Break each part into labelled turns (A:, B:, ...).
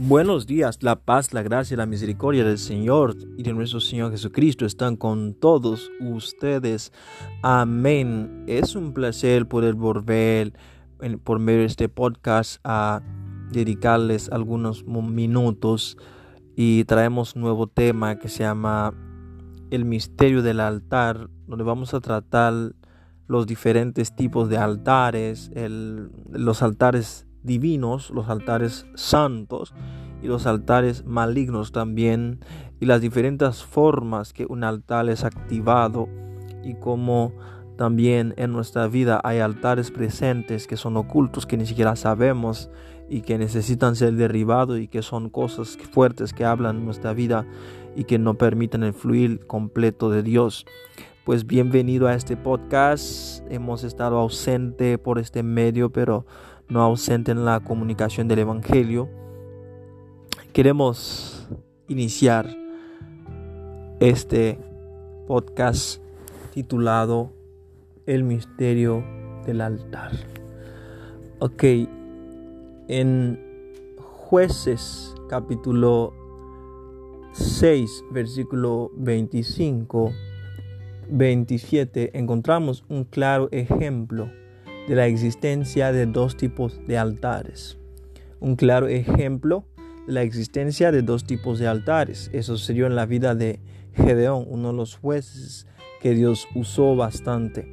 A: Buenos días, la paz, la gracia y la misericordia del Señor y de nuestro Señor Jesucristo están con todos ustedes. Amén. Es un placer poder volver por medio de este podcast a dedicarles algunos minutos y traemos un nuevo tema que se llama el misterio del altar, donde vamos a tratar los diferentes tipos de altares, los altares divinos, los altares santos y los altares malignos también, y las diferentes formas que un altar es activado y cómo también en nuestra vida hay altares presentes que son ocultos, que ni siquiera sabemos y que necesitan ser derribados y que son cosas fuertes que hablan en nuestra vida y que no permiten el fluir completo de Dios. Pues bienvenido a este podcast. Hemos estado ausente por este medio, pero no ausente en la comunicación del Evangelio, queremos iniciar este podcast titulado El misterio del altar. Ok, en jueces capítulo 6, versículo 25, 27, encontramos un claro ejemplo de la existencia de dos tipos de altares. Un claro ejemplo de la existencia de dos tipos de altares. Eso sucedió en la vida de Gedeón, uno de los jueces que Dios usó bastante.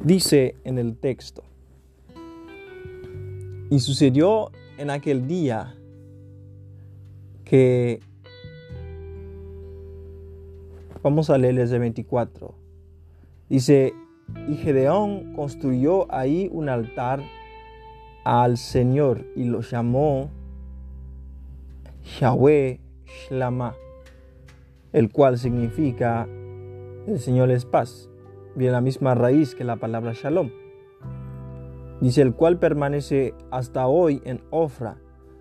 A: Dice en el texto, y sucedió en aquel día que, vamos a leer desde 24, dice, y Gedeón construyó ahí un altar al Señor y lo llamó Yahweh Shlama, el cual significa el Señor es paz. Viene la misma raíz que la palabra Shalom. Dice el cual permanece hasta hoy en Ofra,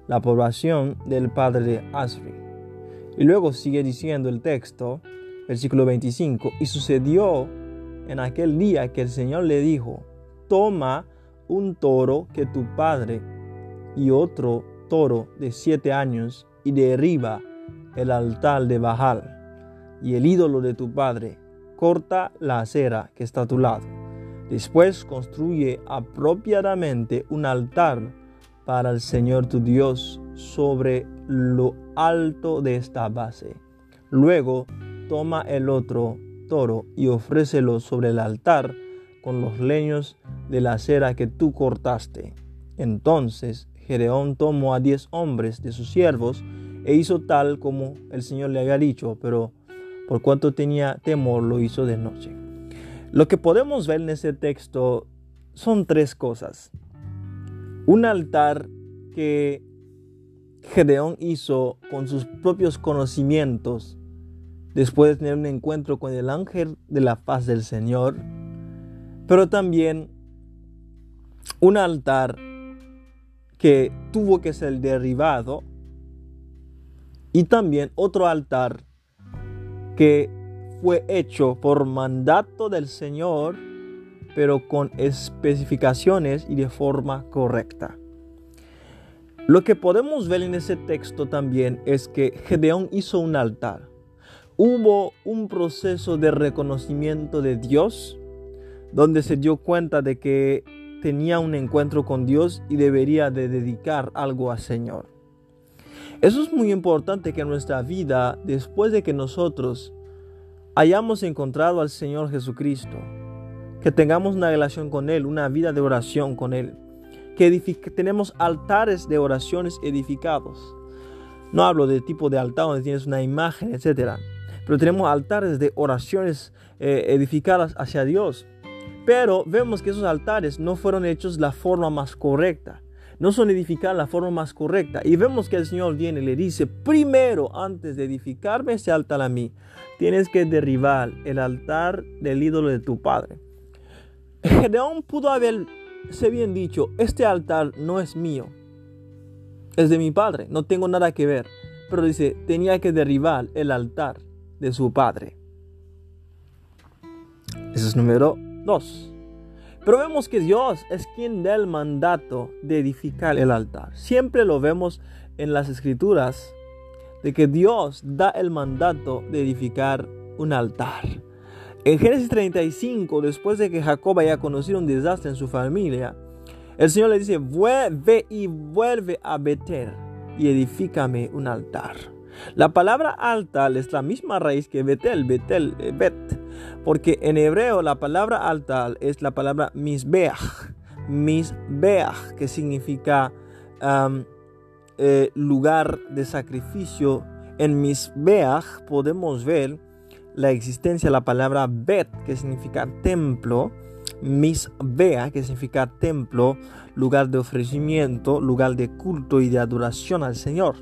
A: la población del padre de Asri. Y luego sigue diciendo el texto, versículo 25, y sucedió en aquel día que el Señor le dijo, toma un toro que tu padre y otro toro de siete años y derriba el altar de Bajal y el ídolo de tu padre, corta la acera que está a tu lado. Después construye apropiadamente un altar para el Señor tu Dios sobre lo alto de esta base. Luego toma el otro toro y ofrécelo sobre el altar con los leños de la acera que tú cortaste. Entonces Gedeón tomó a diez hombres de sus siervos e hizo tal como el Señor le había dicho, pero por cuanto tenía temor lo hizo de noche. Lo que podemos ver en ese texto son tres cosas. Un altar que Gedeón hizo con sus propios conocimientos después de tener un encuentro con el ángel de la paz del Señor, pero también un altar que tuvo que ser derribado y también otro altar que fue hecho por mandato del Señor, pero con especificaciones y de forma correcta. Lo que podemos ver en ese texto también es que Gedeón hizo un altar hubo un proceso de reconocimiento de Dios, donde se dio cuenta de que tenía un encuentro con Dios y debería de dedicar algo al Señor. Eso es muy importante que en nuestra vida, después de que nosotros hayamos encontrado al Señor Jesucristo, que tengamos una relación con Él, una vida de oración con Él, que tenemos altares de oraciones edificados. No hablo de tipo de altar donde tienes una imagen, etcétera pero tenemos altares de oraciones eh, edificadas hacia Dios. Pero vemos que esos altares no fueron hechos la forma más correcta. No son edificados la forma más correcta. Y vemos que el Señor viene y le dice, primero, antes de edificarme ese altar a mí, tienes que derribar el altar del ídolo de tu padre. Gedeón pudo haberse bien dicho, este altar no es mío, es de mi padre, no tengo nada que ver. Pero dice, tenía que derribar el altar de su padre. Ese es número dos. Pero vemos que Dios es quien da el mandato de edificar el altar. Siempre lo vemos en las escrituras de que Dios da el mandato de edificar un altar. En Génesis 35, después de que Jacob haya conocido un desastre en su familia, el Señor le dice, vuelve y vuelve a Betel y edifícame un altar. La palabra altar es la misma raíz que Betel, Betel, eh, Bet, porque en hebreo la palabra altar es la palabra misbeach, misbeach, que significa eh, lugar de sacrificio. En misbeach podemos ver la existencia de la palabra Bet, que significa templo, Misbea, que significa templo, lugar de ofrecimiento, lugar de culto y de adoración al Señor.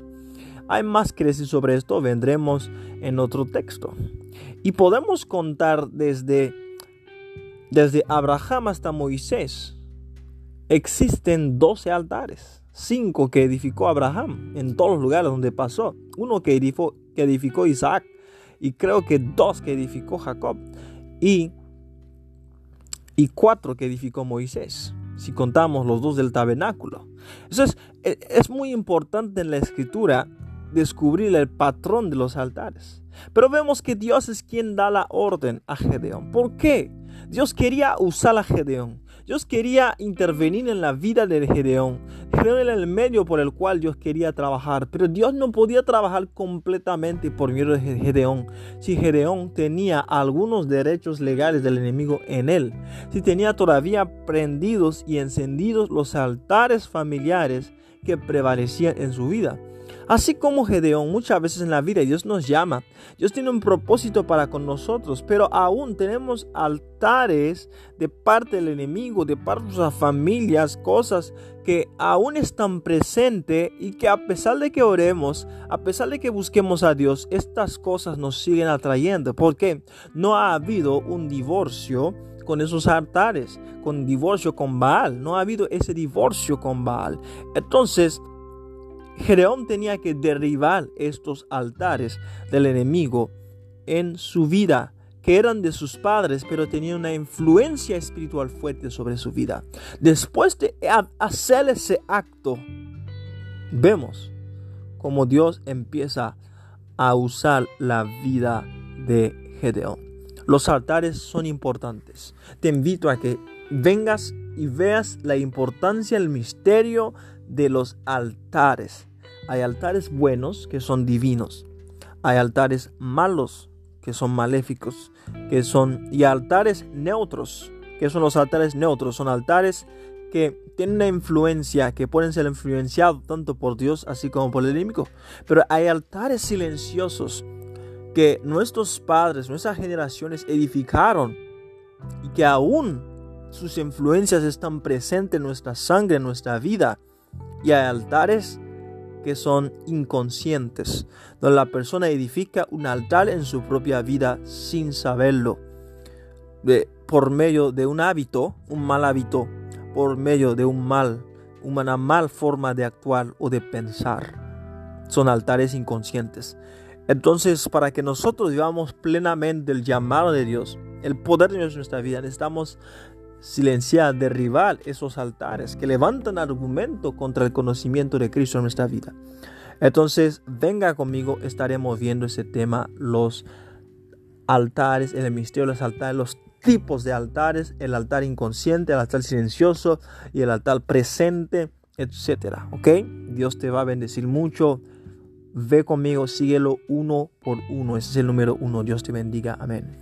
A: Hay más que decir sobre esto, vendremos en otro texto. Y podemos contar desde, desde Abraham hasta Moisés. Existen 12 altares, 5 que edificó Abraham en todos los lugares donde pasó, uno que edificó, que edificó Isaac y creo que dos que edificó Jacob y y cuatro que edificó Moisés, si contamos los dos del tabernáculo. Entonces, e, es muy importante en la escritura descubrir el patrón de los altares. Pero vemos que Dios es quien da la orden a Gedeón. ¿Por qué? Dios quería usar a Gedeón. Dios quería intervenir en la vida de Gedeón. Gedeón era el medio por el cual Dios quería trabajar, pero Dios no podía trabajar completamente por medio de Gedeón. Si Gedeón tenía algunos derechos legales del enemigo en él, si tenía todavía prendidos y encendidos los altares familiares que prevalecían en su vida. Así como Gedeón, muchas veces en la vida Dios nos llama. Dios tiene un propósito para con nosotros, pero aún tenemos altares de parte del enemigo, de parte de nuestras familias, cosas que aún están presentes y que a pesar de que oremos, a pesar de que busquemos a Dios, estas cosas nos siguen atrayendo. Porque no ha habido un divorcio con esos altares, con divorcio con Baal. No ha habido ese divorcio con Baal. Entonces, Gedeón tenía que derribar estos altares del enemigo en su vida, que eran de sus padres, pero tenían una influencia espiritual fuerte sobre su vida. Después de hacer ese acto, vemos cómo Dios empieza a usar la vida de Gedeón. Los altares son importantes. Te invito a que vengas y veas la importancia, el misterio de los altares. Hay altares buenos que son divinos. Hay altares malos que son maléficos, que son y altares neutros, que son los altares neutros, son altares que tienen una influencia, que pueden ser influenciados tanto por Dios así como por el enemigo. Pero hay altares silenciosos que nuestros padres, nuestras generaciones edificaron y que aún sus influencias están presentes en nuestra sangre, en nuestra vida y hay altares que son inconscientes, donde la persona edifica un altar en su propia vida sin saberlo, de, por medio de un hábito, un mal hábito, por medio de un mal, una mal forma de actuar o de pensar. Son altares inconscientes. Entonces, para que nosotros vivamos plenamente el llamado de Dios, el poder de Dios en nuestra vida, necesitamos silenciar, derribar esos altares que levantan argumento contra el conocimiento de Cristo en nuestra vida. Entonces, venga conmigo, estaremos viendo ese tema, los altares, el misterio de los altares, los tipos de altares, el altar inconsciente, el altar silencioso y el altar presente, etcétera. ¿Ok? Dios te va a bendecir mucho. Ve conmigo, síguelo uno por uno. Ese es el número uno. Dios te bendiga. Amén.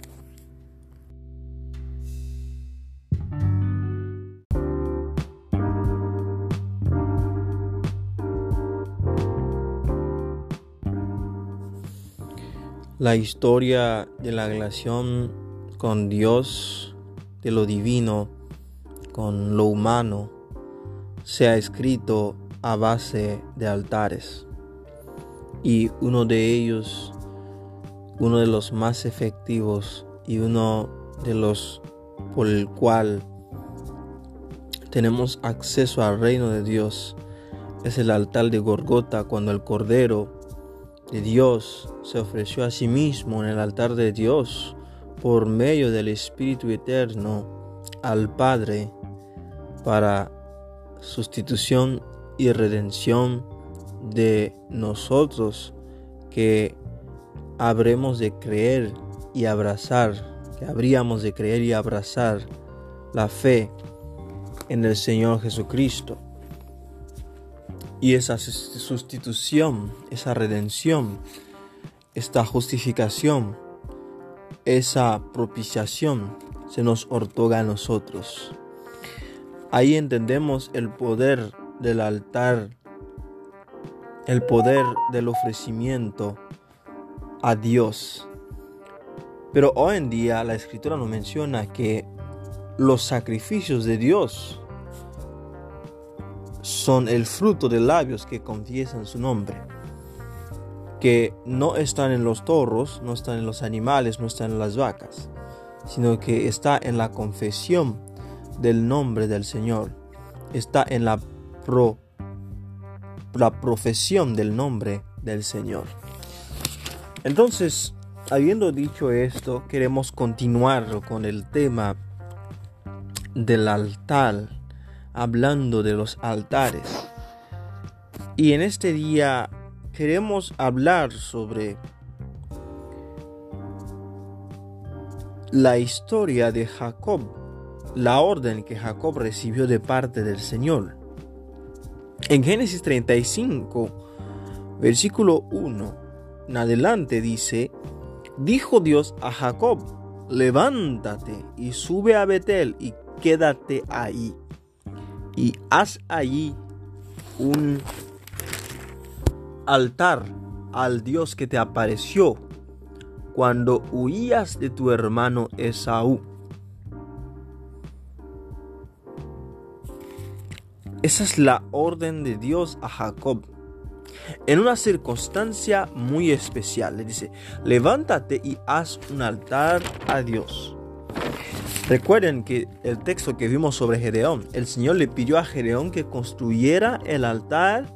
A: La historia de la relación con Dios, de lo divino, con lo humano, se ha escrito a base de altares. Y uno de ellos, uno de los más efectivos y uno de los por el cual tenemos acceso al reino de Dios, es el altar de Gorgota cuando el Cordero de Dios se ofreció a sí mismo en el altar de Dios por medio del Espíritu Eterno al Padre para sustitución y redención de nosotros que habremos de creer y abrazar, que habríamos de creer y abrazar la fe en el Señor Jesucristo. Y esa sustitución, esa redención, esta justificación, esa propiciación se nos otorga a nosotros. Ahí entendemos el poder del altar, el poder del ofrecimiento a Dios. Pero hoy en día la escritura nos menciona que los sacrificios de Dios son el fruto de labios que confiesan su nombre. Que no están en los toros, no están en los animales, no están en las vacas, sino que está en la confesión del nombre del Señor. Está en la, pro, la profesión del nombre del Señor. Entonces, habiendo dicho esto, queremos continuar con el tema del altar, hablando de los altares. Y en este día queremos hablar sobre la historia de Jacob, la orden que Jacob recibió de parte del Señor. En Génesis 35, versículo 1 en adelante dice, dijo Dios a Jacob, levántate y sube a Betel y quédate ahí. Y haz allí un altar al Dios que te apareció cuando huías de tu hermano Esaú. Esa es la orden de Dios a Jacob en una circunstancia muy especial. Le dice, levántate y haz un altar a Dios. Recuerden que el texto que vimos sobre Gedeón, el Señor le pidió a Gedeón que construyera el altar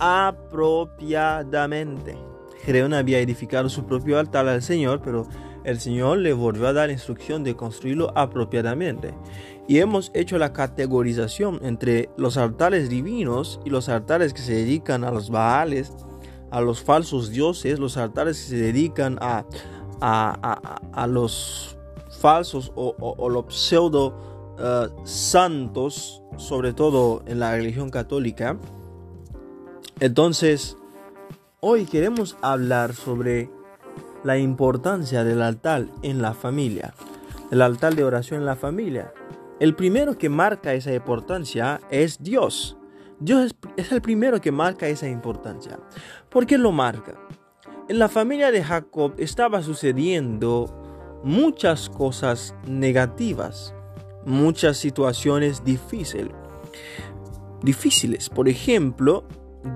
A: apropiadamente. Gedeón había edificado su propio altar al Señor, pero el Señor le volvió a dar instrucción de construirlo apropiadamente y hemos hecho la categorización entre los altares divinos y los altares que se dedican a los baales, a los falsos dioses, los altares que se dedican a, a, los falsos o, los pseudo eh, santos, sobre todo en la religión católica. Entonces, hoy queremos hablar sobre la importancia del altar en la familia, el altar de oración en la familia. El primero que marca esa importancia es Dios. Dios es, el primero que marca esa importancia. ¿Por qué lo marca? En la familia de Jacob estaba sucediendo muchas cosas negativas, muchas situaciones difíciles. Difíciles. Por ejemplo,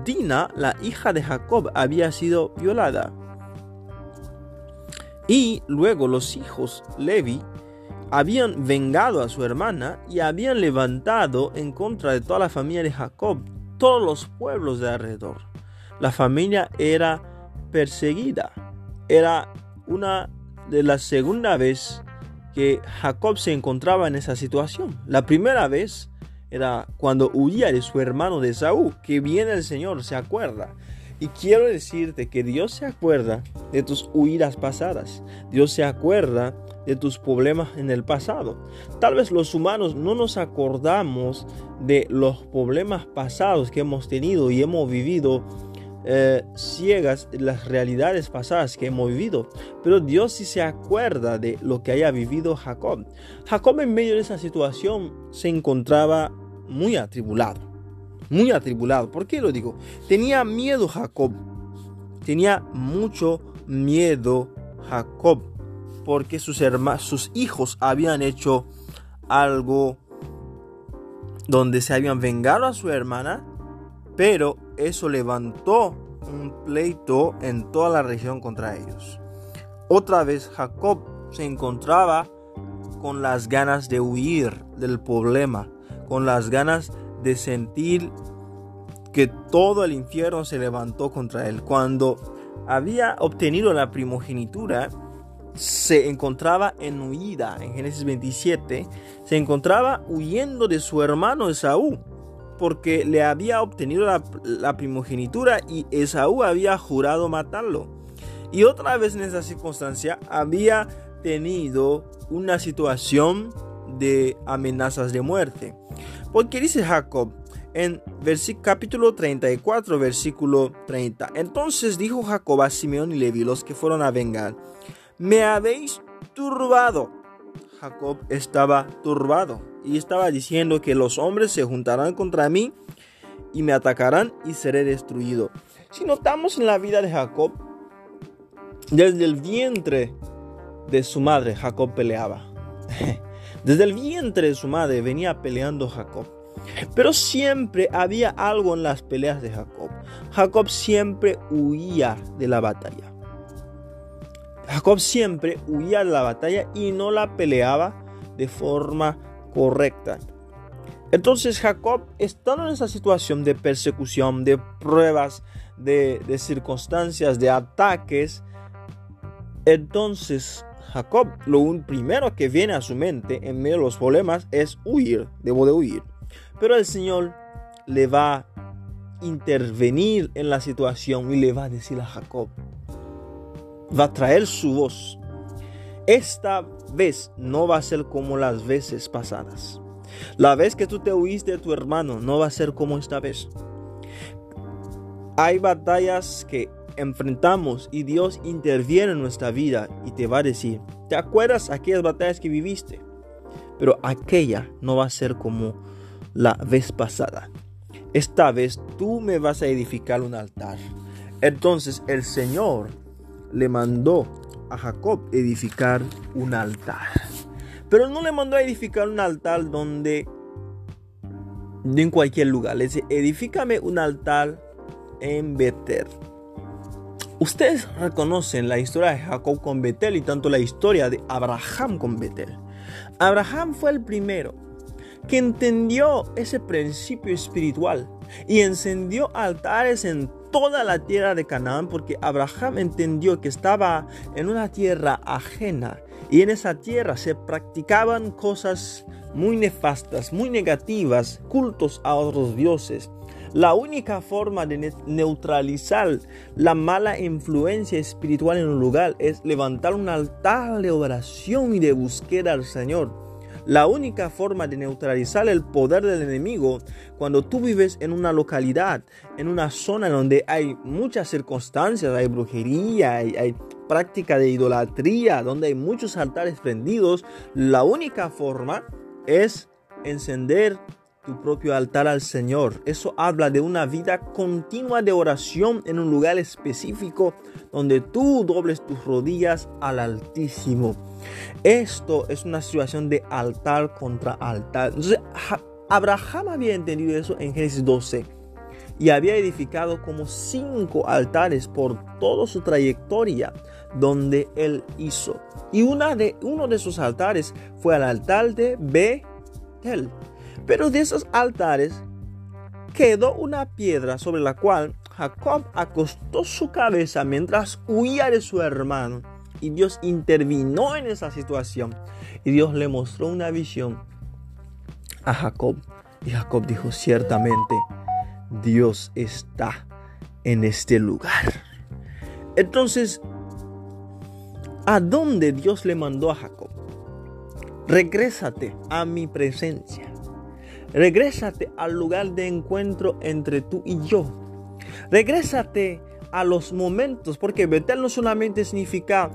A: Dina, la hija de Jacob, había sido violada. Y luego los hijos Levi habían vengado a su hermana y habían levantado en contra de toda la familia de Jacob todos los pueblos de alrededor. La familia era perseguida. Era una de las segunda vez que Jacob se encontraba en esa situación. La primera vez era cuando huía de su hermano de Saúl, que viene el Señor, se acuerda. Y quiero decirte que Dios se acuerda de tus huidas pasadas. Dios se acuerda de tus problemas en el pasado. Tal vez los humanos no nos acordamos de los problemas pasados que hemos tenido y hemos vivido eh, ciegas las realidades pasadas que hemos vivido. Pero Dios sí se acuerda de lo que haya vivido Jacob. Jacob en medio de esa situación se encontraba muy atribulado. Muy atribulado. ¿Por qué lo digo? Tenía miedo Jacob. Tenía mucho miedo Jacob porque sus, sus hijos habían hecho algo donde se habían vengado a su hermana, pero eso levantó un pleito en toda la región contra ellos. Otra vez Jacob se encontraba con las ganas de huir del problema, con las ganas de sentir que todo el infierno se levantó contra él. Cuando había obtenido la primogenitura, se encontraba en huida, en Génesis 27, se encontraba huyendo de su hermano Esaú. Porque le había obtenido la, primogenitura y Esaú había jurado matarlo. Y otra vez en esa circunstancia había tenido una situación de amenazas de muerte. Porque dice Jacob en capítulo 34, versículo 30. Entonces dijo Jacob a Simeón y Levi, los que fueron a vengar, me habéis turbado. Jacob estaba turbado y estaba diciendo que los hombres se juntarán contra mí y me atacarán y seré destruido. Si notamos en la vida de Jacob, desde el vientre de su madre Jacob peleaba. Desde el vientre de su madre venía peleando Jacob. Pero siempre había algo en las peleas de Jacob. Jacob siempre huía de la batalla. Jacob siempre huía de la batalla y no la peleaba de forma correcta. Entonces Jacob, estando en esa situación de persecución, de pruebas, de, circunstancias, de ataques, entonces Jacob, lo primero que viene a su mente en medio de los problemas es huir, debo de huir. Pero el Señor le va a intervenir en la situación y le va a decir a Jacob, va a traer su voz. Esta vez no va a ser como las veces pasadas. La vez que tú te huiste de tu hermano no va a ser como esta vez. Hay batallas que enfrentamos y Dios interviene en nuestra vida y te va a decir, ¿te acuerdas aquellas batallas que viviste? Pero aquella no va a ser como la vez pasada. Esta vez tú me vas a edificar un altar. Entonces el Señor le mandó a Jacob edificar un altar. Pero no le mandó a edificar un altar donde, en cualquier lugar. Le dice, edifícame un altar en Betel. Ustedes reconocen la historia de Jacob con Betel y tanto la historia de Abraham con Betel. Abraham fue el primero que entendió ese principio espiritual y encendió altares en toda la tierra de Canaán porque Abraham entendió que estaba en una tierra ajena y en esa tierra se practicaban cosas muy nefastas, muy negativas, cultos a otros dioses. La única forma de neutralizar la mala influencia espiritual en un lugar es levantar un altar de oración y de búsqueda al Señor. La única forma de neutralizar el poder del enemigo cuando tú vives en una localidad, en una zona donde hay muchas circunstancias, hay brujería, hay, práctica de idolatría, donde hay muchos altares prendidos, la única forma es encender tu propio altar al Señor. Eso habla de una vida continua de oración en un lugar específico donde tú dobles tus rodillas al Altísimo. Esto es una situación de altar contra altar. Entonces, Abraham había entendido eso en Génesis 12 y había edificado como cinco altares por toda su trayectoria donde él hizo. Y una de, uno de sus altares fue al altar de Betel. Pero de esos altares quedó una piedra sobre la cual Jacob acostó su cabeza mientras huía de su hermano. Y Dios intervino en esa situación. Y Dios le mostró una visión a Jacob. Y Jacob dijo, ciertamente, Dios está en este lugar. Entonces, ¿a dónde Dios le mandó a Jacob? Regrésate a mi presencia. Regrésate al lugar de encuentro entre tú y yo. Regrésate a los momentos, porque Betel no solamente significa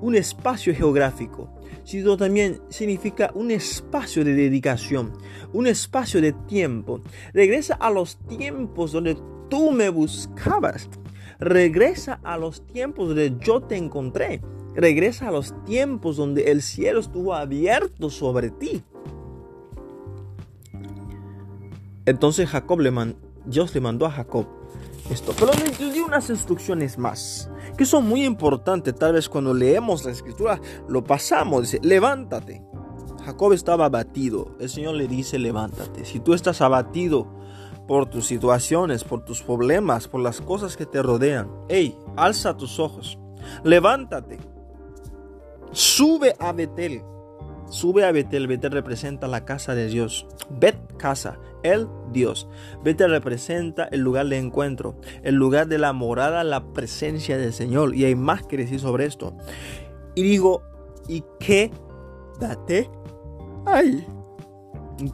A: un espacio geográfico, sino también significa un espacio de dedicación, un espacio de tiempo. Regresa a los tiempos donde tú me buscabas. Regresa a los tiempos donde yo te encontré. Regresa a los tiempos donde el cielo estuvo abierto sobre ti. Entonces Jacob le Dios le mandó a Jacob esto. Pero le dio unas instrucciones más, que son muy importantes. Tal vez cuando leemos la escritura lo pasamos. Dice, levántate. Jacob estaba abatido. El Señor le dice, levántate. Si tú estás abatido por tus situaciones, por tus problemas, por las cosas que te rodean, hey, alza tus ojos. Levántate. Sube a Betel sube a Betel. Betel representa la casa de Dios. Bet, casa. El Dios. Betel representa el lugar de encuentro, el lugar de la morada, la presencia del Señor. Y hay más que decir sobre esto. Y digo, y quédate ahí.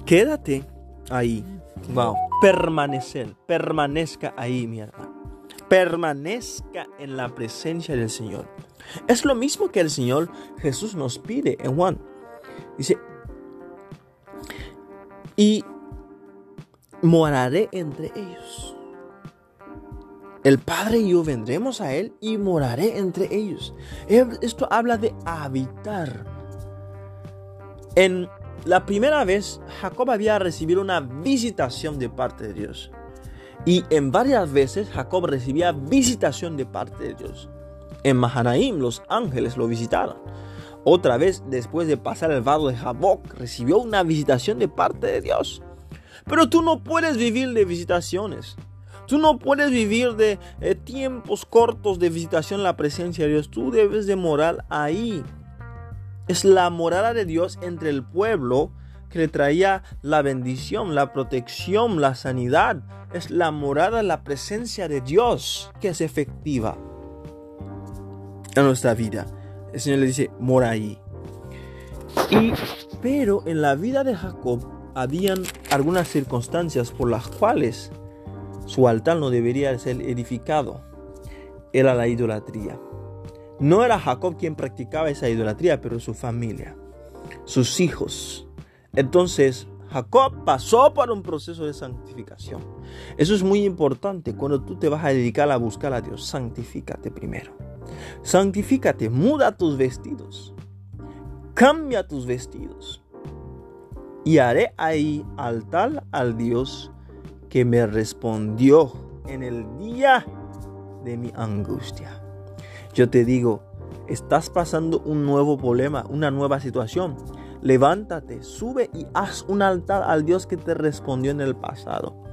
A: Quédate ahí. Wow. Permanecer. Permanezca ahí, mi hermano. Permanezca en la presencia del Señor. Es lo mismo que el Señor Jesús nos pide en Juan. Dice, y moraré entre ellos. El Padre y yo vendremos a Él y moraré entre ellos. Esto habla de habitar. En la primera vez, Jacob había recibido una visitación de parte de Dios. Y en varias veces Jacob recibía visitación de parte de Dios. En Mahanaim los ángeles lo visitaron. Otra vez, después de pasar el vado de Jaboc, recibió una visitación de parte de Dios. Pero tú no puedes vivir de visitaciones. Tú no puedes vivir de eh, tiempos cortos de visitación en la presencia de Dios. Tú debes de morar ahí. Es la morada de Dios entre el pueblo que le traía la bendición, la protección, la sanidad. Es la morada, la presencia de Dios que es efectiva en nuestra vida. El Señor le dice, mora ahí. Y, pero en la vida de Jacob habían algunas circunstancias por las cuales su altar no debería ser edificado. Era la idolatría. No era Jacob quien practicaba esa idolatría, pero su familia, sus hijos. Entonces, Jacob pasó por un proceso de santificación. Eso es muy importante. Cuando tú te vas a dedicar a buscar a Dios, santifícate primero. Santifícate, muda tus vestidos. Cambia tus vestidos. Y haré ahí altar al Dios que me respondió en el día de mi angustia. Yo te digo, estás pasando un nuevo problema, una nueva situación. Levántate, sube y haz un altar al Dios que te respondió en el pasado.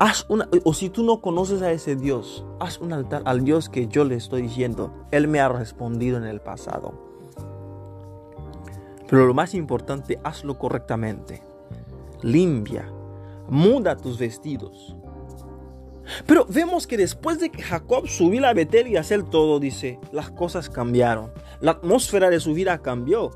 A: Haz una, o si tú no conoces a ese Dios, haz un altar al Dios que yo le estoy diciendo. Él me ha respondido en el pasado. Pero lo más importante, hazlo correctamente. Limpia, muda tus vestidos. Pero vemos que después de que Jacob subió a Betel y hacer todo, dice, las cosas cambiaron. La atmósfera de su vida cambió.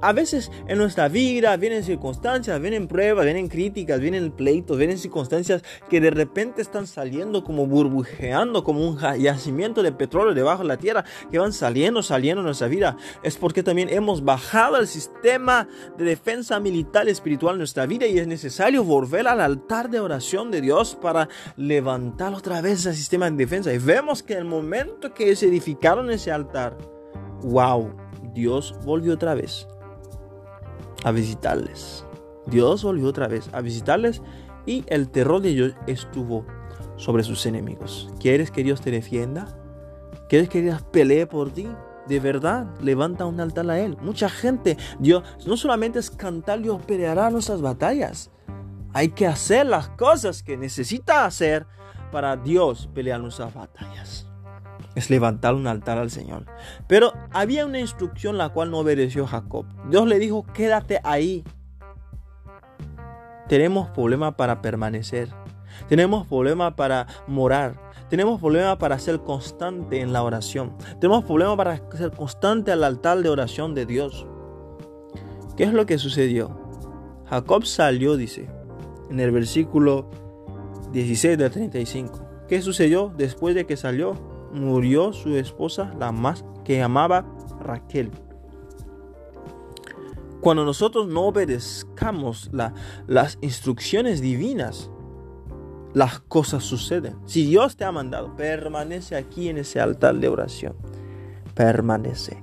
A: A veces en nuestra vida vienen circunstancias, vienen pruebas, vienen críticas, vienen pleitos, vienen circunstancias que de repente están saliendo como burbujeando, como un yacimiento de petróleo debajo de la tierra, que van saliendo, saliendo en nuestra vida. Es porque también hemos bajado el sistema de defensa militar espiritual en nuestra vida y es necesario volver al altar de oración de Dios para levantar otra vez el sistema de defensa. Y vemos que el momento que se edificaron ese altar, wow, Dios volvió otra vez a visitarles. Dios volvió otra vez a visitarles y el terror de Dios estuvo sobre sus enemigos. ¿Quieres que Dios te defienda? ¿Quieres que Dios pelee por ti? De verdad, levanta un altar a Él. Mucha gente, Dios, no solamente es cantar, Dios peleará nuestras batallas. Hay que hacer las cosas que necesita hacer para Dios pelear nuestras batallas es levantar un altar al Señor. Pero había una instrucción la cual no obedeció Jacob. Dios le dijo, quédate ahí. Tenemos problema para permanecer. Tenemos problema para morar. Tenemos problema para ser constante en la oración. Tenemos problema para ser constante al altar de oración de Dios. ¿Qué es lo que sucedió? Jacob salió, dice, en el versículo 16 de 35. ¿Qué sucedió después de que salió? Murió su esposa, la más que amaba Raquel. Cuando nosotros no obedezcamos las instrucciones divinas, las cosas suceden. Si Dios te ha mandado, permanece aquí en ese altar de oración. Permanece.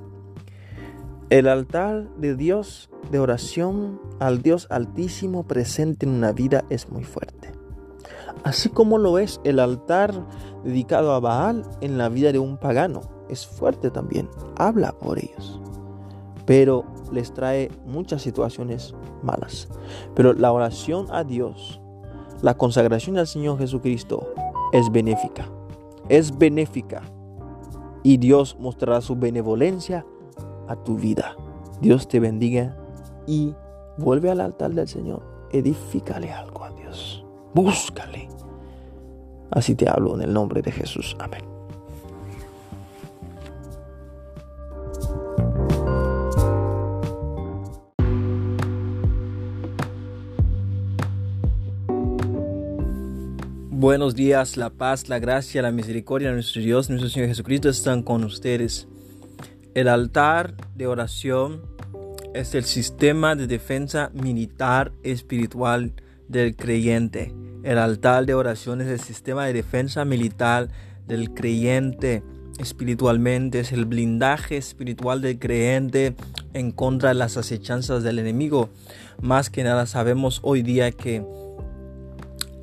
A: El altar de Dios, de oración al Dios altísimo presente en una vida es muy fuerte. Así como lo es el altar dedicado a Baal en la vida de un pagano. Es fuerte también, habla por ellos. Pero les trae muchas situaciones malas. Pero la oración a Dios, la consagración al Señor Jesucristo es benéfica. Es benéfica. Y Dios mostrará su benevolencia a tu vida. Dios te bendiga y vuelve al altar del Señor. Edifícale algo a Dios. Búscale. Así te hablo en el nombre de Jesús. Amén. Buenos días, la paz, la gracia, la misericordia de nuestro Dios, nuestro Señor Jesucristo están con ustedes. El altar de oración es el sistema de defensa militar espiritual del creyente. El altar de oración es el sistema de defensa militar del creyente espiritualmente, es el blindaje espiritual del creyente en contra de las acechanzas del enemigo. Más que nada sabemos hoy día que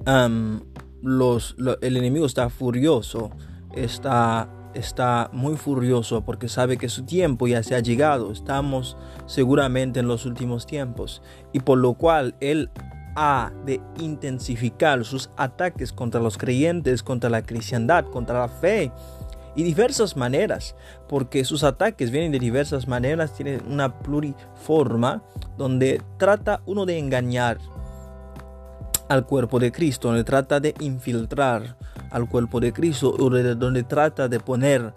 A: el enemigo está furioso, está, está muy furioso porque sabe que su tiempo ya se ha llegado. Estamos seguramente en los últimos tiempos y por lo cual él de intensificar sus ataques contra los creyentes, contra la cristiandad, contra la fe y diversas maneras, porque sus ataques vienen de diversas maneras, tienen una pluriforma donde trata uno de engañar, al cuerpo de Cristo, donde trata de infiltrar al cuerpo de Cristo, donde trata de poner,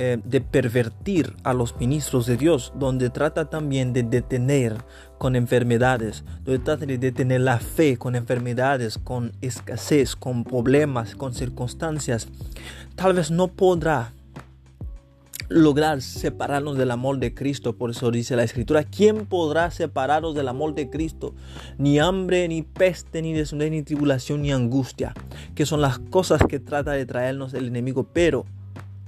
A: eh, de pervertir a los ministros de Dios, donde trata también de detener con enfermedades, donde trata de detener la fe con enfermedades, con escasez, con problemas, con circunstancias. Tal vez no podrá lograr separarnos del amor de Cristo. Por eso dice la Escritura, ¿quién podrá separarnos del amor de Cristo? Ni hambre, ni peste, ni desnudez, ni tribulación, ni angustia, que son las cosas que trata de traernos el enemigo, pero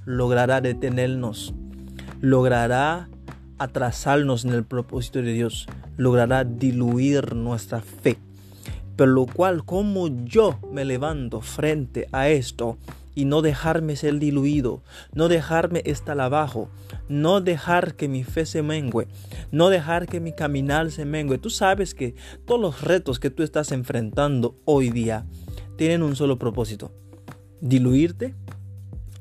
A: logrará detenernos, logrará atrasarnos en el propósito de Dios, logrará diluir nuestra fe. Pero lo cual, como yo me levanto frente a esto, y no dejarme ser diluido, no dejarme estar abajo, no dejar que mi fe se mengue, no dejar que mi caminar se mengue. Tú sabes que todos los retos que tú estás enfrentando hoy día tienen un solo propósito, diluirte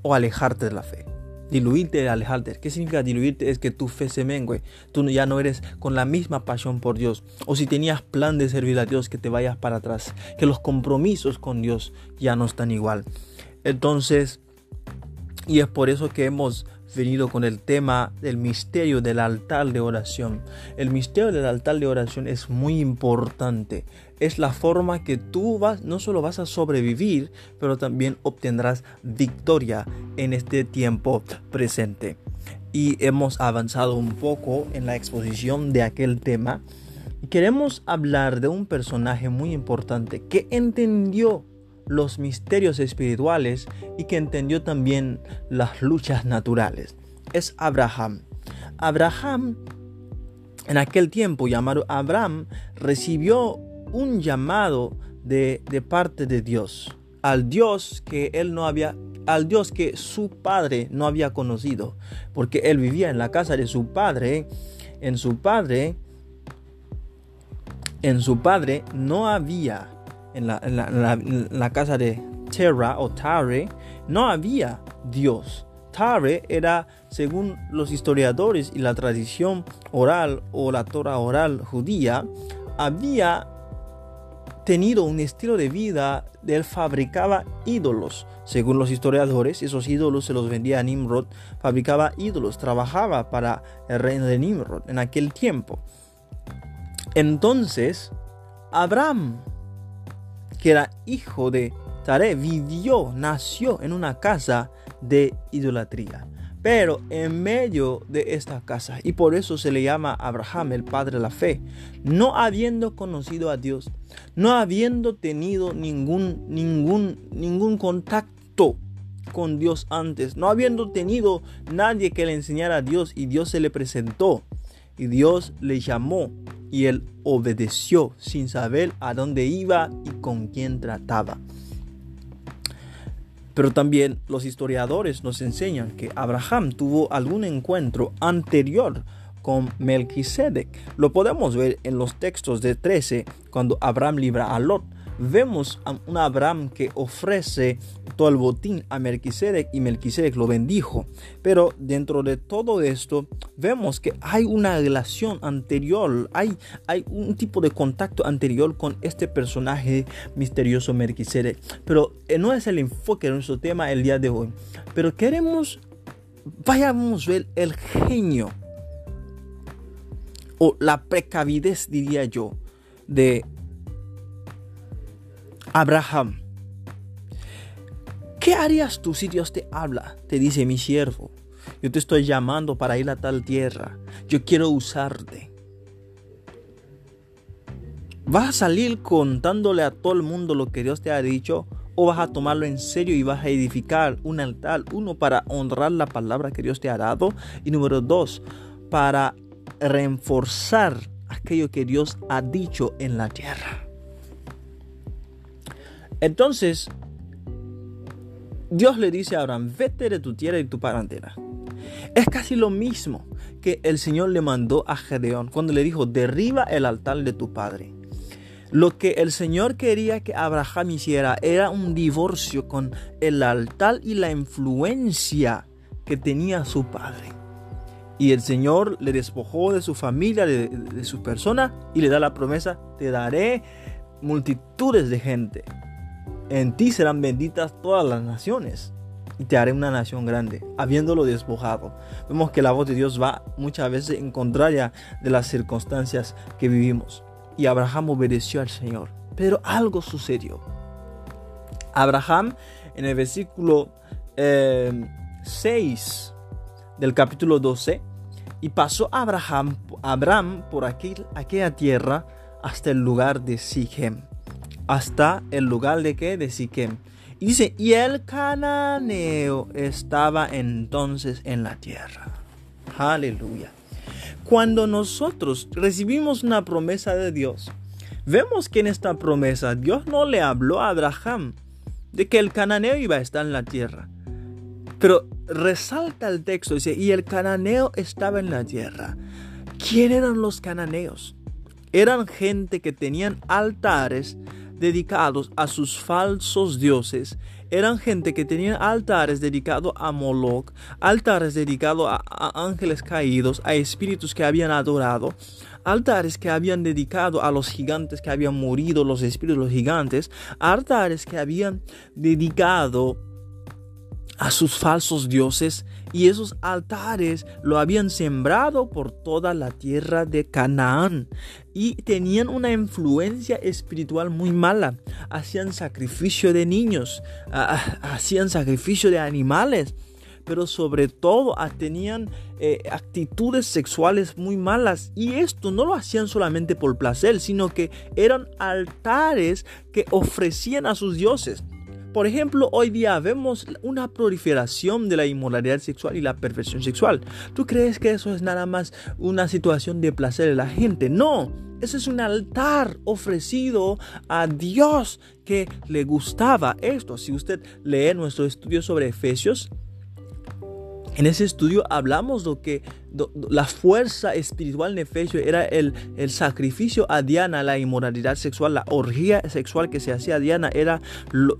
A: o alejarte de la fe. Diluirte, alejarte. ¿Qué significa diluirte? Es que tu fe se mengue. Tú ya no eres con la misma pasión por Dios. O si tenías plan de servir a Dios, que te vayas para atrás. Que los compromisos con Dios ya no están igual. Entonces, y es por eso que hemos venido con el tema del misterio del altar de oración. El misterio del altar de oración es muy importante. Es la forma que tú vas, no solo vas a sobrevivir, pero también obtendrás victoria en este tiempo presente. Y hemos avanzado un poco en la exposición de aquel tema. Queremos hablar de un personaje muy importante que entendió los misterios espirituales y que entendió también las luchas naturales. Es Abraham. Abraham, en aquel tiempo llamado Abraham, recibió un llamado de, de parte de Dios, al Dios que él no había al Dios que su padre no había conocido, porque él vivía en la casa de su padre, en su padre, en su padre no había en la, casa de Terra o Tare, no había Dios. Tare era, según los historiadores y la tradición oral o la Torah oral judía, había tenido un estilo de vida él fabricaba ídolos. Según los historiadores, esos ídolos se los vendía a Nimrod, fabricaba ídolos, trabajaba para el reino de Nimrod en aquel tiempo. Entonces, Abraham que era hijo de Tare, vivió, nació en una casa de idolatría. Pero en medio de esta casa, y por eso se le llama Abraham el padre de la fe, no habiendo conocido a Dios, no habiendo tenido ningún, ningún, ningún contacto con Dios antes, no habiendo tenido nadie que le enseñara a Dios y Dios se le presentó y Dios le llamó y él obedeció sin saber a dónde iba y con quién trataba. Pero también los historiadores nos enseñan que Abraham tuvo algún encuentro anterior con Melquisedec. Lo podemos ver en los textos de 13 cuando Abraham libra a Lot. Vemos a un Abraham que ofrece aportó el botín a Melquisedec y Melquisedec lo bendijo. Pero dentro de todo esto vemos que hay una relación anterior, hay, hay un tipo de contacto anterior con este personaje misterioso Melquisedec. Pero eh, no es el enfoque de nuestro tema el día de hoy. Pero queremos, vayamos a ver el genio o la precavidez, diría yo, de Abraham. ¿Qué harías tú si Dios te habla? Te dice mi siervo, yo te estoy llamando para ir a tal tierra, yo quiero usarte. ¿Vas a salir contándole a todo el mundo lo que Dios te ha dicho? ¿O vas a tomarlo en serio y vas a edificar un altar? Uno, para honrar la palabra que Dios te ha dado. Y número dos, para reforzar aquello que Dios ha dicho en la tierra. Entonces, Dios le dice a Abraham, vete de tu tierra y tu parentela. Es casi lo mismo que el Señor le mandó a Gedeón cuando le dijo, derriba el altar de tu padre. Lo que el Señor quería que Abraham hiciera era un divorcio con el altar y la influencia que tenía su padre. Y el Señor le despojó de su familia, de, de su persona, y le da la promesa, te daré multitudes de gente en ti serán benditas todas las naciones y te haré una nación grande, habiéndolo despojado. Vemos que la voz de Dios va muchas veces en contraria de las circunstancias que vivimos. Y Abraham obedeció al Señor. Pero algo sucedió. Abraham, en el versículo 6 eh, del capítulo 12, y pasó Abraham, Abraham por aquella tierra hasta el lugar de Sichem hasta el lugar de que de Siquem. Y dice, y el cananeo estaba entonces en la tierra. Aleluya. Cuando nosotros recibimos una promesa de Dios, vemos que en esta promesa Dios no le habló a Abraham de que el cananeo iba a estar en la tierra. Pero resalta el texto, dice, y el cananeo estaba en la tierra. ¿Quién eran los cananeos? Eran gente que tenían altares dedicados a sus falsos dioses. Eran gente que tenía altares dedicados a Moloch, altares dedicados a, ángeles caídos, a espíritus que habían adorado, altares que habían dedicado a los gigantes que habían morido, los espíritus los gigantes, altares que habían dedicado a sus falsos dioses y esos altares lo habían sembrado por toda la tierra de Canaán y tenían una influencia espiritual muy mala. Hacían sacrificio de niños, hacían sacrificio de animales, pero sobre todo tenían eh, actitudes sexuales muy malas y esto no lo hacían solamente por placer, sino que eran altares que ofrecían a sus dioses. Por ejemplo, hoy día vemos una proliferación de la inmoralidad sexual y la perversión sexual. ¿Tú crees que eso es nada más una situación de placer de la gente? No, eso es un altar ofrecido a Dios que le gustaba esto. Si usted lee nuestro estudio sobre Efesios, en ese estudio hablamos de que la fuerza espiritual en Efesios era el, sacrificio a Diana, la inmoralidad sexual, la orgía sexual que se hacía a Diana, era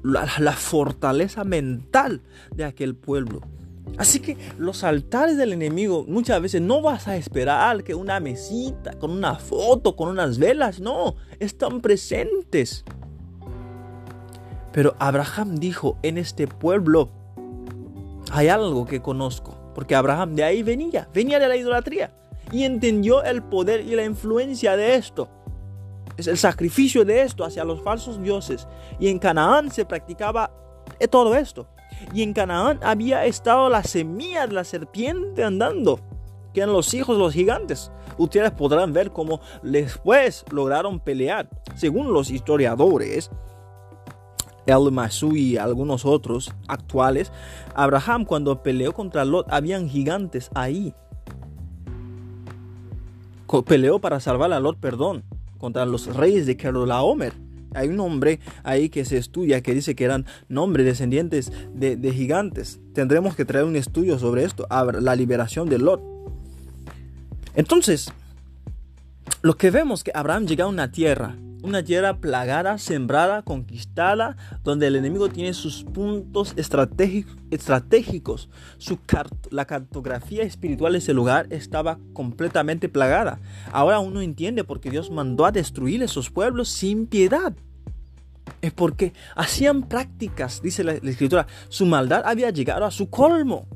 A: la, fortaleza mental de aquel pueblo. Así que los altares del enemigo muchas veces no vas a esperar que una mesita con una foto, con unas velas, no, están presentes. Pero Abraham dijo, en este pueblo hay algo que conozco, porque Abraham de ahí venía, venía de la idolatría y entendió el poder y la influencia de esto. Es el sacrificio de esto hacia los falsos dioses. Y en Canaán se practicaba todo esto. Y en Canaán había estado la semilla de la serpiente andando, que eran los hijos de los gigantes. Ustedes podrán ver cómo después lograron pelear. Según los historiadores, el Masu y algunos otros actuales, Abraham cuando peleó contra Lot, habían gigantes ahí. Peleó para salvar a Lot, perdón, contra los reyes de Kerolaomer. Hay un nombre ahí que se estudia que dice que eran nombres descendientes de, de gigantes. Tendremos que traer un estudio sobre esto, la liberación de Lot. Entonces, lo que vemos que Abraham llega a una tierra una tierra plagada, sembrada, conquistada, donde el enemigo tiene sus puntos estratégicos. Su la cartografía espiritual de ese lugar estaba completamente plagada. Ahora uno entiende por qué Dios mandó a destruir esos pueblos sin piedad. Es porque hacían prácticas, dice la escritura, su maldad había llegado a su colmo.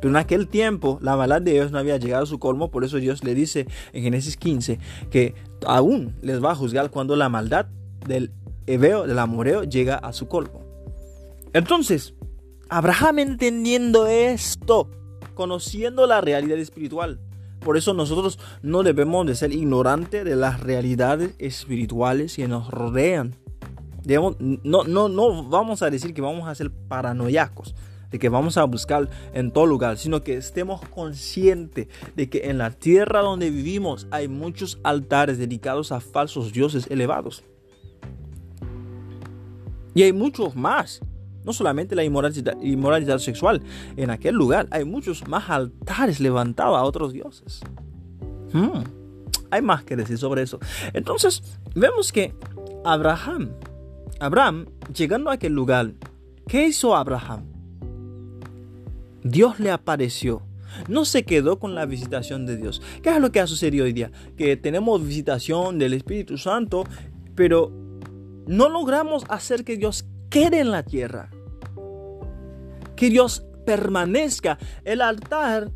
A: Pero en aquel tiempo la maldad de ellos no había llegado a su colmo, por eso Dios le dice en Génesis 15 que aún les va a juzgar cuando la maldad del Ebeo, del Amoreo, llega a su colmo. Entonces, Abraham entendiendo esto, conociendo la realidad espiritual, por eso nosotros no debemos de ser ignorantes de las realidades espirituales que nos rodean. no, no, no vamos a decir que vamos a ser paranoiacos de que vamos a buscar en todo lugar, sino que estemos conscientes de que en la tierra donde vivimos hay muchos altares dedicados a falsos dioses elevados. Y hay muchos más. No solamente la inmoralidad, sexual. En aquel lugar hay muchos más altares levantados a otros dioses. Hmm. Hay más que decir sobre eso. Entonces, vemos que Abraham, Abraham, llegando a aquel lugar, ¿qué hizo Abraham? Dios le apareció. No se quedó con la visitación de Dios. ¿Qué es lo que ha sucedido hoy día? Que tenemos visitación del Espíritu Santo, pero no logramos hacer que Dios quede en la tierra. Que Dios permanezca. El altar,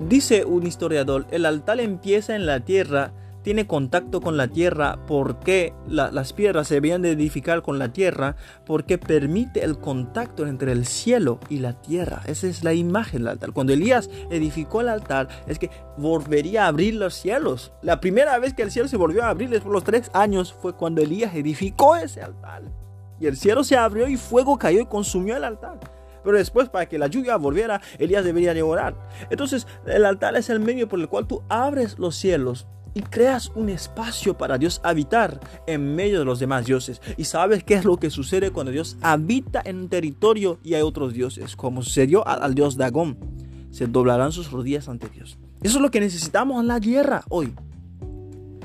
A: dice un historiador, el altar empieza en la tierra tiene contacto con la tierra, porque las piedras se debían de edificar con la tierra, porque permite el contacto entre el cielo y la tierra. Esa es la imagen del altar. Cuando Elías edificó el altar, es que volvería a abrir los cielos. La primera vez que el cielo se volvió a abrir después de los tres años fue cuando Elías edificó ese altar. Y el cielo se abrió y fuego cayó y consumió el altar. Pero después, para que la lluvia volviera, Elías debería de. Entonces, el altar es el medio por el cual tú abres los cielos y creas un espacio para Dios habitar en medio de los demás dioses. Y sabes qué es lo que sucede cuando Dios habita en un territorio y hay otros dioses, como sucedió al, dios Dagón. Se doblarán sus rodillas ante Dios. Eso es lo que necesitamos en la tierra hoy.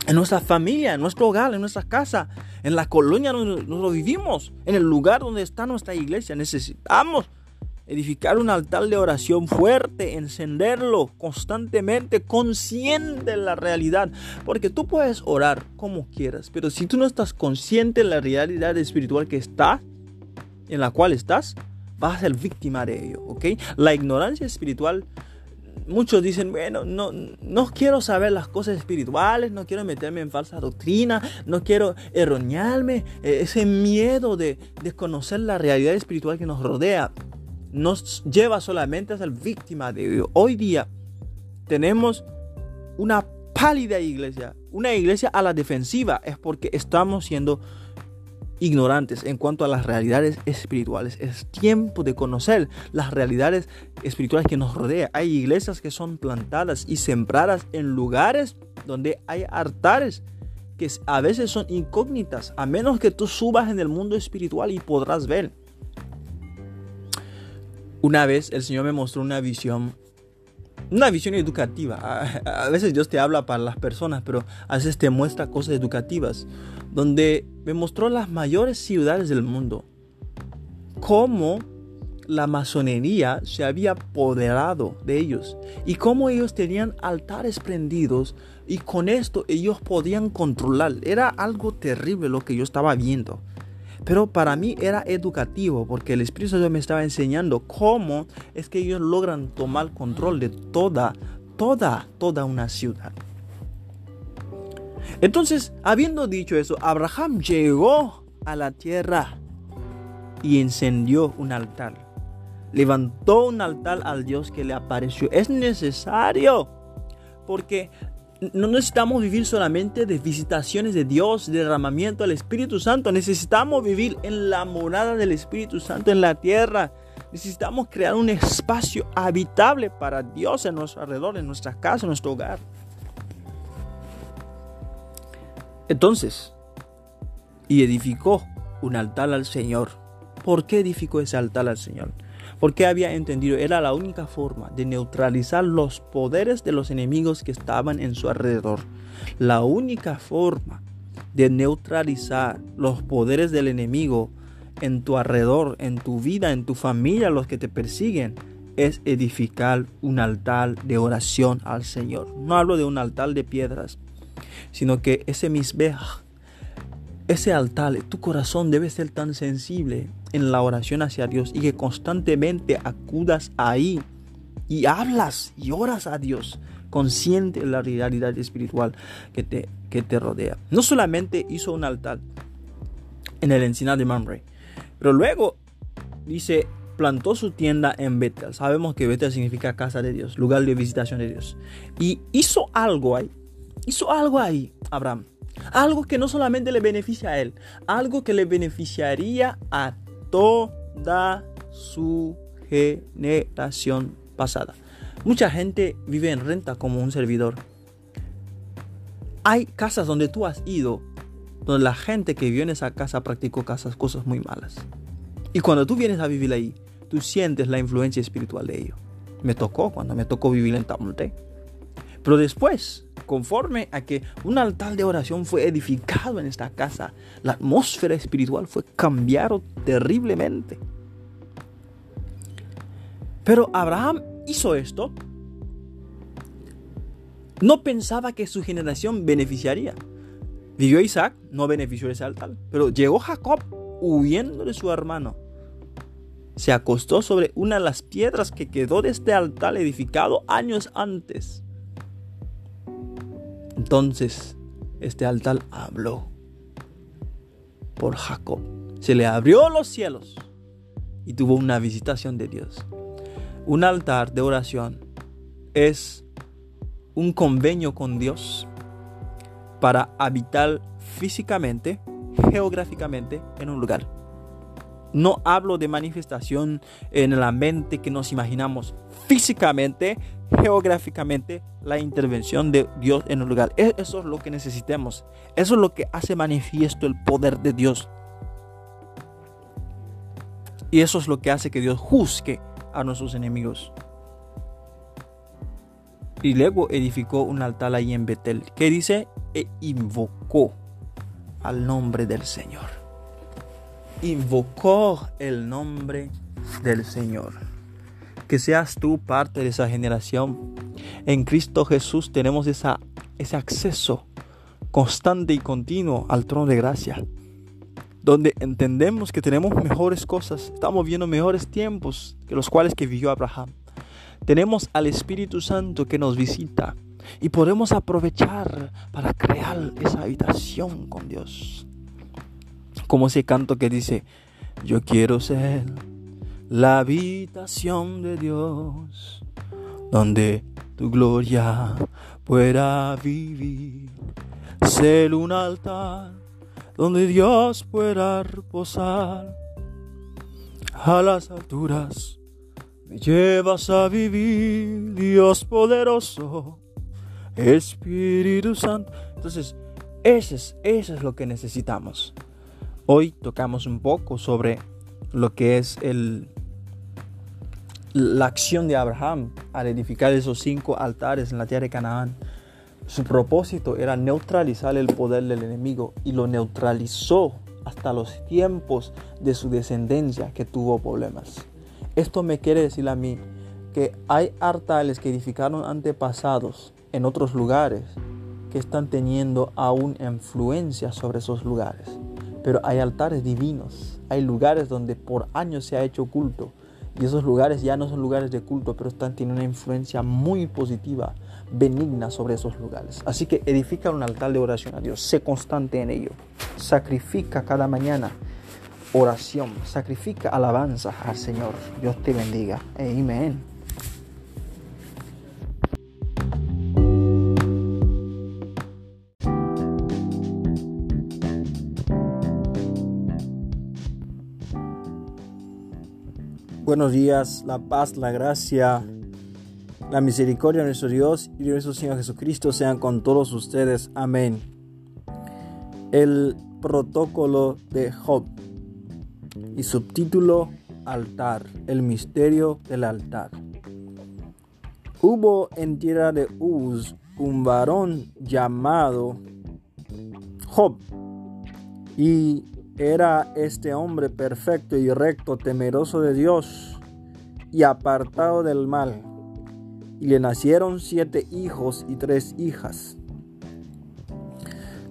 A: En nuestra familia, en nuestro hogar, en nuestra casa, en la colonia donde nos vivimos, en el lugar donde está nuestra iglesia. Necesitamos edificar un altar de oración fuerte, encenderlo constantemente, consciente de la realidad. Porque tú puedes orar como quieras, pero si tú no estás consciente de la realidad espiritual que está, en la cual estás, vas a ser víctima de ello, ¿ok? La ignorancia espiritual muchos dicen, bueno, no, no quiero saber las cosas espirituales, no quiero meterme en falsa doctrina, no quiero erronearme, e-, ese miedo de desconocer la realidad espiritual que nos rodea nos lleva solamente a ser víctima de ello. Hoy día tenemos una pálida iglesia, una iglesia a la defensiva, es porque estamos siendo ignorantes en cuanto a las realidades espirituales. Es tiempo de conocer las realidades espirituales que nos rodean. Hay iglesias que son plantadas y sembradas en lugares donde hay altares que a veces son incógnitas, a menos que tú subas en el mundo espiritual y podrás ver. Una vez el Señor me mostró una visión, una visión educativa. A, veces Dios te habla para las personas, pero a veces te muestra cosas educativas, donde me mostró las mayores ciudades del mundo, cómo la masonería se había apoderado de ellos y cómo ellos tenían altares prendidos y con esto ellos podían controlar. Era algo terrible lo que yo estaba viendo. Pero para mí era educativo porque el Espíritu Santo me estaba enseñando cómo es que ellos logran tomar control de toda, toda, toda una ciudad. Entonces, habiendo dicho eso, Abraham llegó a la tierra y encendió un altar. Levantó un altar al Dios que le apareció. Es necesario porque no necesitamos vivir solamente de visitaciones de Dios, de derramamiento del Espíritu Santo. Necesitamos vivir en la morada del Espíritu Santo en la tierra. Necesitamos crear un espacio habitable para Dios en nuestro alrededor, en nuestra casa, en nuestro hogar. Entonces, y edificó un altar al Señor. ¿Por qué edificó ese altar al Señor? Porque había entendido era la única forma de neutralizar los poderes de los enemigos que estaban en su alrededor. La única forma de neutralizar los poderes del enemigo en tu alrededor, en tu vida, en tu familia, los que te persiguen, es edificar un altar de oración al Señor. No hablo de un altar de piedras, sino que ese misbej, ese altar, tu corazón debe ser tan sensible en la oración hacia Dios y que constantemente acudas ahí y hablas y oras a Dios, consciente de la realidad espiritual que te, que te rodea. No solamente hizo un altar en el encinar de Mamre, pero luego dice, plantó su tienda en Betel. Sabemos que Betel significa casa de Dios, lugar de visitación de Dios. Y hizo algo ahí. Hizo algo ahí, Abraham. Algo que no solamente le beneficia a él, algo que le beneficiaría a toda su generación pasada. Mucha gente vive en renta como un servidor. Hay casas donde tú has ido, donde la gente que vive en esa casa practicó casas, cosas muy malas. Y cuando tú vienes a vivir ahí, tú sientes la influencia espiritual de ello. Me tocó cuando me tocó vivir en Tamonte. Pero después, conforme a que un altar de oración fue edificado en esta casa, la atmósfera espiritual fue cambiada terriblemente. Pero Abraham hizo esto. No pensaba que su generación beneficiaría. Vivió Isaac, no benefició ese altar. Pero llegó Jacob huyendo de su hermano se acostó sobre una de las piedras que quedó de este altar edificado años antes. Entonces, este altar habló por Jacob. Se le abrió los cielos y tuvo una visitación de Dios. Un altar de oración es un convenio con Dios para habitar físicamente, geográficamente en un lugar. No hablo de manifestación en la mente que nos imaginamos físicamente, geográficamente, la intervención de Dios en un lugar. E-, eso es lo que necesitamos. Eso es lo que hace manifiesto el poder de Dios. Y eso es lo que hace que Dios juzgue a nuestros enemigos. Y luego edificó un altar ahí en Betel. Que dice? E invocó al nombre del Señor invocó el nombre del Señor. Que seas tú parte de esa generación. En Cristo Jesús tenemos ese acceso constante y continuo al trono de gracia. Donde entendemos que tenemos mejores cosas, estamos viendo mejores tiempos que los cuales que vivió Abraham. Tenemos al Espíritu Santo que nos visita y podemos aprovechar para crear esa habitación con Dios como ese canto que dice, yo quiero ser la habitación de Dios, donde tu gloria pueda vivir, ser un altar donde Dios pueda reposar. A las alturas me llevas a vivir, Dios poderoso, Espíritu Santo. Entonces, eso es, eso es lo que necesitamos. Hoy tocamos un poco sobre lo que es el, la acción de Abraham al edificar esos cinco altares en la tierra de Canaán. Su propósito era neutralizar el poder del enemigo y lo neutralizó hasta los tiempos de su descendencia que tuvo problemas. Esto me quiere decir a mí que hay altares que edificaron antepasados en otros lugares que están teniendo aún influencia sobre esos lugares. Pero hay altares divinos, hay lugares donde por años se ha hecho culto. Y esos lugares ya no son lugares de culto, pero están teniendo una influencia muy positiva, benigna sobre esos lugares. Así que edifica un altar de oración a Dios, sé constante en ello. Sacrifica cada mañana oración, sacrifica alabanza al Señor. Dios te bendiga. Amén. Buenos días, la paz, la gracia, la misericordia de nuestro Dios y de nuestro Señor Jesucristo sean con todos ustedes. Amén. El protocolo de Job y subtítulo Altar, el misterio del altar. Hubo en tierra de Uz un varón llamado Job, Y era este hombre perfecto y recto, temeroso de Dios y apartado del mal. Y le nacieron siete hijos y tres hijas.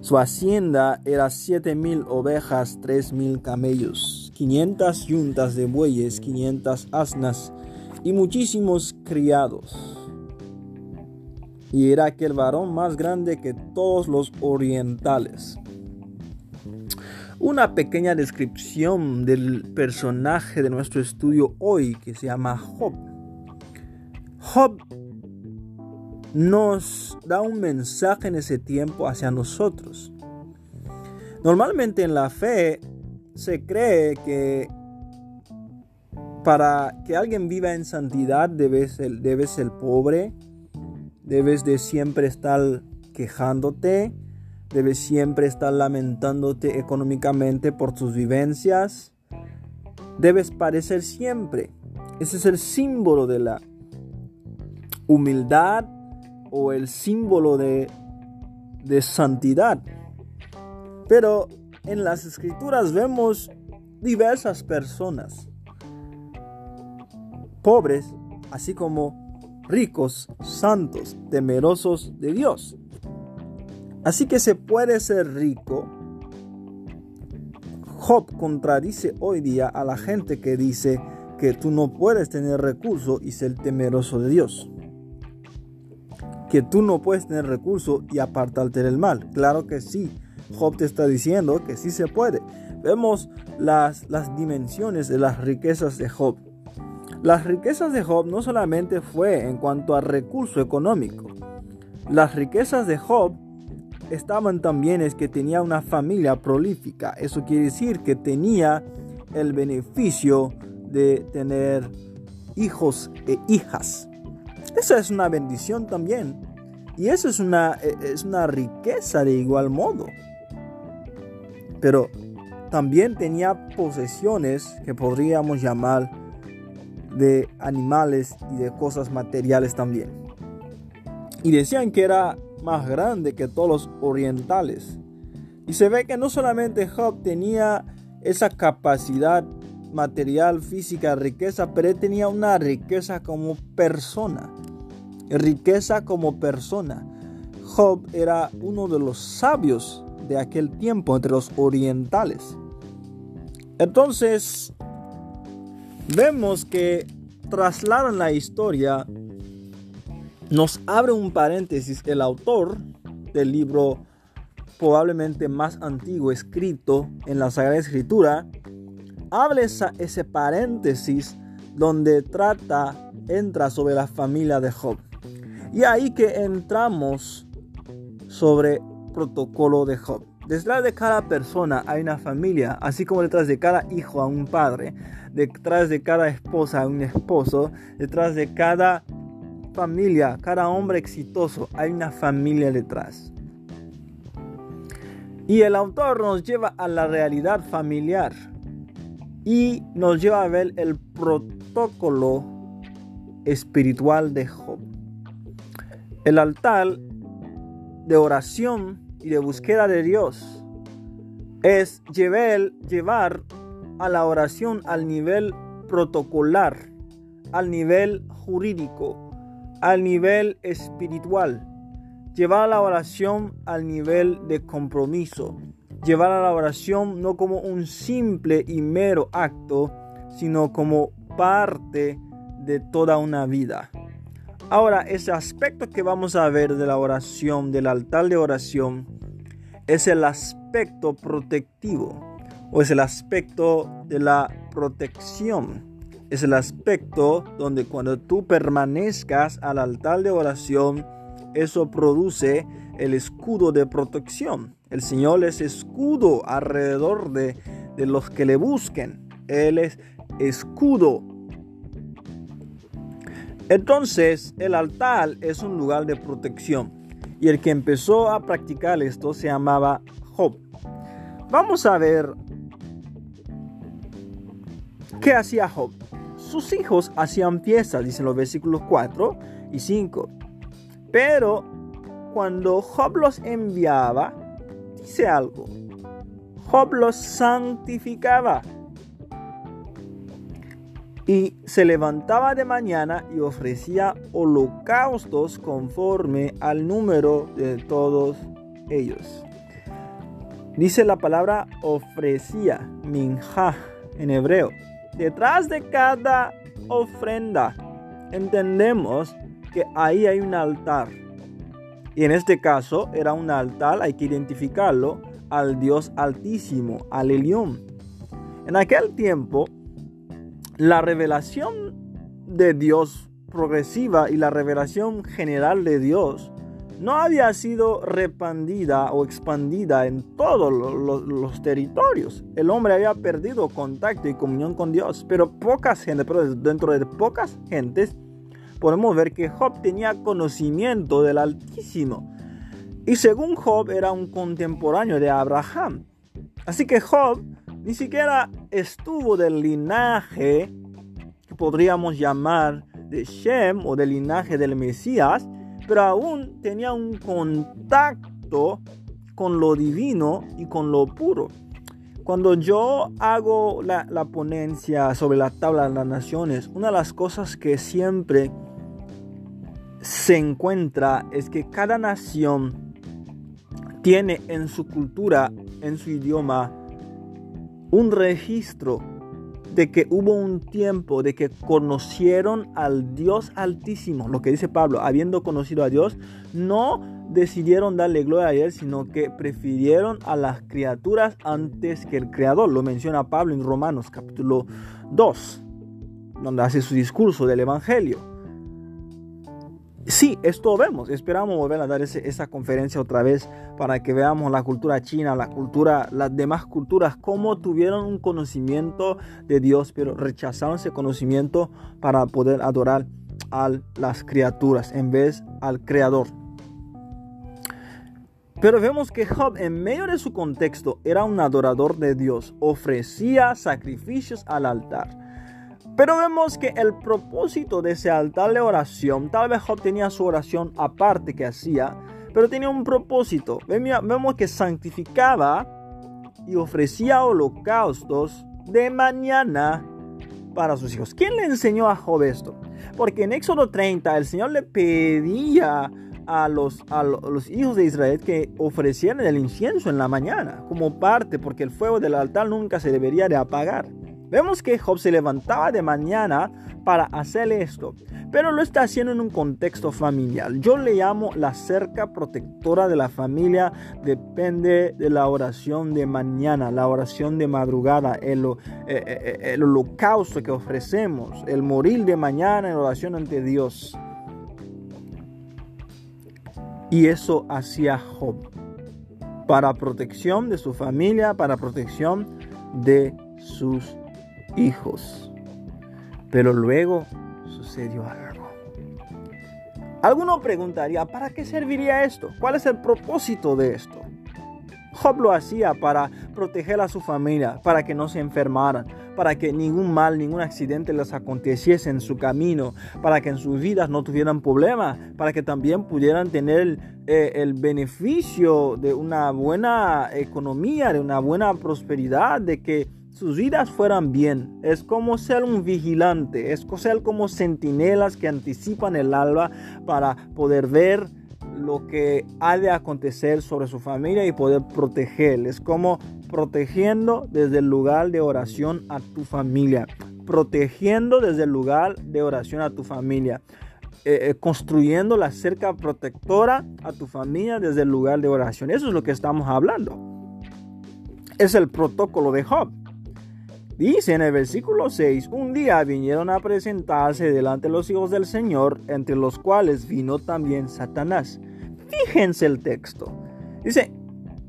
A: Su hacienda era siete mil ovejas, tres mil camellos, quinientas yuntas de bueyes, quinientas asnas y muchísimos criados. Y era aquel varón más grande que todos los orientales una pequeña descripción del personaje de nuestro estudio hoy que se llama Job. Job nos da un mensaje en ese tiempo hacia nosotros. Normalmente en la fe se cree que para que alguien viva en santidad debes ser, pobre, debes de siempre estar quejándote, Debes siempre estar lamentándote económicamente por tus vivencias. Debes parecer siempre. Ese es el símbolo de la humildad o el símbolo de, de santidad. Pero en las escrituras vemos diversas personas, pobres, así como ricos, santos, temerosos de Dios. Así que se puede ser rico. Job contradice hoy día a la gente que dice que tú no puedes tener recursos y ser temeroso de Dios. Que tú no puedes tener recursos y apartarte del mal. Claro que sí. Job te está diciendo que sí se puede. Vemos las, las dimensiones de las riquezas de Job. Las riquezas de Job no solamente fue en cuanto a recurso económico. Las riquezas de Job estaban también es que tenía una familia prolífica. Eso quiere decir que tenía el beneficio de tener hijos e hijas. Esa es una bendición también. Y eso es una, e, es una riqueza de igual modo. Pero también tenía posesiones que podríamos llamar de animales y de cosas materiales también. Y decían que era más grande que todos los orientales. Y se ve que no solamente Job tenía esa capacidad material, física, riqueza, pero él tenía una riqueza como persona. Riqueza como persona. Job era uno de los sabios de aquel tiempo entre los orientales. Entonces, vemos que trasladan la historia nos abre un paréntesis el autor del libro probablemente más antiguo escrito en la Sagrada Escritura, abre ese paréntesis donde trata, entra sobre la familia de Job. Y ahí que entramos sobre protocolo de Job. Detrás de cada persona hay una familia, así como detrás de cada hijo a un padre, detrás de cada esposa a un esposo, detrás de cada familia, cada hombre exitoso, hay una familia detrás. Y el autor nos lleva a la realidad familiar y nos lleva a ver el protocolo espiritual de Job. El altar de oración y de búsqueda de Dios es llevar, llevar a la oración al nivel protocolar, al nivel jurídico, al nivel espiritual, llevar la oración al nivel de compromiso, llevar la oración no como un simple y mero acto, sino como parte de toda una vida. Ahora, ese aspecto que vamos a ver de la oración, del altar de oración, es el aspecto protectivo o es el aspecto de la protección es el aspecto donde cuando tú permanezcas al altar de oración, eso produce el escudo de protección. El Señor es escudo alrededor de, de los que le busquen. Él es escudo. Entonces, el altar es un lugar de protección. Y el que empezó a practicar esto se llamaba Job. Vamos a ver qué hacía Job sus hijos hacían fiestas, dicen los versículos 4 y 5. Pero cuando Job los enviaba, dice algo. Job los santificaba y se levantaba de mañana y ofrecía holocaustos conforme al número de todos ellos. Dice la palabra ofrecía, minja en hebreo. Detrás de cada ofrenda entendemos que ahí hay un altar. Y en este caso era un altar, hay que identificarlo, al Dios Altísimo, al Elión. En aquel tiempo la revelación de Dios progresiva y la revelación general de Dios no había sido repandida o expandida en todos los, territorios. El hombre había perdido contacto y comunión con Dios, pero pocas gente, pero dentro de pocas gentes podemos ver que Job tenía conocimiento del Altísimo. Y según Job era un contemporáneo de Abraham. Así que Job ni siquiera estuvo del linaje que podríamos llamar de Shem o del linaje del Mesías, pero aún tenía un contacto con lo divino y con lo puro. Cuando yo hago la, la, ponencia sobre la tabla de las naciones, una de las cosas que siempre se encuentra es que cada nación tiene en su cultura, en su idioma, un registro de que hubo un tiempo de que conocieron al Dios Altísimo, lo que dice Pablo, habiendo conocido a Dios, no decidieron darle gloria a Él, sino que prefirieron a las criaturas antes que el Creador. Lo menciona Pablo en Romanos capítulo 2, donde hace su discurso del Evangelio. Sí, esto vemos. Esperamos volver a dar esa conferencia otra vez para que veamos la cultura china, la cultura, las demás culturas, cómo tuvieron un conocimiento de Dios, pero rechazaron ese conocimiento para poder adorar a las criaturas en vez al Creador. Pero vemos que Job, en medio de su contexto, era un adorador de Dios, ofrecía sacrificios al altar. Pero vemos que el propósito de ese altar de oración, tal vez Job tenía su oración aparte que hacía, pero tenía un propósito. Vemos que santificaba y ofrecía holocaustos de mañana para sus hijos. ¿Quién le enseñó a Job esto? Porque en Éxodo 30 el Señor le pedía a los, a los hijos de Israel que ofrecieran el incienso en la mañana como parte, porque el fuego del altar nunca se debería de apagar. Vemos que Job se levantaba de mañana para hacer esto, pero lo está haciendo en un contexto familiar. Yo le llamo la cerca protectora de la familia, depende de la oración de mañana, la oración de madrugada, el, eh, eh, eh, el holocausto que ofrecemos, el morir de mañana en oración ante Dios. Y eso hacía Job para protección de su familia, para protección de sus hijos. Pero luego sucedió algo. Alguno preguntaría, ¿para qué serviría esto? ¿Cuál es el propósito de esto? Job lo hacía para proteger a su familia, para que no se enfermaran, para que ningún mal, ningún accidente les aconteciese en su camino, para que en sus vidas no tuvieran problemas, para que también pudieran tener eh, el beneficio de una buena economía, de una buena prosperidad, de que sus vidas fueran bien. Es como ser un vigilante, es ser como centinelas que anticipan el alba para poder ver lo que ha de acontecer sobre su familia y poder proteger. Es como protegiendo desde el lugar de oración a tu familia. Protegiendo desde el lugar de oración a tu familia. Eh, eh, construyendo la cerca protectora a tu familia desde el lugar de oración. Eso es lo que estamos hablando. Es el protocolo de Job. Dice en el versículo 6, un día vinieron a presentarse delante de los hijos del Señor, entre los cuales vino también Satanás. Fíjense el texto. Dice,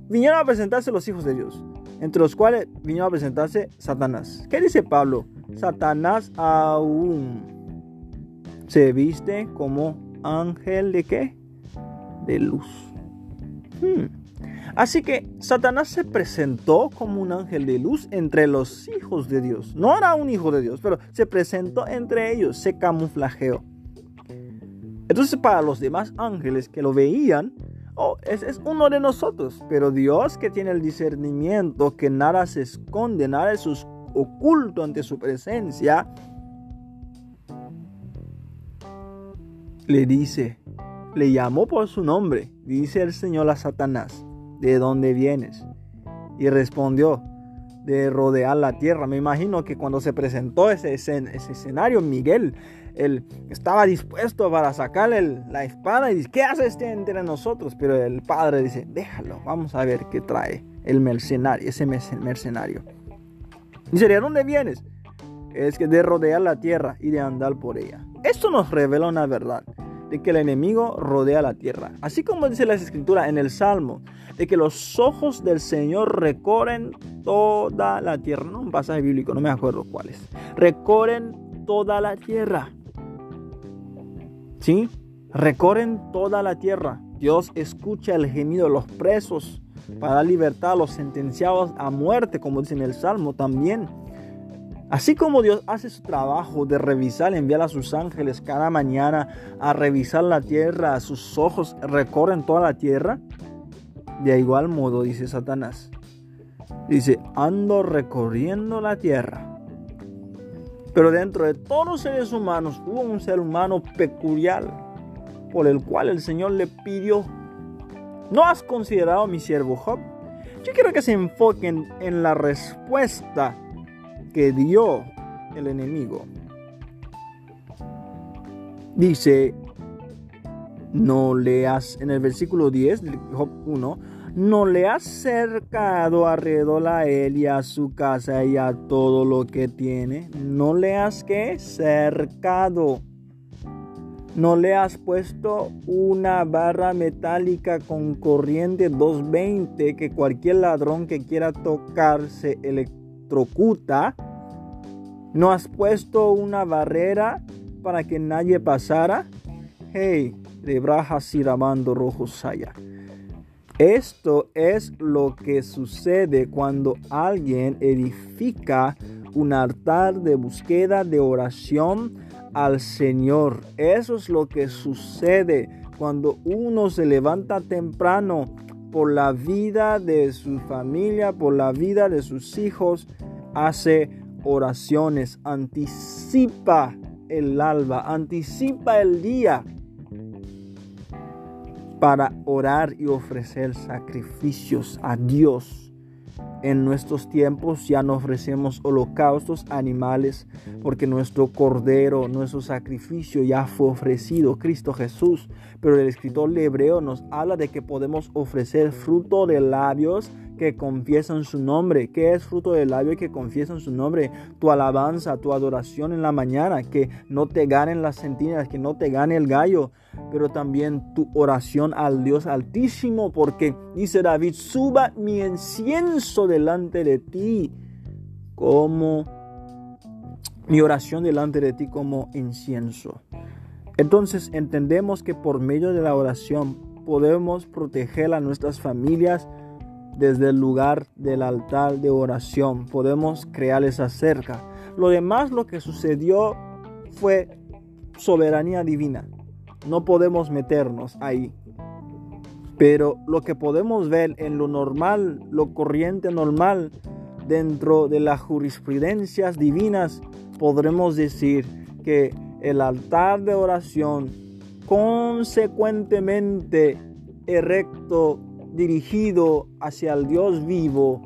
A: vinieron a presentarse los hijos de Dios, entre los cuales vinieron a presentarse Satanás. ¿Qué dice Pablo? Satanás aún se viste como ángel de qué? De luz. Hmm. Así que Satanás se presentó como un ángel de luz entre los hijos de Dios. No era un hijo de Dios, pero se presentó entre ellos, se camuflajeó. Entonces para los demás ángeles que lo veían, oh, es, uno de nosotros. Pero Dios que tiene el discernimiento, que nada se esconde, nada es oculto ante su presencia, le dice, le llamó por su nombre, dice el Señor a Satanás, ¿de dónde vienes? Y respondió, de rodear la tierra. Me imagino que cuando se presentó ese, ese escenario, Miguel él estaba dispuesto para sacarle la espada y dice, ¿qué hace este entre nosotros? Pero el padre dice, déjalo, vamos a ver qué trae el mercenario, ese mercenario. Dice, ¿de dónde vienes? Es que de rodear la tierra y de andar por ella. Esto nos revela una verdad, de que el enemigo rodea la tierra. Así como dice la escritura en el Salmo, de que los ojos del Señor recorren toda la tierra. No un pasaje bíblico, no me acuerdo cuál es. Recorren toda la tierra. ¿Sí? Recorren toda la tierra. Dios escucha el gemido de los presos para dar libertad a los sentenciados a muerte, como dice en el Salmo también. Así como Dios hace su trabajo de revisar, enviar a sus ángeles cada mañana a revisar la tierra, sus ojos recorren toda la tierra. De igual modo, dice Satanás, dice, ando recorriendo la tierra pero dentro de todos los seres humanos hubo un ser humano peculiar por el cual el Señor le pidió, ¿no has considerado mi siervo Job? Yo quiero que se enfoquen en la respuesta que dio el enemigo. Dice, no leas en el versículo 10 de Job 1, no le has cercado alrededor a él y a su casa y a todo lo que tiene. No le has que cercado. No le has puesto una barra metálica con corriente 220 que cualquier ladrón que quiera tocar se electrocuta. No has puesto una barrera para que nadie pasara. Hey, de brajas siramando rojo saya. Esto es lo que sucede cuando alguien edifica un altar de búsqueda de oración al Señor. Eso es lo que sucede cuando uno se levanta temprano por la vida de su familia, por la vida de sus hijos, hace oraciones, anticipa el alba, anticipa el día para orar y ofrecer sacrificios a Dios. En nuestros tiempos ya no ofrecemos holocaustos animales porque nuestro cordero, nuestro sacrificio ya fue ofrecido, Cristo Jesús. Pero el escritor hebreo nos habla de que podemos ofrecer fruto de labios que confiesan su nombre. ¿Qué es fruto del labio que confiesan su nombre? Tu alabanza, tu adoración en la mañana, que no te ganen las centinelas, que no te gane el gallo, pero también tu oración al Dios Altísimo, porque dice David, suba mi incienso delante de ti, como mi oración delante de ti como incienso. Entonces entendemos que por medio de la oración podemos proteger a nuestras familias, desde el lugar del altar de oración. Podemos crear esa cerca. Lo demás, lo que sucedió fue soberanía divina. No podemos meternos ahí. Pero lo que podemos ver en lo normal, lo corriente normal, dentro de las jurisprudencias divinas, podremos decir que el altar de oración consecuentemente erecto dirigido hacia el Dios vivo,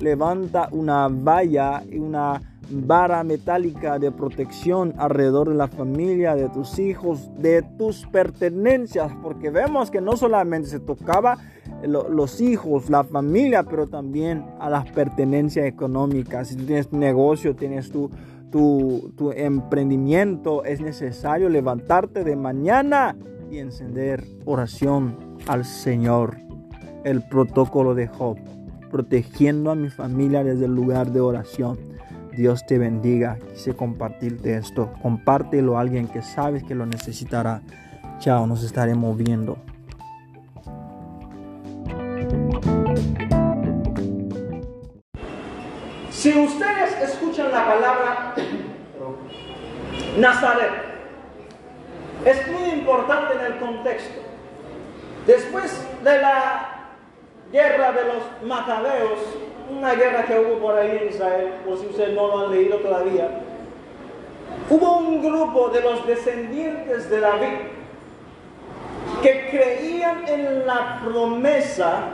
A: levanta una valla y una vara metálica de protección alrededor de la familia, de tus hijos, de tus pertenencias, porque vemos que no solamente se tocaba los hijos, la familia, pero también a las pertenencias económicas. Si tú tienes tu negocio, tienes tu, tu, tu emprendimiento, es necesario levantarte de mañana y encender oración al Señor el protocolo de Job, protegiendo a mi familia desde el lugar de oración. Dios te bendiga. Quise compartirte esto. Compártelo a alguien que sabes que lo necesitará. Chao, nos estaremos viendo.
B: Si ustedes escuchan la palabra Nazaret, es muy importante en el contexto. Después de la guerra de los macabeos, una guerra que hubo por ahí en Israel, por si ustedes no lo han leído todavía, hubo un grupo de los descendientes de David que creían en la promesa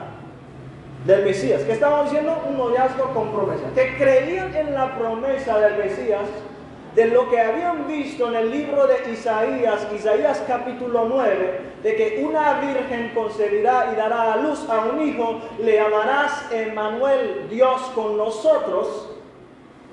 B: del Mesías, que estaban diciendo un noviazgo con promesa, que creían en la promesa del Mesías de lo que habían visto en el libro de Isaías, Isaías capítulo 9, de que una virgen concebirá y dará a luz a un hijo, le llamarás Emmanuel, Dios con nosotros.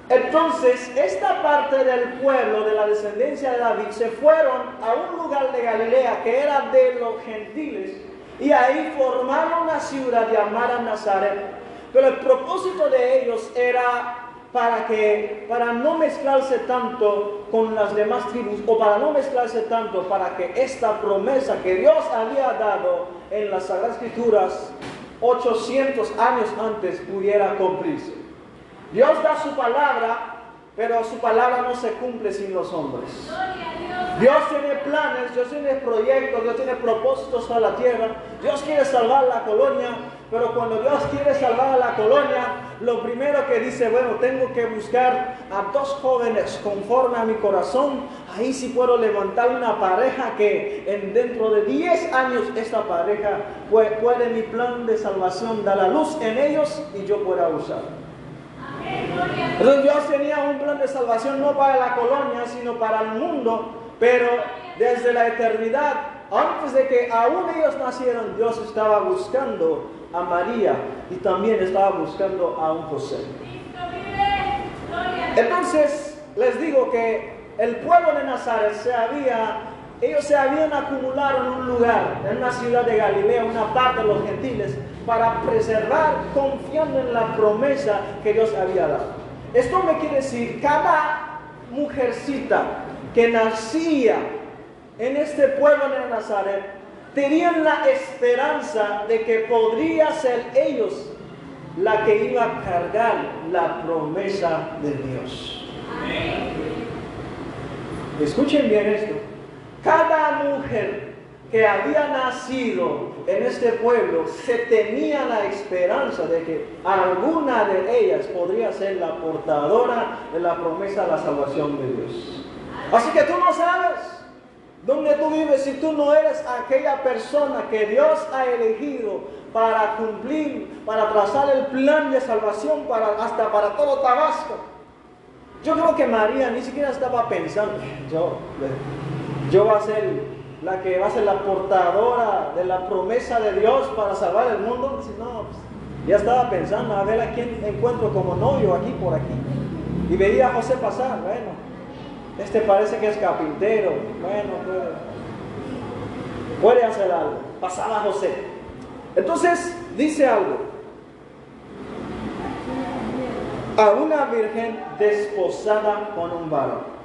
B: Entonces, esta parte del pueblo de la descendencia de David se fueron a un lugar de Galilea que era de los gentiles y ahí formaron una ciudad llamada Nazaret. Pero el propósito de ellos era para que para no mezclarse tanto con las demás tribus o para no mezclarse tanto para que esta promesa que Dios había dado en las Sagradas Escrituras 800 años antes pudiera cumplirse. Dios da su palabra, pero su palabra no se cumple sin los hombres. Dios tiene planes, Dios tiene proyectos, Dios tiene propósitos para la tierra. Dios quiere salvar la colonia, pero cuando Dios quiere salvar a la colonia, lo primero que dice, bueno, tengo que buscar a dos jóvenes conforme a mi corazón. Ahí sí puedo levantar una pareja que en dentro de 10 años esta pareja puede, puede mi plan de salvación dar la luz en ellos y yo pueda usar. Dios tenía un plan de salvación no para la colonia, sino para el mundo, pero desde la eternidad, antes de que aún ellos nacieran, Dios estaba buscando a María y también estaba buscando a un José. Entonces, les digo que el pueblo de Nazaret se había, ellos se habían acumulado en un lugar, en una ciudad de Galilea, una parte de los gentiles, para preservar confiando en la promesa que Dios había dado. Esto me quiere decir, cada mujercita que nacía en este pueblo de Nazaret tenían la esperanza de que podría ser ellos la que iba a cargar la promesa de Dios. Escuchen bien esto. Cada mujer que había nacido en este pueblo se tenía la esperanza de que alguna de ellas podría ser la portadora de la promesa de la salvación de Dios. Así que tú no sabes donde tú vives si tú no eres aquella persona que Dios ha elegido para cumplir, para trazar el plan de salvación para, hasta para todo Tabasco. Yo creo que María ni siquiera estaba pensando, yo, yo voy a ser la que va a ser la portadora de la promesa de Dios para salvar el mundo. No, pues, ya estaba pensando a ver a quién encuentro como novio aquí por aquí. Y veía a José pasar, bueno, este parece que es carpintero. Bueno, puede, puede hacer algo. Pasaba José. Entonces dice algo. A una virgen desposada con un varón.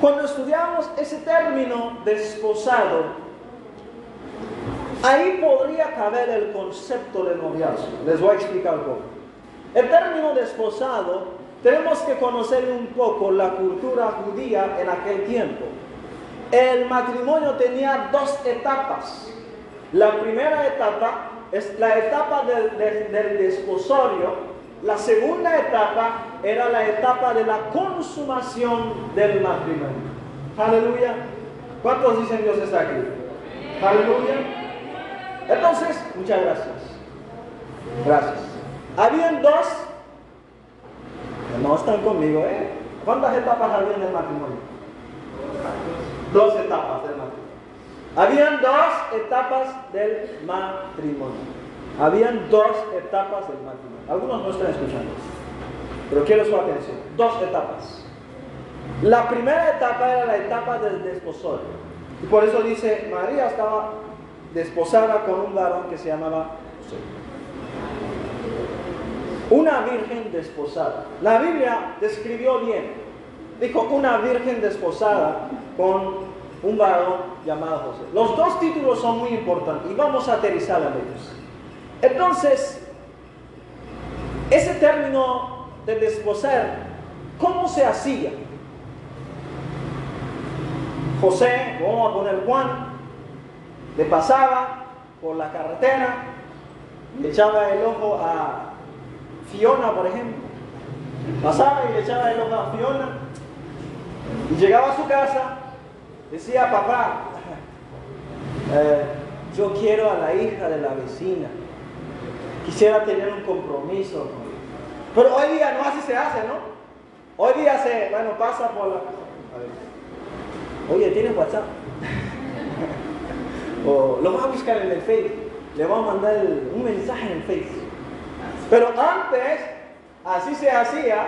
B: Cuando estudiamos ese término desposado, ahí podría caber el concepto de noviazgo. Les voy a explicar cómo. El término desposado tenemos que conocer un poco la cultura judía en aquel tiempo. El matrimonio tenía dos etapas. La primera etapa es la etapa del, desposorio. La segunda etapa era la etapa de la consumación del matrimonio. Aleluya. ¿Cuántos dicen Dios está aquí? Aleluya. Entonces, muchas gracias. Gracias. Habían dos no están conmigo, ¿eh? ¿Cuántas etapas había en el matrimonio? Dos etapas del matrimonio. Habían dos etapas del matrimonio. Habían dos etapas del matrimonio. Algunos no están escuchando pero quiero su atención. Dos etapas. La primera etapa era la etapa del desposorio. Y por eso dice, María estaba desposada con un varón que se llamaba una virgen desposada. La Biblia describió bien. Dijo una virgen desposada con un varón llamado José. Los dos títulos son muy importantes y vamos a aterrizar a ellos. Entonces, ese término de desposar, ¿cómo se hacía? José, vamos a poner Juan, le pasaba por la carretera, le echaba el ojo a Fiona, por ejemplo. Pasaba y le echaba el a Fiona. Y llegaba a su casa, decía, papá, eh, yo quiero a la hija de la vecina. Quisiera tener un compromiso. Pero hoy día no así se hace, ¿no? Hoy día se, bueno, pasa por la... Oye, ¿tienes WhatsApp? o lo va a buscar en el Facebook. Le va a mandar un mensaje en el Facebook. Pero antes, así se hacía,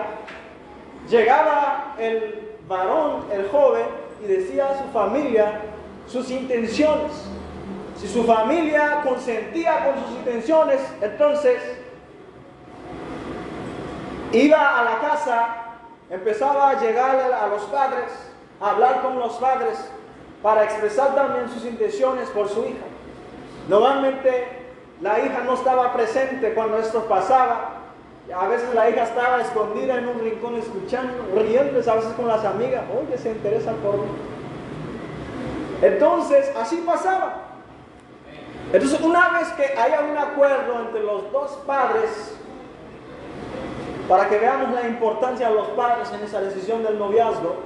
B: llegaba el varón, el joven, y decía a su familia sus intenciones. Si su familia consentía con sus intenciones, entonces iba a la casa, empezaba a llegar a los padres, a hablar con los padres para expresar también sus intenciones por su hija. Normalmente la hija no estaba presente cuando esto pasaba. A veces la hija estaba escondida en un rincón escuchando, riendo, a veces con las amigas, oye, se interesan por mí. Entonces, así pasaba. Entonces, una vez que haya un acuerdo entre los dos padres, para que veamos la importancia de los padres en esa decisión del noviazgo,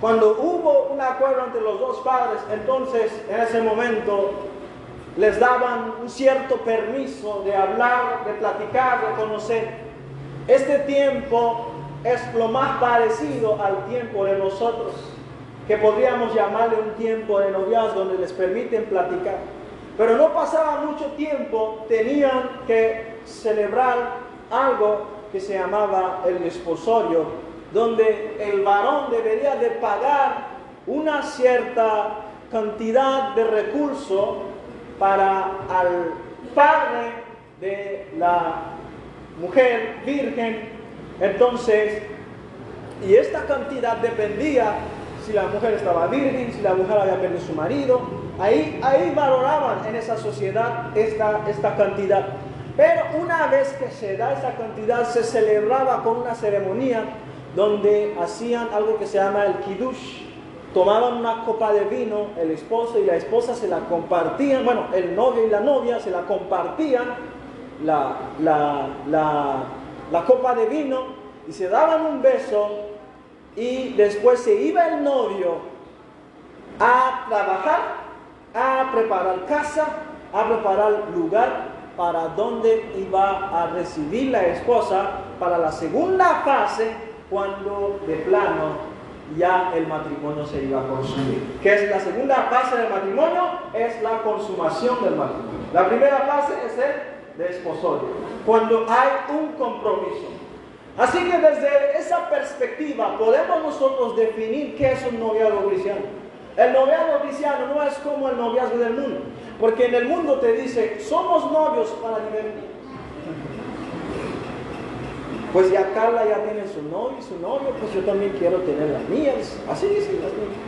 B: cuando hubo un acuerdo entre los dos padres, entonces en ese momento les daban un cierto permiso de hablar, de platicar, de conocer. Este tiempo es lo más parecido al tiempo de nosotros, que podríamos llamarle un tiempo de noviazgo donde les permiten platicar. Pero no pasaba mucho tiempo, tenían que celebrar algo que se llamaba el esposorio, donde el varón debería de pagar una cierta cantidad de recursos para al padre de la mujer virgen. Entonces, y esta cantidad dependía si la mujer estaba virgen, si la mujer había perdido su marido. Ahí, ahí valoraban en esa sociedad esta, esta cantidad. Pero una vez que se da esa cantidad, se celebraba con una ceremonia donde hacían algo que se llama el kiddush, tomaban una copa de vino, el esposo y la esposa se la compartían, bueno, el novio y la novia se la compartían la, la, copa de vino y se daban un beso y después se iba el novio a trabajar, a preparar casa, a preparar lugar para donde iba a recibir la esposa para la segunda fase cuando de plano ya el matrimonio se iba a consumir. ¿Qué es la segunda fase del matrimonio? Es la consumación del matrimonio. La primera fase es el desposorio, cuando hay un compromiso. Así que desde esa perspectiva podemos nosotros definir qué es un noviazgo cristiano. El noviazgo cristiano no es como el noviazgo del mundo, porque en el mundo te dice, somos novios para divertir. Pues ya Carla ya tiene su novio y su novio, pues yo también quiero tener las mías. Así dicen las niñas.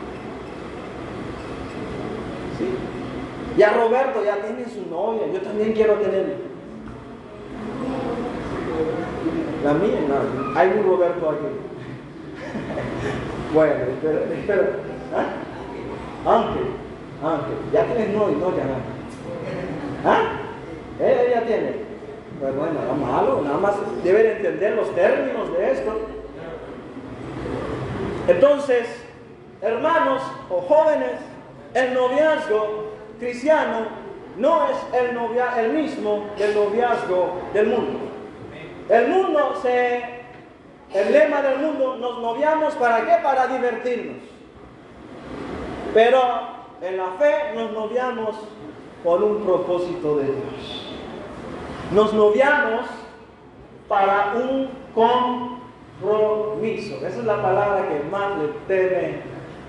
B: ¿Sí? Ya Roberto ya tiene su novia, yo también quiero tener la mía. No, hay un Roberto aquí. bueno, espera, espera. ¿Ah? Ángel, Ángel, ya tienes novio, no ya nada. ¿Ah? Ella ya tiene. Pues bueno, nada malo, nada más deben entender los términos de esto. Entonces, hermanos o jóvenes, el noviazgo cristiano no es el, novia, el mismo del noviazgo del mundo. El mundo se, el lema del mundo, nos noviamos para qué? Para divertirnos. Pero en la fe nos noviamos por un propósito de Dios nos noviamos para un compromiso. Esa es la palabra que más le teme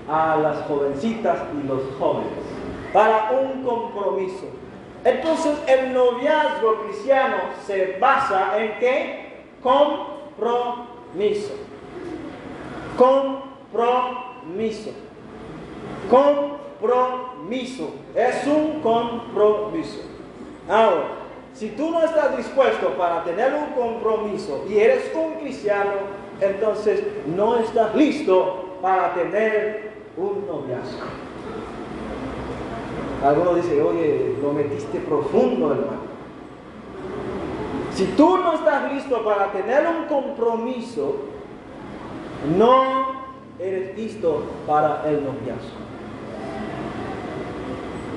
B: a las jovencitas y los jóvenes. Para un compromiso. Entonces el noviazgo cristiano se basa en qué? Compromiso. Compromiso. Compromiso. Es un compromiso. Ahora, si tú no estás dispuesto para tener un compromiso y eres un cristiano, entonces no estás listo para tener un noviazgo. Algunos dicen, oye, lo metiste profundo, hermano. Si tú no estás listo para tener un compromiso, no eres listo para el noviazgo.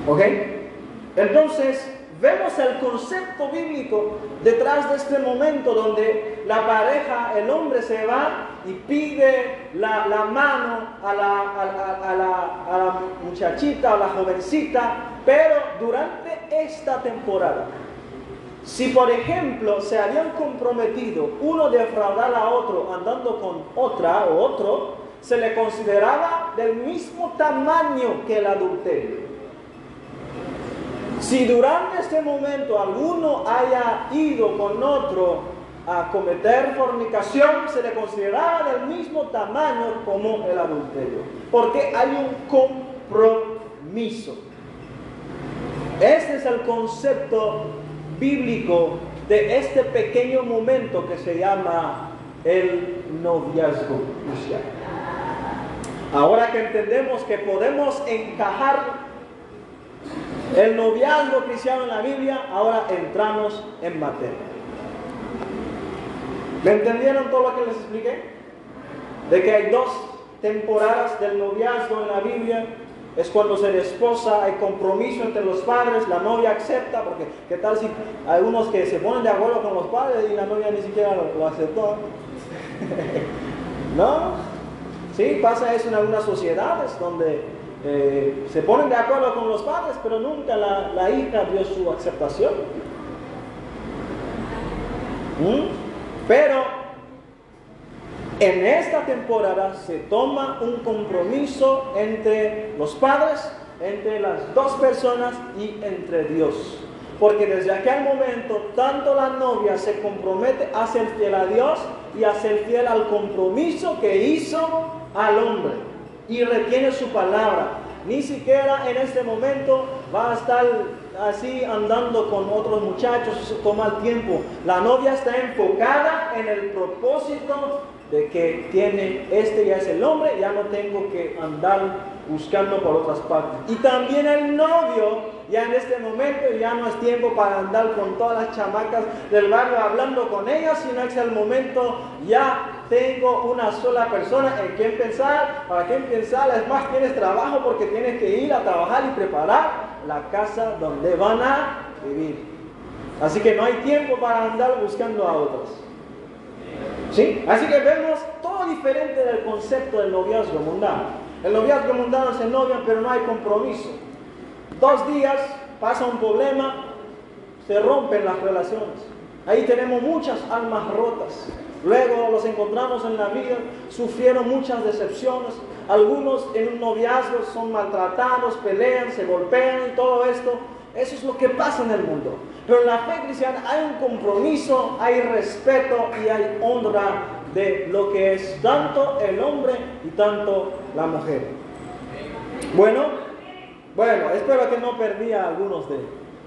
B: ¿Ok? Entonces, vemos el concepto bíblico detrás de este momento donde la pareja, el hombre se va y pide la, mano a la, a, a la muchachita, a la jovencita, pero durante esta temporada, si por ejemplo se habían comprometido uno defraudar a otro andando con otra o otro, se le consideraba del mismo tamaño que el adulterio. Si durante este momento alguno haya ido con otro a cometer fornicación, se le consideraba del mismo tamaño como el adulterio, porque hay un compromiso. Este es el concepto bíblico de este pequeño momento que se llama el noviazgo. Ahora que entendemos que podemos encajar el noviazgo cristiano en la Biblia, ahora entramos en materia. ¿Me entendieron todo lo que les expliqué? De que hay dos temporadas del noviazgo en la Biblia es cuando se esposa, hay compromiso entre los padres, la novia acepta, porque qué tal si hay unos que se ponen de acuerdo con los padres y la novia ni siquiera lo, aceptó. ¿No? Sí, pasa eso en algunas sociedades donde eh, se ponen de acuerdo con los padres, pero nunca la, hija dio su aceptación. ¿Mm? Pero en esta temporada se toma un compromiso entre los padres, entre las dos personas y entre Dios. Porque desde aquel momento tanto la novia se compromete a ser fiel a Dios y a ser fiel al compromiso que hizo al hombre. Y retiene su palabra. Ni siquiera en este momento va a estar así andando con otros muchachos, se toma el tiempo. La novia está enfocada en el propósito de que tiene este ya es el hombre, ya no tengo que andar buscando por otras partes. Y también el novio, ya en este momento ya no es tiempo para andar con todas las chamacas del barrio hablando con ellas, sino es el momento ya tengo una sola persona en quien pensar, para quien pensar, es más, tienes trabajo porque tienes que ir a trabajar y preparar la casa donde van a vivir. Así que no hay tiempo para andar buscando a otros. ¿Sí? Así que vemos todo diferente del concepto del noviazgo mundano. El noviazgo mundano se novia, pero no hay compromiso. Dos días pasa un problema, se rompen las relaciones. Ahí tenemos muchas almas rotas. Luego los encontramos en la vida, sufrieron muchas decepciones. Algunos en un noviazgo son maltratados, pelean, se golpean y todo esto. Eso es lo que pasa en el mundo. Pero en la fe cristiana hay un compromiso, hay respeto y hay honra de lo que es tanto el hombre y tanto la mujer. Bueno, bueno, espero que no perdí a algunos de,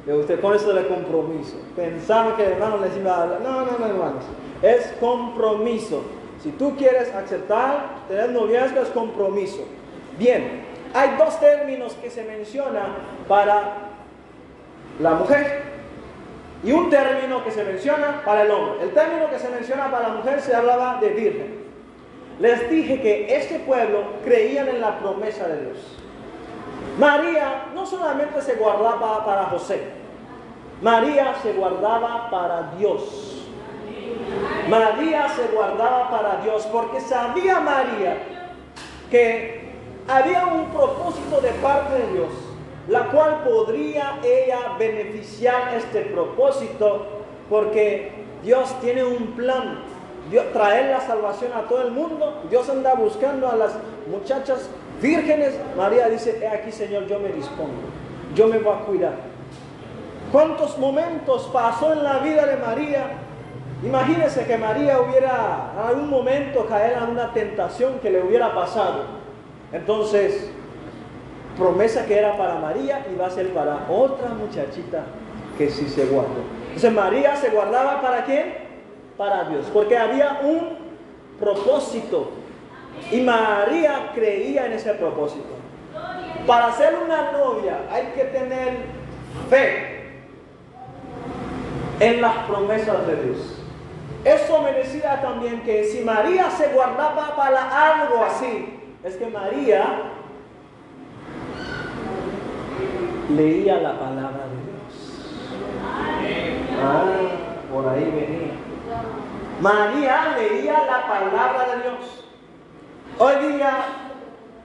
B: de ustedes con eso del compromiso. Pensaban que hermano les iba a hablar. No, no, no, hermanos. Es compromiso. Si tú quieres aceptar, tener noviazgo es compromiso. Bien, hay dos términos que se mencionan para la mujer y un término que se menciona para el hombre. El término que se menciona para la mujer se hablaba de virgen. Les dije que este pueblo creían en la promesa de Dios. María no solamente se guardaba para José, María se guardaba para Dios. María se guardaba para Dios porque sabía María que había un propósito de parte de Dios la cual podría ella beneficiar este propósito porque Dios tiene un plan, Dios, traer la salvación a todo el mundo. Dios anda buscando a las muchachas vírgenes. María dice, he aquí Señor, yo me dispongo, yo me voy a cuidar. ¿Cuántos momentos pasó en la vida de María? Imagínese que María hubiera en algún momento caer en una tentación que le hubiera pasado. Entonces, promesa que era para María y va a ser para otra muchachita que sí se guardó. Entonces María se guardaba para quién? Para Dios, porque había un propósito y María creía en ese propósito. Para ser una novia hay que tener fe en las promesas de Dios. Eso me decía también que si María se guardaba para algo así, es que María leía la palabra de Dios. Ah, por ahí venía. María leía la palabra de Dios. Hoy día,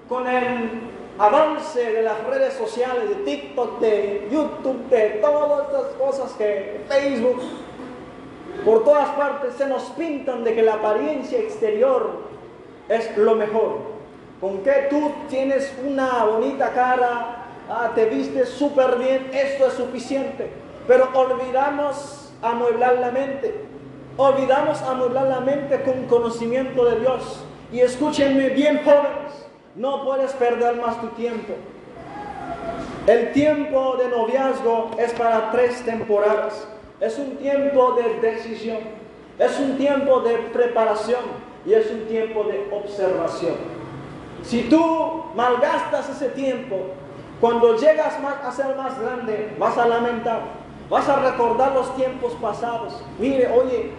B: con el avance de las redes sociales, de TikTok, de YouTube, de todas estas cosas que Facebook, por todas partes se nos pintan de que la apariencia exterior es lo mejor. Con que tú tienes una bonita cara, ah, te vistes súper bien, esto es suficiente. Pero olvidamos amueblar la mente. Olvidamos amueblar la mente con conocimiento de Dios. Y escúchenme bien jóvenes, no puedes perder más tu tiempo. El tiempo de noviazgo es para tres temporadas. Es un tiempo de decisión, es un tiempo de preparación y es un tiempo de observación. Si tú malgastas ese tiempo, cuando llegas a ser más grande, vas a lamentar, vas a recordar los tiempos pasados. Mire, oye,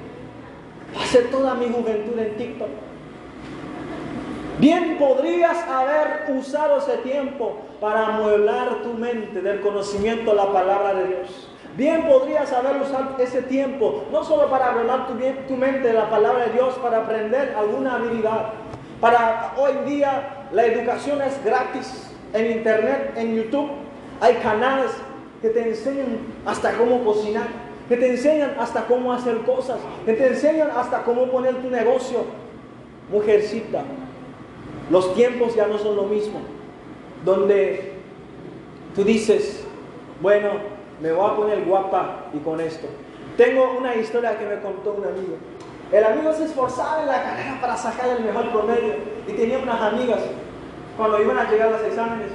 B: pasé toda mi juventud en TikTok. Bien podrías haber usado ese tiempo para amueblar tu mente del conocimiento de la palabra de Dios. Bien podrías haber usado ese tiempo, no solo para arreglar tu, tu mente de la palabra de Dios, para aprender alguna habilidad. Para hoy día la educación es gratis en internet, en YouTube. Hay canales que te enseñan hasta cómo cocinar, que te enseñan hasta cómo hacer cosas, que te enseñan hasta cómo poner tu negocio. Mujercita, los tiempos ya no son lo mismo. Donde tú dices, bueno, me voy a poner guapa y con esto. Tengo una historia que me contó un amigo. El amigo se esforzaba en la carrera para sacar el mejor promedio y tenía unas amigas cuando iban a llegar los exámenes.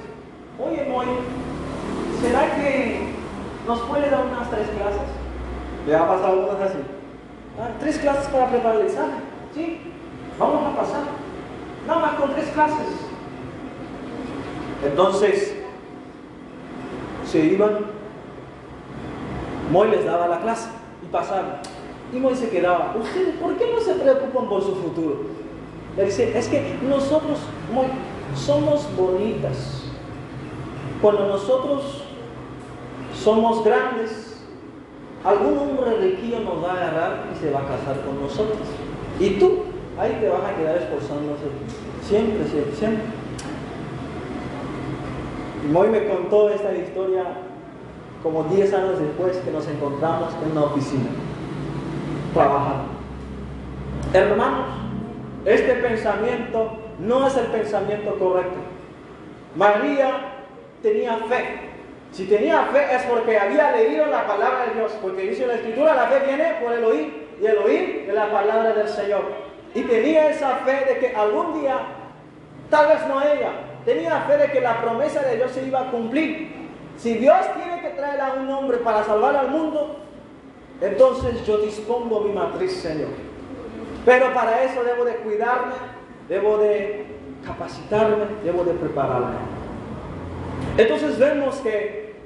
B: Oye, Moy, ¿será que nos puede dar unas tres clases? Le ha pasado cosas así. Ah, tres clases para preparar el examen. Sí, vamos a pasar. Nada más con tres clases. Entonces, se iban Moy les daba la clase y pasaban. Y Moy se quedaba, ¿ustedes por qué no se preocupan por su futuro? Le dice, es que nosotros, Moy, somos bonitas. Cuando nosotros somos grandes, algún hombre riquillo nos va a agarrar y se va a casar con nosotros. Y tú, ahí te vas a quedar esforzándose. Siempre, siempre, siempre. Y Moy me contó esta historia como 10 años después que nos encontramos en una oficina, trabajando. Hermanos, este pensamiento no es el pensamiento correcto. María tenía fe. Si tenía fe es porque había leído la palabra de Dios, porque dice la escritura, la fe viene por el oír y el oír de la palabra del Señor. Y tenía esa fe de que algún día, tal vez no ella, tenía fe de que la promesa de Dios se iba a cumplir. Si Dios tiene que traer a un hombre para salvar al mundo, entonces yo dispongo mi matriz, Señor. Pero para eso debo de cuidarme, debo de capacitarme, debo de prepararme. Entonces vemos que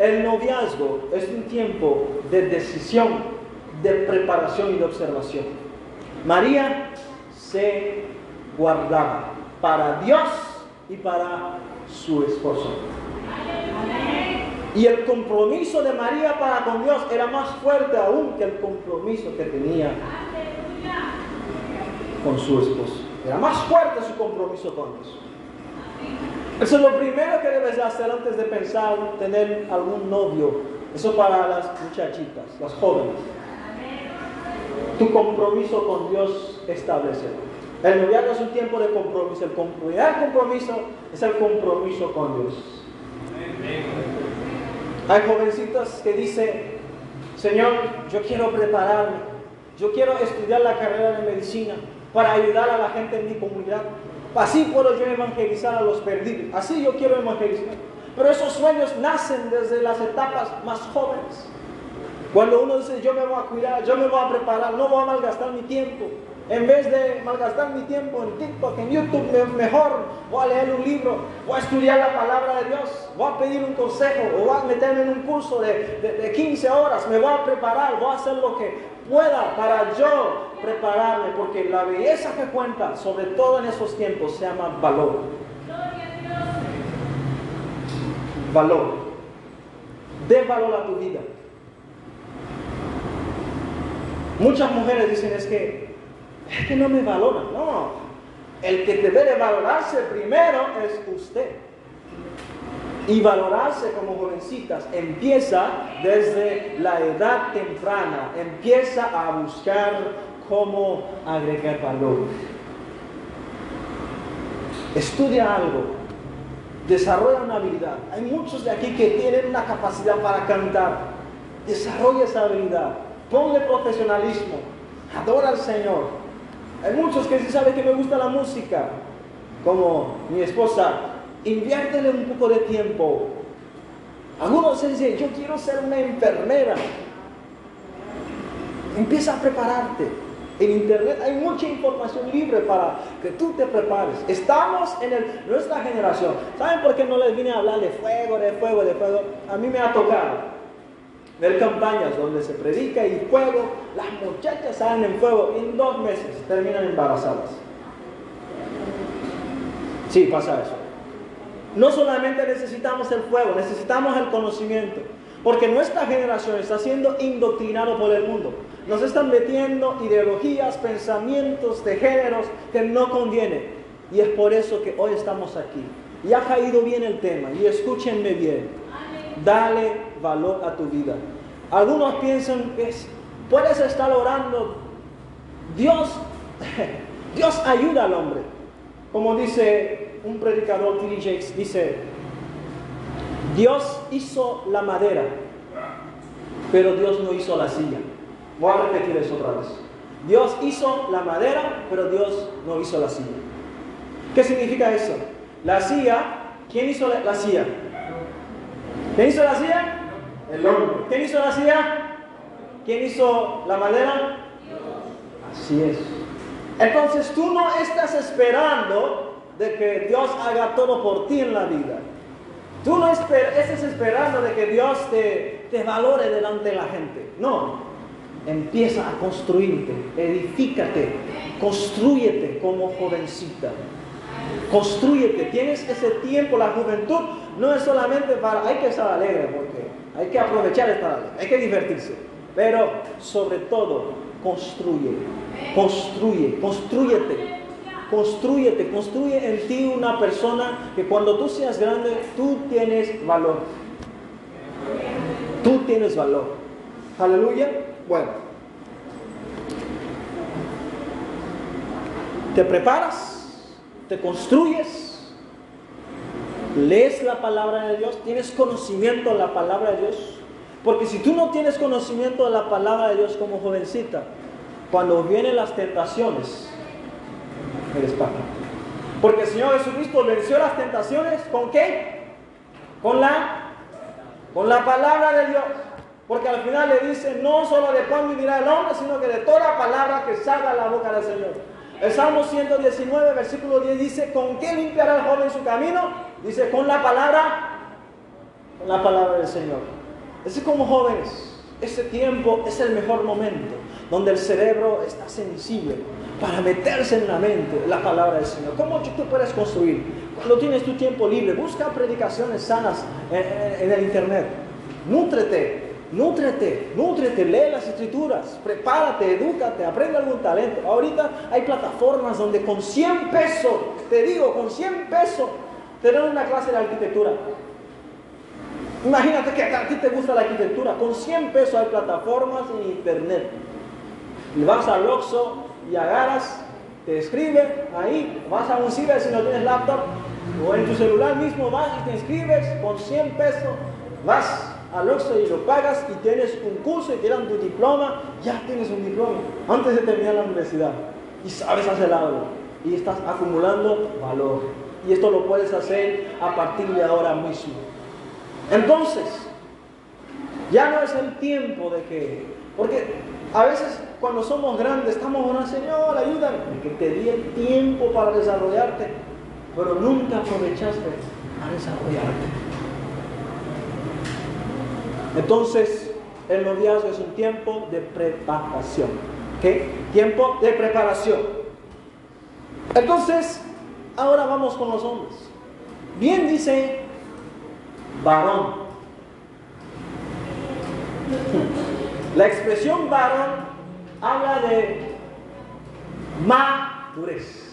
B: el noviazgo es un tiempo de decisión, de preparación y de observación. María se guardaba para Dios y para su esposo. Y el compromiso de María para con Dios era más fuerte aún que el compromiso que tenía con su esposo. Era más fuerte su compromiso con Dios. Eso es lo primero que debes hacer antes de pensar tener algún novio. Eso para las muchachitas, las jóvenes. Tu compromiso con Dios establece. El noviazgo es un tiempo de compromiso. El compromiso es el compromiso con Dios. Hay jovencitas que dicen, Señor, yo quiero prepararme, yo quiero estudiar la carrera de medicina para ayudar a la gente en mi comunidad. Así puedo yo evangelizar a los perdidos, así yo quiero evangelizar. Pero esos sueños nacen desde las etapas más jóvenes. Cuando uno dice, yo me voy a cuidar, yo me voy a preparar, no voy a malgastar mi tiempo. En vez de malgastar mi tiempo en TikTok, en YouTube, mejor voy a leer un libro, voy a estudiar la palabra de Dios, voy a pedir un consejo, o voy a meterme en un curso de, de 15 horas, me voy a preparar, voy a hacer lo que pueda para yo prepararme, porque la belleza que cuenta, sobre todo en esos tiempos, se llama valor. Valor. De valor a tu vida. Muchas mujeres dicen es que, es que no me valoran. No, el que debe valorarse primero es usted. Y valorarse como jovencitas empieza desde la edad temprana, empieza a buscar cómo agregar valor. Estudia algo, desarrolla una habilidad. Hay muchos de aquí que tienen una capacidad para cantar. Desarrolla esa habilidad Ponle profesionalismo. Adora al Señor. Hay muchos que sí saben que me gusta la música. Como mi esposa. Inviértele un poco de tiempo. Algunos dicen, yo quiero ser una enfermera. Empieza a prepararte. En internet hay mucha información libre para que tú te prepares. Estamos en nuestra generación. ¿Saben por qué no les vine a hablar de fuego, de fuego, de fuego? A mí me ha tocado ver campañas donde se predica y fuego, las muchachas salen en fuego y en dos meses terminan embarazadas. Sí, pasa eso. No solamente necesitamos el fuego, necesitamos el conocimiento. Porque nuestra generación está siendo indoctrinado por el mundo. Nos están metiendo ideologías, pensamientos de géneros que no convienen. Y es por eso que hoy estamos aquí. Y ha caído bien el tema. Y escúchenme bien. Dale valor a tu vida. Algunos piensan que puedes estar orando. Dios, Dios ayuda al hombre. Como dice un predicador, T.D. Jakes, dice, Dios hizo la madera, pero Dios no hizo la silla. Voy a repetir eso otra vez. Dios hizo la madera, pero Dios no hizo la silla. ¿Qué significa eso? La silla, ¿quién hizo la, la silla? ¿Quién hizo la silla? El hombre. ¿Quién hizo la silla? ¿Quién hizo la madera? Así es. Entonces tú no estás esperando de que Dios haga todo por ti en la vida. Tú no estás esperando de que Dios te, te valore delante de la gente. No. Empieza a construirte, edifícate, construyete como jovencita. Construyete, tienes ese tiempo, la juventud no es solamente para, hay que estar alegre porque hay que aprovechar esta vida, hay que divertirse. Pero sobre todo, construye, construye, construyete, construyete, construye en ti una persona que cuando tú seas grande, tú tienes valor. Tú tienes valor. Aleluya. Bueno. Te preparas, te construyes lees la palabra de Dios, tienes conocimiento de la palabra de Dios. Porque si tú no tienes conocimiento de la palabra de Dios como jovencita, cuando vienen las tentaciones, eres papa. Porque el Señor Jesucristo venció las tentaciones con qué? Con la, con la palabra de Dios. Porque al final le dice, no solo de pan vivirá el hombre, sino que de toda palabra que salga la boca del Señor. El Salmo 119, versículo 10 dice, ¿con qué limpiará el joven su camino? Dice, con la palabra, con la palabra del Señor. Es como jóvenes, ese tiempo es el mejor momento, donde el cerebro está sensible para meterse en la mente la palabra del Señor. ¿Cómo tú puedes construir? Cuando tienes tu tiempo libre, busca predicaciones sanas en, el internet. Nútrete, nútrete, nútrete, lee las escrituras, prepárate, edúcate, aprende algún talento. Ahorita hay plataformas donde con 100 pesos, te digo, con 100 pesos tener una clase de arquitectura. Imagínate que a ti te gusta la arquitectura. Con 100 pesos hay plataformas en internet. Y vas al Oxxo y agarras, te escribe ahí, vas a un ciber si no tienes laptop, o en tu celular mismo vas y te inscribes con 100 pesos, vas al Oxxo y lo pagas y tienes un curso y te dan tu diploma, ya tienes un diploma antes de terminar la universidad. Y sabes hacer algo y estás acumulando valor. Y esto lo puedes hacer a partir de ahora mismo. Entonces, Ya no es el tiempo de que, porque a veces cuando somos grandes estamos orando, Señor, ayúdame, que te di el tiempo para desarrollarte, pero nunca aprovechaste a desarrollarte. Entonces, el noviazgo es un tiempo de preparación. ¿Qué? Tiempo de preparación. Entonces, ahora vamos con los hombres. Bien dice varón. La expresión varón habla de madurez.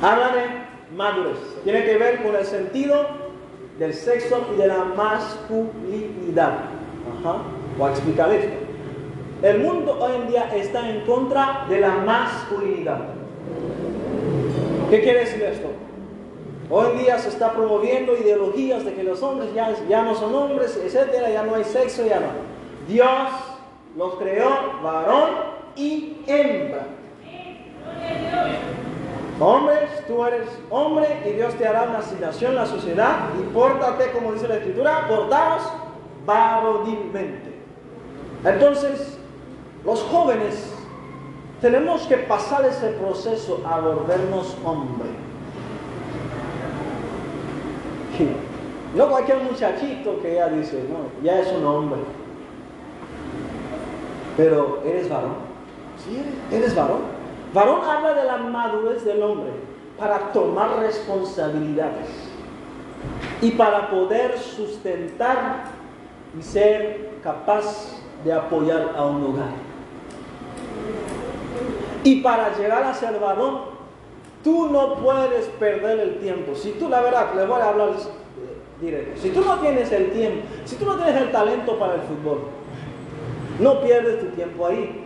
B: Habla de madurez. Tiene que ver con el sentido del sexo y de la masculinidad. Ajá. Voy a explicar esto. El mundo hoy en día está en contra de la masculinidad. ¿Qué quiere decir esto? Hoy en día se está promoviendo ideologías de que los hombres ya, ya no son hombres, etcétera, ya no hay sexo, ya no. Dios los creó varón y hembra. Hombres, tú eres hombre y Dios te hará una asignación en la sociedad y pórtate, como dice la escritura, portaos varonilmente. Entonces, los jóvenes tenemos que pasar ese proceso a volvernos hombre. No cualquier muchachito que ya dice, no, ya es un hombre. Pero eres varón. Sí, eres varón. Varón habla de la madurez del hombre para tomar responsabilidades y para poder sustentar y ser capaz de apoyar a un hogar. Y para llegar a ser varón, tú no puedes perder el tiempo. Si tú, la verdad, le voy a hablar directo. Si tú no tienes el tiempo, si tú no tienes el talento para el fútbol, no pierdes tu tiempo ahí.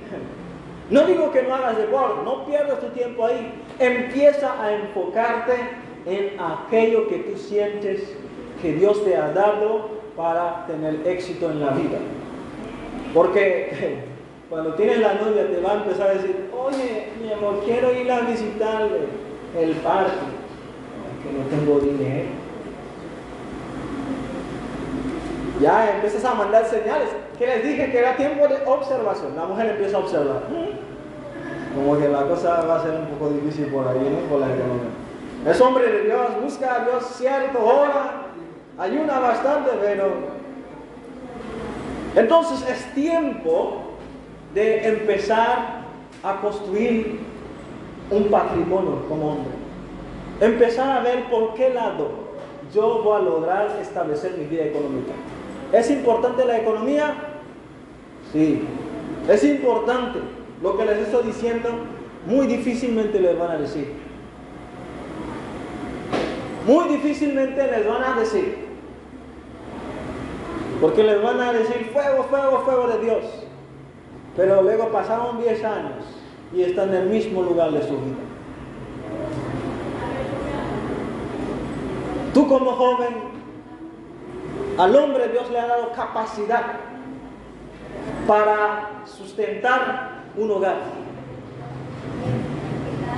B: No digo que no hagas deporte, no pierdas tu tiempo ahí. Empieza a enfocarte en aquello que tú sientes que Dios te ha dado para tener éxito en la vida. Porque cuando tienes la novia te va a empezar a decir, oye, mi amor, quiero ir a visitar el parque, que no tengo dinero. Ya empiezas a mandar señales. Que les dije que era tiempo de observación. La mujer empieza a observar. Como que la cosa va a ser un poco difícil por ahí, ¿no? Por la economía. Es hombre de Dios, busca a Dios cierto, ora, ayuna bastante, pero... Entonces es tiempo de empezar a construir un patrimonio como hombre. Empezar a ver por qué lado yo voy a lograr establecer mi vida económica. ¿Es importante la economía? Sí. Es importante. Lo que les estoy diciendo, muy difícilmente les van a decir. Muy difícilmente les van a decir. Porque les van a decir fuego, fuego, fuego de Dios. Pero luego pasaron 10 años y están en el mismo lugar de su vida. Tú como joven al hombre Dios le ha dado capacidad para sustentar un hogar.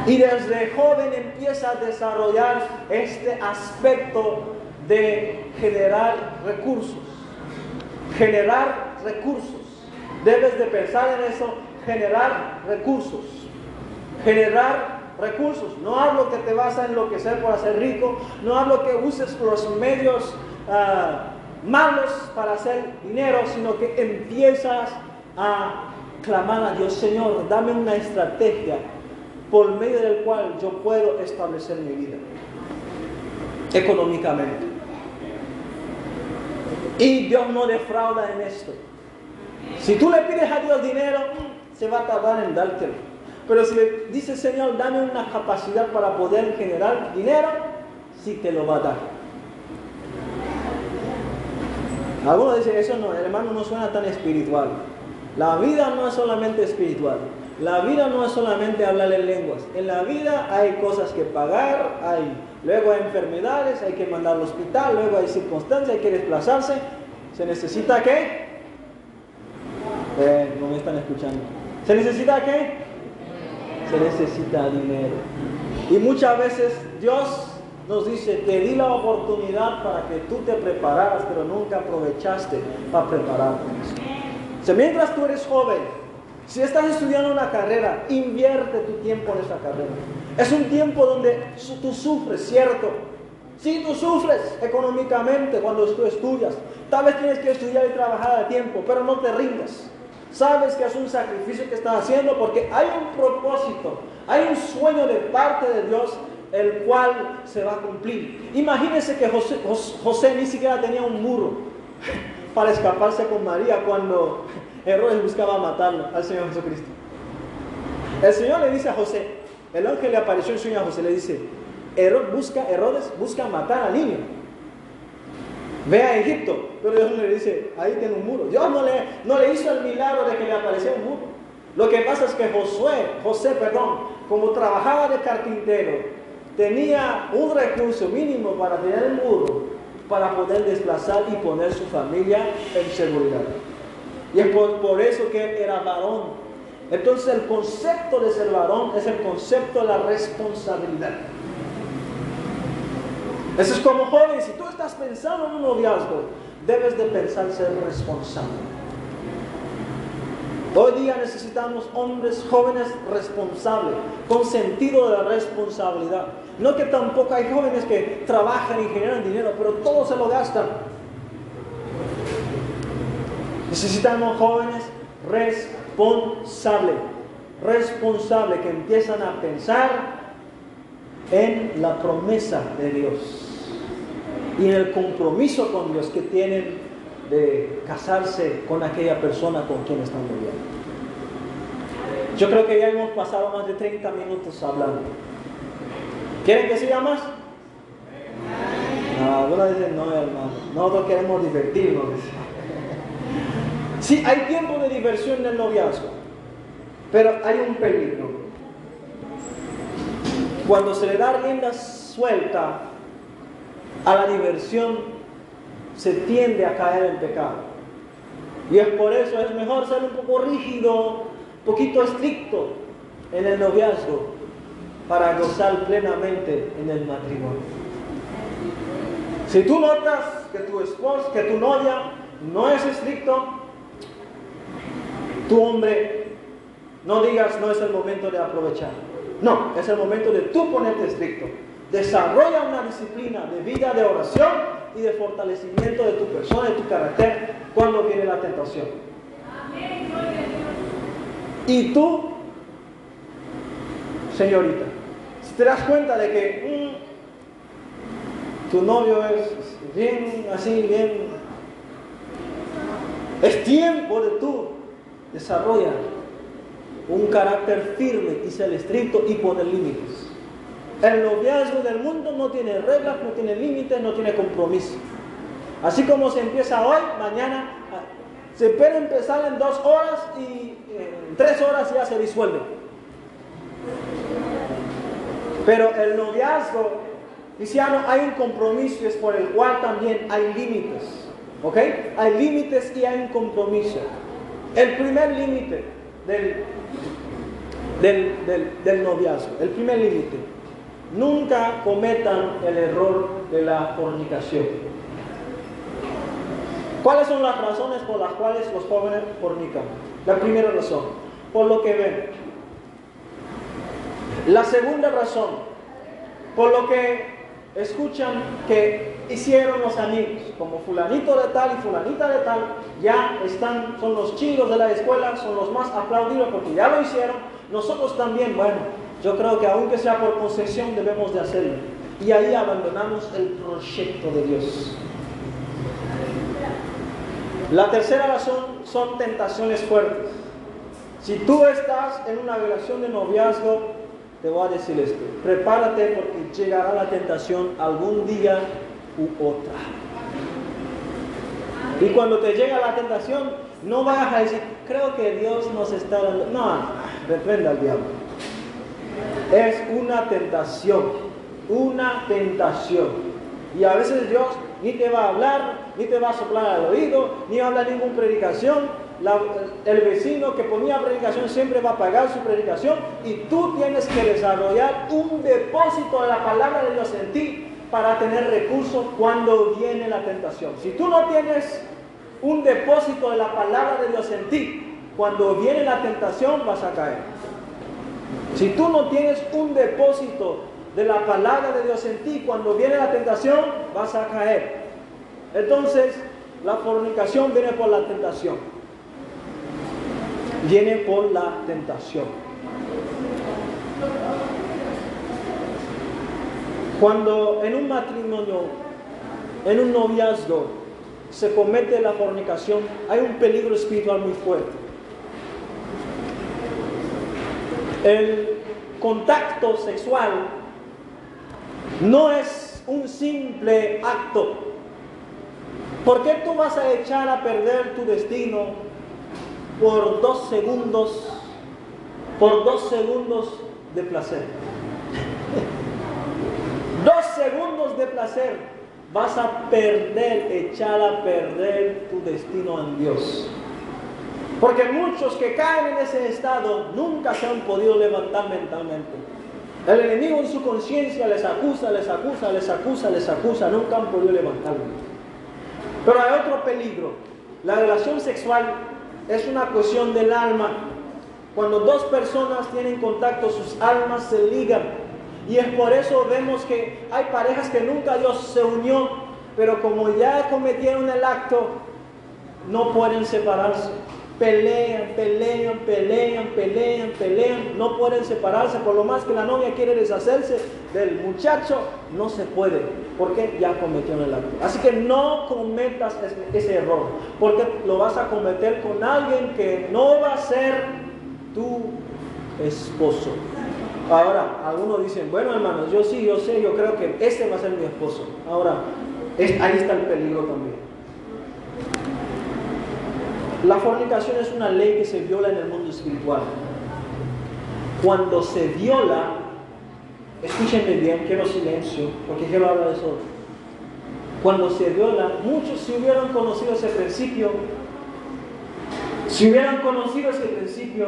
B: Y desde joven empieza a desarrollar este aspecto de generar recursos. Generar recursos. Debes de pensar en eso, generar recursos. Generar recursos. No hablo que te vas a enloquecer por hacer rico, no hablo que uses los medios uh, malos para hacer dinero, sino que empiezas a clamar a Dios, Señor, dame una estrategia por medio del cual yo puedo establecer mi vida económicamente. Y Dios no defrauda en esto. Si tú le pides a Dios dinero, se va a tardar en dártelo. Pero si le dices, Señor, dame una capacidad para poder generar dinero, sí te lo va a dar. Algunos dicen, eso no, hermano, no suena tan espiritual. La vida no es solamente espiritual. La vida no es solamente hablar en lenguas. En la vida hay cosas que pagar, hay, luego hay enfermedades, hay que mandar al hospital, luego hay circunstancias, hay que desplazarse. ¿Se necesita qué? Eh, no me están escuchando. ¿Se necesita qué? Se necesita dinero. Y muchas veces Dios nos dice, te di la oportunidad para que tú te prepararas, pero nunca aprovechaste para prepararte. Mientras tú eres joven, si estás estudiando una carrera, invierte tu tiempo en esa carrera. Es un tiempo donde tú sufres, ¿cierto? Sí, tú sufres económicamente cuando tú estudias. Tal vez tienes que estudiar y trabajar a tiempo, pero no te rindas. Sabes que es un sacrificio que estás haciendo porque hay un propósito, hay un sueño de parte de Dios el cual se va a cumplir. Imagínense que José, ni siquiera tenía un muro para escaparse con María cuando Herodes buscaba matarlo al Señor Jesucristo. El Señor le dice a José, el ángel le apareció en sueño a José, le dice, Herodes busca, Herodes busca matar al niño. Ve a Egipto, pero Dios le dice, ahí tiene un muro. Dios no le, no le hizo el milagro de que le apareciera un muro. Lo que pasa es que Josué, José, perdón, como trabajaba de carpintero, tenía un recurso mínimo para tener el muro, para poder desplazar y poner su familia en seguridad. Y es por, eso que él era varón. Entonces el concepto de ser varón es el concepto de la responsabilidad. Eso es como joven, si tú estás pensando en un noviazgo, debes de pensar ser responsable. Hoy día necesitamos hombres jóvenes responsables, con sentido de la responsabilidad. No que tampoco hay jóvenes que trabajan y generan dinero, pero todo se lo gastan. Necesitamos jóvenes responsables, responsables que empiezan a pensar en la promesa de Dios y en el compromiso con Dios que tienen de casarse con aquella persona con quien están viviendo. Yo creo que ya hemos pasado más de 30 minutos hablando. ¿Quieren que siga más? No, algunos dicen, no, hermano, nosotros queremos divertirnos. Sí, hay tiempo de diversión en el noviazgo, pero hay un peligro. Cuando se le da rienda suelta a la diversión, se tiende a caer en pecado. Y es por eso es mejor ser un poco rígido, un poquito estricto en el noviazgo para gozar plenamente en el matrimonio. Si tú notas que tu esposo, que tu novia no es estricto, tu hombre, no digas no es el momento de aprovechar. No, es el momento de tú ponerte estricto. Desarrolla una disciplina de vida de oración y de fortalecimiento de tu persona, de tu carácter, cuando viene la tentación. Y tú, señorita, si te das cuenta de que mm, tu novio es bien así, bien... Es tiempo de tú desarrolla un carácter firme y ser estricto y poner límites. El noviazgo del mundo no tiene reglas, no tiene límites, no tiene compromiso. Así como se empieza hoy, mañana ah, se puede empezar en dos horas y en tres horas ya se disuelve. Pero el noviazgo cristiano hay un compromiso es por el cual también hay límites. ¿Ok? Hay límites y hay un compromiso. El primer límite del, del, noviazgo, el primer límite, nunca cometan el error de la fornicación. ¿Cuáles son las razones por las cuales los jóvenes fornican? La primera razón, por lo que ven. La segunda razón, por lo que escuchan que hicieron los amigos, como fulanito de tal y fulanita de tal, ya están, son los chicos de la escuela, son los más aplaudidos porque ya lo hicieron. Nosotros también, bueno, yo creo que aunque sea por concesión debemos de hacerlo. Y ahí abandonamos el proyecto de Dios. La tercera razón son tentaciones fuertes. Si tú estás en una relación de noviazgo, te voy a decir esto, prepárate porque llegará la tentación algún día u otra. Y cuando te llega la tentación, no vayas a decir, creo que Dios nos está dando. No, reprenda al diablo. Es una tentación, una tentación. Y a veces Dios ni te va a hablar, ni te va a soplar al oído, ni habla ninguna predicación, el vecino que ponía predicación siempre va a pagar su predicación y tú tienes que desarrollar un depósito de la palabra de Dios en ti para tener recursos cuando viene la tentación. Si tú no tienes un depósito de la palabra de Dios en ti, cuando viene la tentación vas a caer. Si tú no tienes un depósito de la palabra de Dios en ti, cuando viene la tentación vas a caer. Entonces, la fornicación viene por la tentación. Viene por la tentación. Cuando en un matrimonio, en un noviazgo, se comete la fornicación, hay un peligro espiritual muy fuerte. El contacto sexual no es un simple acto. ¿Por qué tú vas a echar a perder tu destino por dos segundos, por dos segundos de placer? dos segundos de placer vas a perder, echar a perder tu destino en Dios. Porque muchos que caen en ese estado nunca se han podido levantar mentalmente. El enemigo en su conciencia les acusa, les acusa, les acusa, les acusa, nunca han podido levantarlo. Pero hay otro peligro. La relación sexual es una cuestión del alma. Cuando dos personas tienen contacto, sus almas se ligan. Y es por eso vemos que hay parejas que nunca Dios se unió, pero como ya cometieron el acto, no pueden separarse pelean, pelean, pelean, pelean, pelean, no pueden separarse, por lo más que la novia quiere deshacerse del muchacho, no se puede, porque ya cometió el acto. Así que no cometas ese, error, porque lo vas a cometer con alguien que no va a ser tu esposo. Ahora, algunos dicen, bueno hermanos, yo sí, yo sé, yo creo que este va a ser mi esposo. Ahora, ahí está el peligro también. La fornicación es una ley que se viola en el mundo espiritual. Cuando se viola, escúchenme bien, quiero silencio, porque quiero hablar de eso. Cuando se viola, muchos si hubieran conocido ese principio, si hubieran conocido ese principio,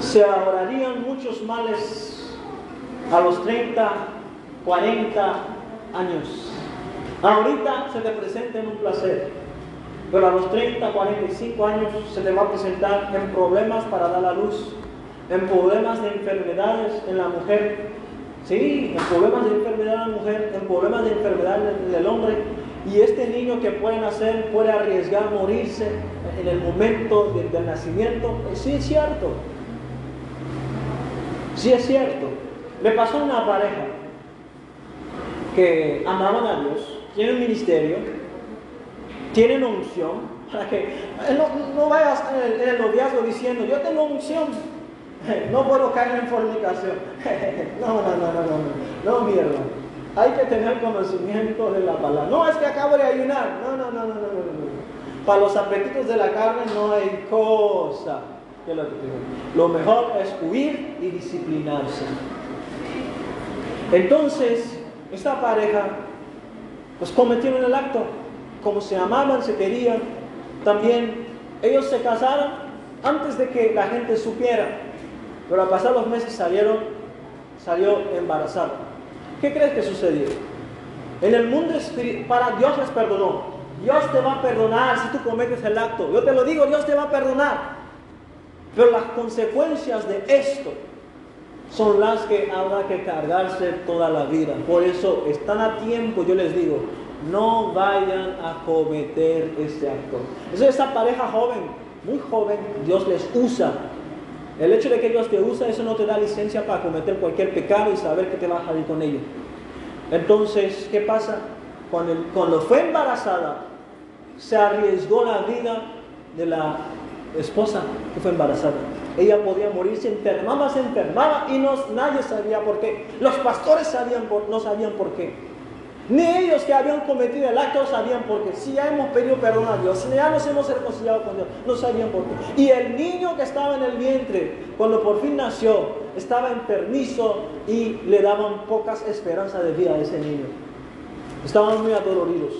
B: se ahorrarían muchos males a los 30, 40 años. Ahorita se te presenta en un placer pero a los 30, 45 años se te va a presentar en problemas para dar la luz, en problemas de enfermedades en la mujer, sí, en problemas de enfermedad en la mujer, en problemas de enfermedad del hombre, y este niño que puede nacer puede arriesgar morirse en el momento del, nacimiento, sí es cierto, sí es cierto. Me pasó una pareja que amaban a Dios, tiene un ministerio, tienen unción, para que eh, no, vayas en el, noviazgo diciendo, yo tengo unción, no puedo caer en fornicación. no, no, no, no, no, no, mi hermano. Hay que tener conocimiento de la palabra. No es que acabo de ayunar. No, no, no, no, no, no. Para los apetitos de la carne no hay cosa que lo Lo mejor es huir y disciplinarse. Entonces, esta pareja, pues cometieron el acto como se amaban, se querían, también ellos se casaron antes de que la gente supiera, pero al pasar los meses salieron, salió embarazada. ¿Qué crees que sucedió? En el mundo espiritual, para Dios les perdonó. Dios te va a perdonar si tú cometes el acto. Yo te lo digo, Dios te va a perdonar. Pero las consecuencias de esto son las que habrá que cargarse toda la vida. Por eso están a tiempo, yo les digo, no vayan a cometer este acto. Eso esta pareja joven, muy joven, Dios les usa. El hecho de que Dios te usa, eso no te da licencia para cometer cualquier pecado y saber que te vas a ir con ellos. Entonces, ¿qué pasa? Cuando, cuando fue embarazada, se arriesgó la vida de la esposa que fue embarazada. Ella podía morirse, enfermaba, se enfermaba y no, nadie sabía por qué. Los pastores sabían no sabían por qué. Ni ellos que habían cometido el acto sabían por qué. Si ya hemos pedido perdón a Dios, si ya nos hemos reconciliado con Dios, no sabían por qué. Y el niño que estaba en el vientre, cuando por fin nació, estaba enfermizo y le daban pocas esperanzas de vida a ese niño. Estaban muy adoloridos.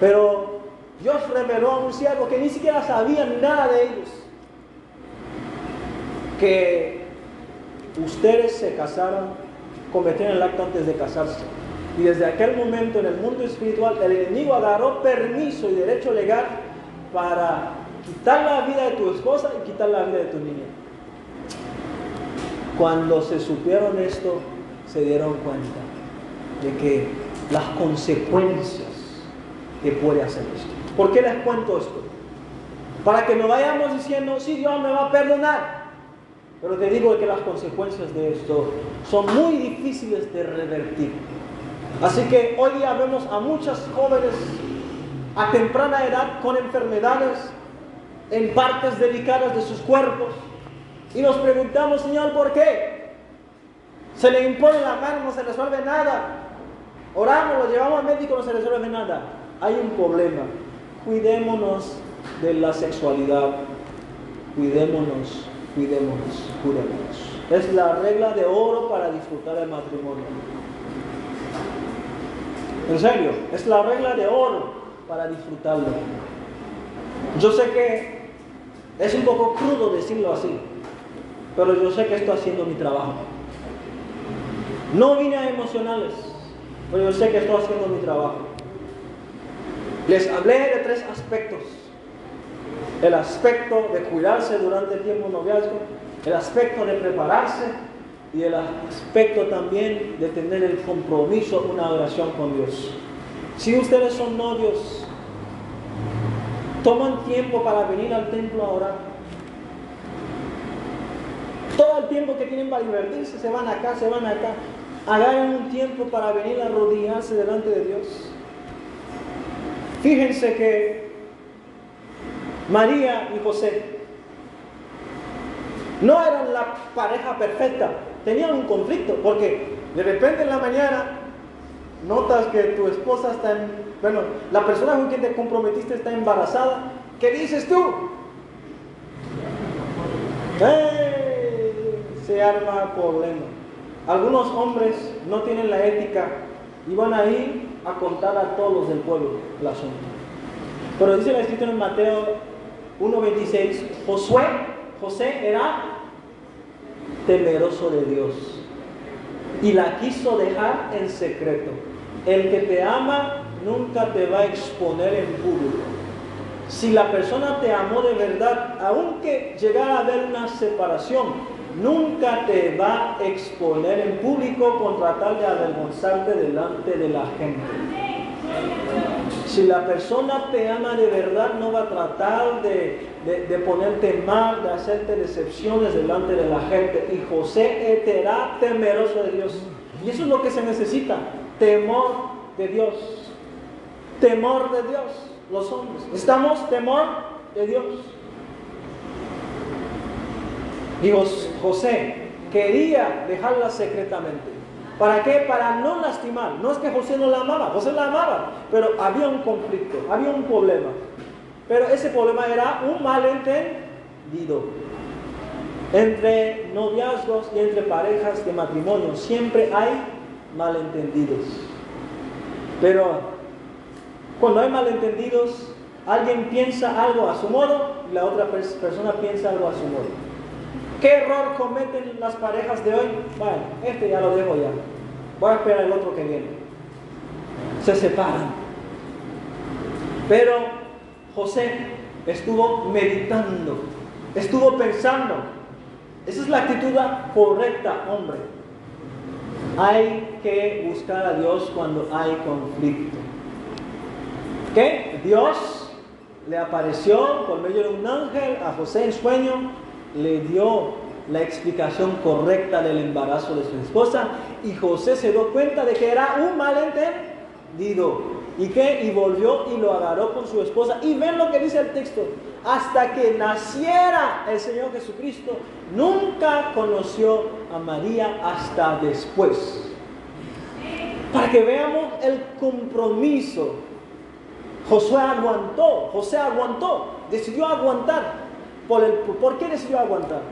B: Pero Dios reveló a un siervo que ni siquiera sabía nada de ellos. Que ustedes se casaron cometieron el acto antes de casarse. Y desde aquel momento en el mundo espiritual el enemigo agarró permiso y derecho legal para quitar la vida de tu esposa y quitar la vida de tu niña. Cuando se supieron esto, se dieron cuenta de que las consecuencias que puede hacer esto. ¿Por qué les cuento esto? Para que no vayamos diciendo, sí, Dios me va a perdonar. Pero te digo que las consecuencias de esto son muy difíciles de revertir. Así que hoy día vemos a muchas jóvenes a temprana edad con enfermedades en partes delicadas de sus cuerpos. Y nos preguntamos, Señor, ¿por qué? Se le impone la mano, no se resuelve nada. Oramos, lo llevamos al médico, no se resuelve nada. Hay un problema. Cuidémonos de la sexualidad. Cuidémonos, cuidémonos, cuidémonos. Es la regla de oro para disfrutar el matrimonio. En serio, es la regla de oro para disfrutarlo. Yo sé que es un poco crudo decirlo así, pero yo sé que estoy haciendo mi trabajo. No vine a emocionales, pero yo sé que estoy haciendo mi trabajo. Les hablé de tres aspectos. El aspecto de cuidarse durante el tiempo noviazgo, el aspecto de prepararse y el aspecto también de tener el compromiso, una oración con Dios. Si ustedes son novios, toman tiempo para venir al templo a orar. Todo el tiempo que tienen para divertirse, se van acá, se van acá. Hagan un tiempo para venir a arrodillarse delante de Dios. Fíjense que María y José no eran la pareja perfecta, tenían un conflicto, porque de repente en la mañana notas que tu esposa está en, bueno, la persona con quien te comprometiste está embarazada, ¿qué dices tú? ¡Eh! Se arma problema. Algunos hombres no tienen la ética y van a ir a contar a todos los del pueblo el asunto. Pero dice la escritura en Mateo 1.26, Josué, José era temeroso de Dios y la quiso dejar en secreto. El que te ama nunca te va a exponer en público. Si la persona te amó de verdad, aunque llegara a haber una separación, nunca te va a exponer en público con tratar de avergonzarte delante de la gente. Si la persona te ama de verdad, no va a tratar de, de, ponerte mal, de hacerte decepciones delante de la gente. Y José era temeroso de Dios. Y eso es lo que se necesita temor de Dios. Temor de Dios, los hombres. Estamos temor de Dios. Digo, José quería dejarla secretamente. ¿Para qué? Para no lastimar. No es que José no la amaba, José la amaba, pero había un conflicto, había un problema. Pero ese problema era un malentendido. Entre noviazgos y entre parejas de matrimonio siempre hay malentendidos. Pero cuando hay malentendidos, alguien piensa algo a su modo y la otra persona piensa algo a su modo. ¿Qué error cometen las parejas de hoy? Bueno, este ya lo dejo ya. Voy a esperar el otro que viene. Se separan. Pero José estuvo meditando, estuvo pensando. Esa es la actitud correcta, hombre. Hay que buscar a Dios cuando hay conflicto. ¿Qué? Dios le apareció por medio de un ángel a José en sueño, le dio la explicación correcta del embarazo de su esposa y José se dio cuenta de que era un malentendido. ¿Y qué? Y volvió y lo agarró con su esposa. Y ven lo que dice el texto. Hasta que naciera el Señor Jesucristo, nunca conoció a María hasta después. Para que veamos el compromiso. Josué aguantó, José aguantó, decidió aguantar. ¿Por, el, ¿Por qué decidió aguantar?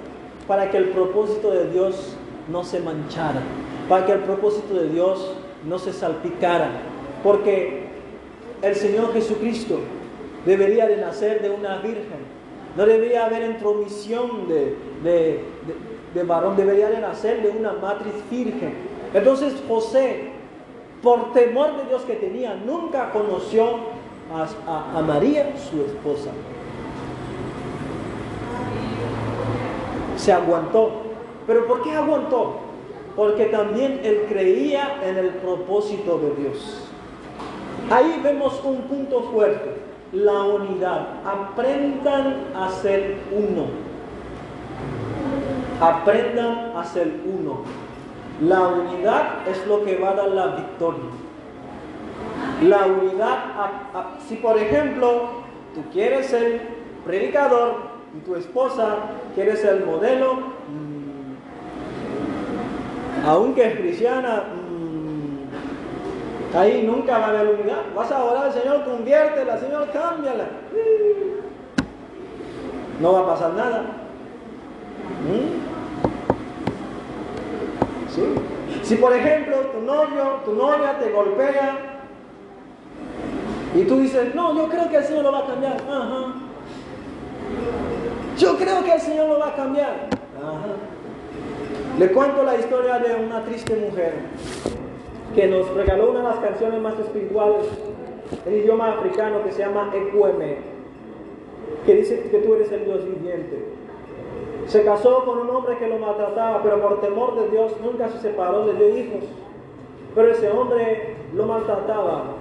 B: Para que el propósito de Dios no se manchara, para que el propósito de Dios no se salpicara. Porque el Señor Jesucristo debería de nacer de una virgen. No debería haber intromisión de, de, varón, debería de nacer de una matriz virgen. Entonces José, por temor de Dios que tenía, nunca conoció a, a María, su esposa. Se aguantó. ¿Pero por qué aguantó? Porque también él creía en el propósito de Dios. Ahí vemos un punto fuerte, la unidad. Aprendan a ser uno. Aprendan a ser uno. La unidad es lo que va a dar la victoria. La unidad, si por ejemplo tú quieres ser predicador y tu esposa quiere ser el modelo, mm, aunque es cristiana, mm, ahí nunca va a haber unidad. Vas a orar, Señor, conviértela, Señor, cámbiala. No va a pasar nada. ¿Mm? Si por ejemplo tu novio, tu novia te golpea y tú dices, no, yo creo que el Señor lo va a cambiar. Yo creo que el Señor lo va a cambiar. Le cuento la historia de una triste mujer que nos regaló una de las canciones más espirituales en idioma africano que se llama Ecueme, que dice que tú eres el Dios viviente. Se casó con un hombre que lo maltrataba, pero por temor de Dios nunca se separó, le dio hijos. Pero ese hombre lo maltrataba.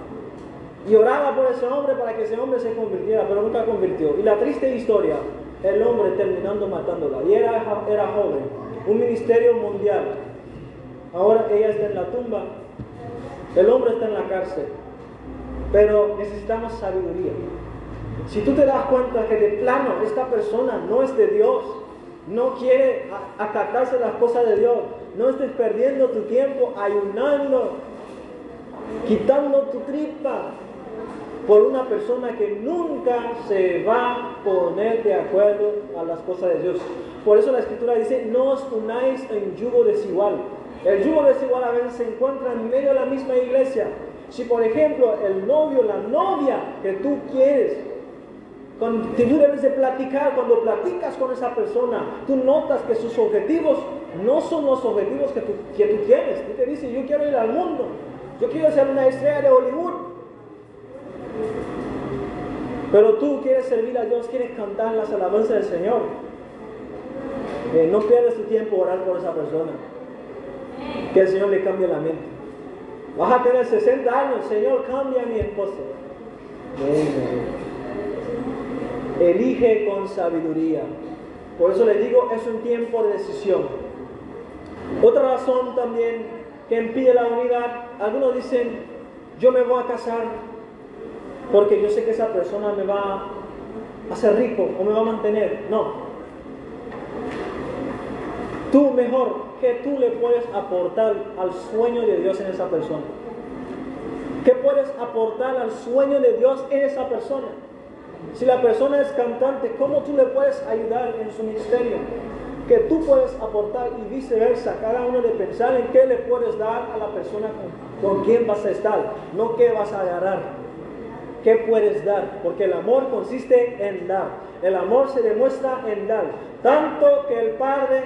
B: Y oraba por ese hombre para que ese hombre se convirtiera, pero nunca convirtió. Y la triste historia, el hombre terminando matándola. Y era, era joven, un ministerio mundial. Ahora ella está en la tumba, el hombre está en la cárcel. Pero necesitamos sabiduría. Si tú te das cuenta que de plano esta persona no es de Dios, no quiere acatarse las cosas de Dios, no estés perdiendo tu tiempo ayunando, quitando tu tripa por una persona que nunca se va a poner de acuerdo a las cosas de Dios. Por eso la escritura dice, no os unáis en yugo desigual. El yugo desigual a veces se encuentra en medio de la misma iglesia. Si por ejemplo el novio, la novia que tú quieres, cuando tú debes de platicar, cuando platicas con esa persona, tú notas que sus objetivos no son los objetivos que tú, que tú tienes. Tú te dices, yo quiero ir al mundo, yo quiero ser una estrella de Hollywood. Pero tú quieres servir a Dios, quieres cantar las alabanzas del Señor. Eh, no pierdas tu tiempo orar por esa persona. Que el Señor le cambie la mente. Vas a tener 60 años, Señor, cambia a mi esposa. Elige con sabiduría. Por eso les digo, es un tiempo de decisión. Otra razón también que impide la unidad, algunos dicen, yo me voy a casar porque yo sé que esa persona me va a hacer rico o me va a mantener. No. Tú mejor que tú le puedes aportar al sueño de Dios en esa persona. ¿Qué puedes aportar al sueño de Dios en esa persona? Si la persona es cantante, ¿cómo tú le puedes ayudar en su ministerio? Que tú puedes aportar y viceversa. Cada uno de pensar en qué le puedes dar a la persona con, con quien vas a estar, no qué vas a agarrar. ¿Qué puedes dar? Porque el amor consiste en dar. El amor se demuestra en dar. Tanto que el Padre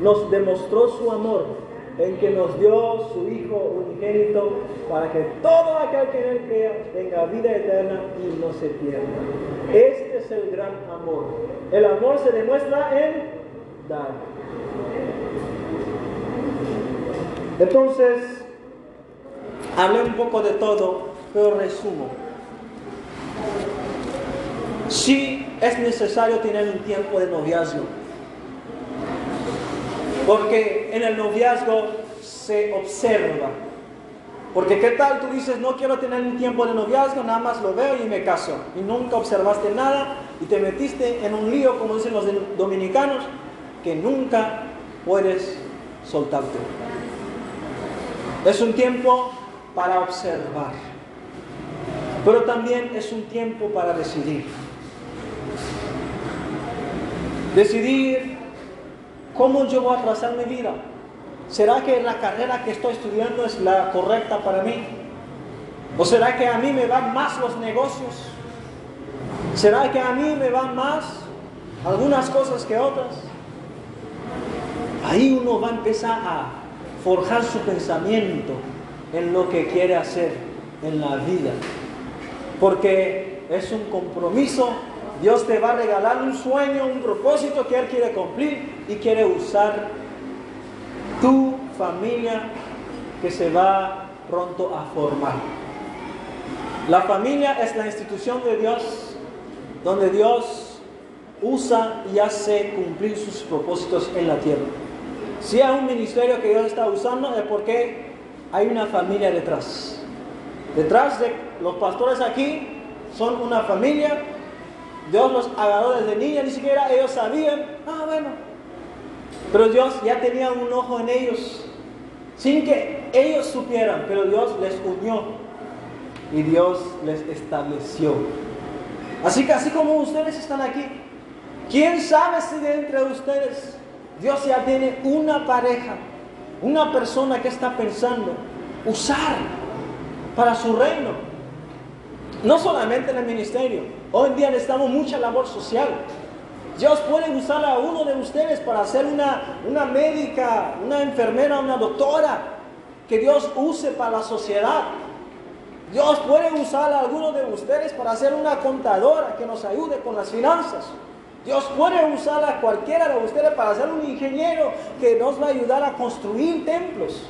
B: nos demostró su amor en que nos dio su Hijo unigénito para que todo aquel que en él crea tenga vida eterna y no se pierda. Este es el gran amor. El amor se demuestra en dar. Entonces, hablé un poco de todo, pero resumo. Sí es necesario tener un tiempo de noviazgo porque en el noviazgo se observa. Porque qué tal tú dices, no quiero tener un tiempo de noviazgo, nada más lo veo y me caso. Y nunca observaste nada y te metiste en un lío, como dicen los dominicanos, que nunca puedes soltarte. Es un tiempo para observar. Pero también es un tiempo para decidir. Decidir ¿Cómo yo voy a trazar mi vida? ¿Será que la carrera que estoy estudiando es la correcta para mí? ¿O será que a mí me van más los negocios? ¿Será que a mí me van más algunas cosas que otras? Ahí uno va a empezar a forjar su pensamiento en lo que quiere hacer en la vida. Porque es un compromiso. Dios te va a regalar un sueño, un propósito que Él quiere cumplir y quiere usar tu familia que se va pronto a formar. La familia es la institución de Dios donde Dios usa y hace cumplir sus propósitos en la tierra. Si hay un ministerio que Dios está usando es porque hay una familia detrás. Detrás de los pastores aquí son una familia. Dios los agarró desde niños, ni siquiera ellos sabían. Ah, bueno. Pero Dios ya tenía un ojo en ellos, sin que ellos supieran, pero Dios les unió y Dios les estableció. Así que así como ustedes están aquí, ¿quién sabe si de entre ustedes Dios ya tiene una pareja, una persona que está pensando usar para su reino? No solamente en el ministerio, hoy en día necesitamos mucha labor social. Dios puede usar a uno de ustedes para ser una, una médica, una enfermera, una doctora, que Dios use para la sociedad. Dios puede usar a alguno de ustedes para ser una contadora que nos ayude con las finanzas. Dios puede usar a cualquiera de ustedes para ser un ingeniero que nos va a ayudar a construir templos.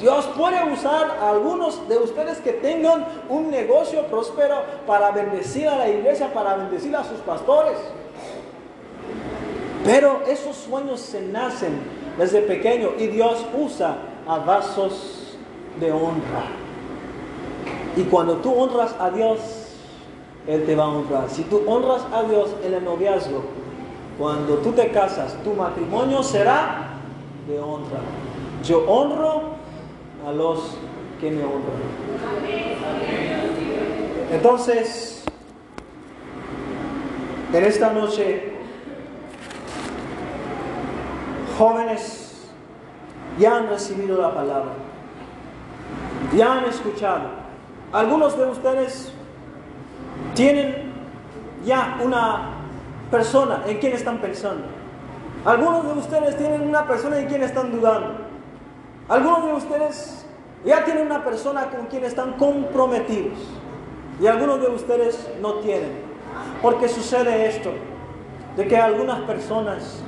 B: Dios puede usar a algunos de ustedes que tengan un negocio próspero para bendecir a la iglesia, para bendecir a sus pastores. Pero esos sueños se nacen desde pequeño y Dios usa vasos de honra. Y cuando tú honras a Dios, Él te va a honrar. Si tú honras a Dios en el noviazgo, cuando tú te casas, tu matrimonio será de honra. Yo honro a los que me honran. Entonces, en esta noche, jóvenes ya han recibido la palabra, ya han escuchado. Algunos de ustedes tienen ya una persona en quien están pensando. Algunos de ustedes tienen una persona en quien están dudando. Algunos de ustedes ya tienen una persona con quien están comprometidos. Y algunos de ustedes no tienen. Porque sucede esto, de que algunas personas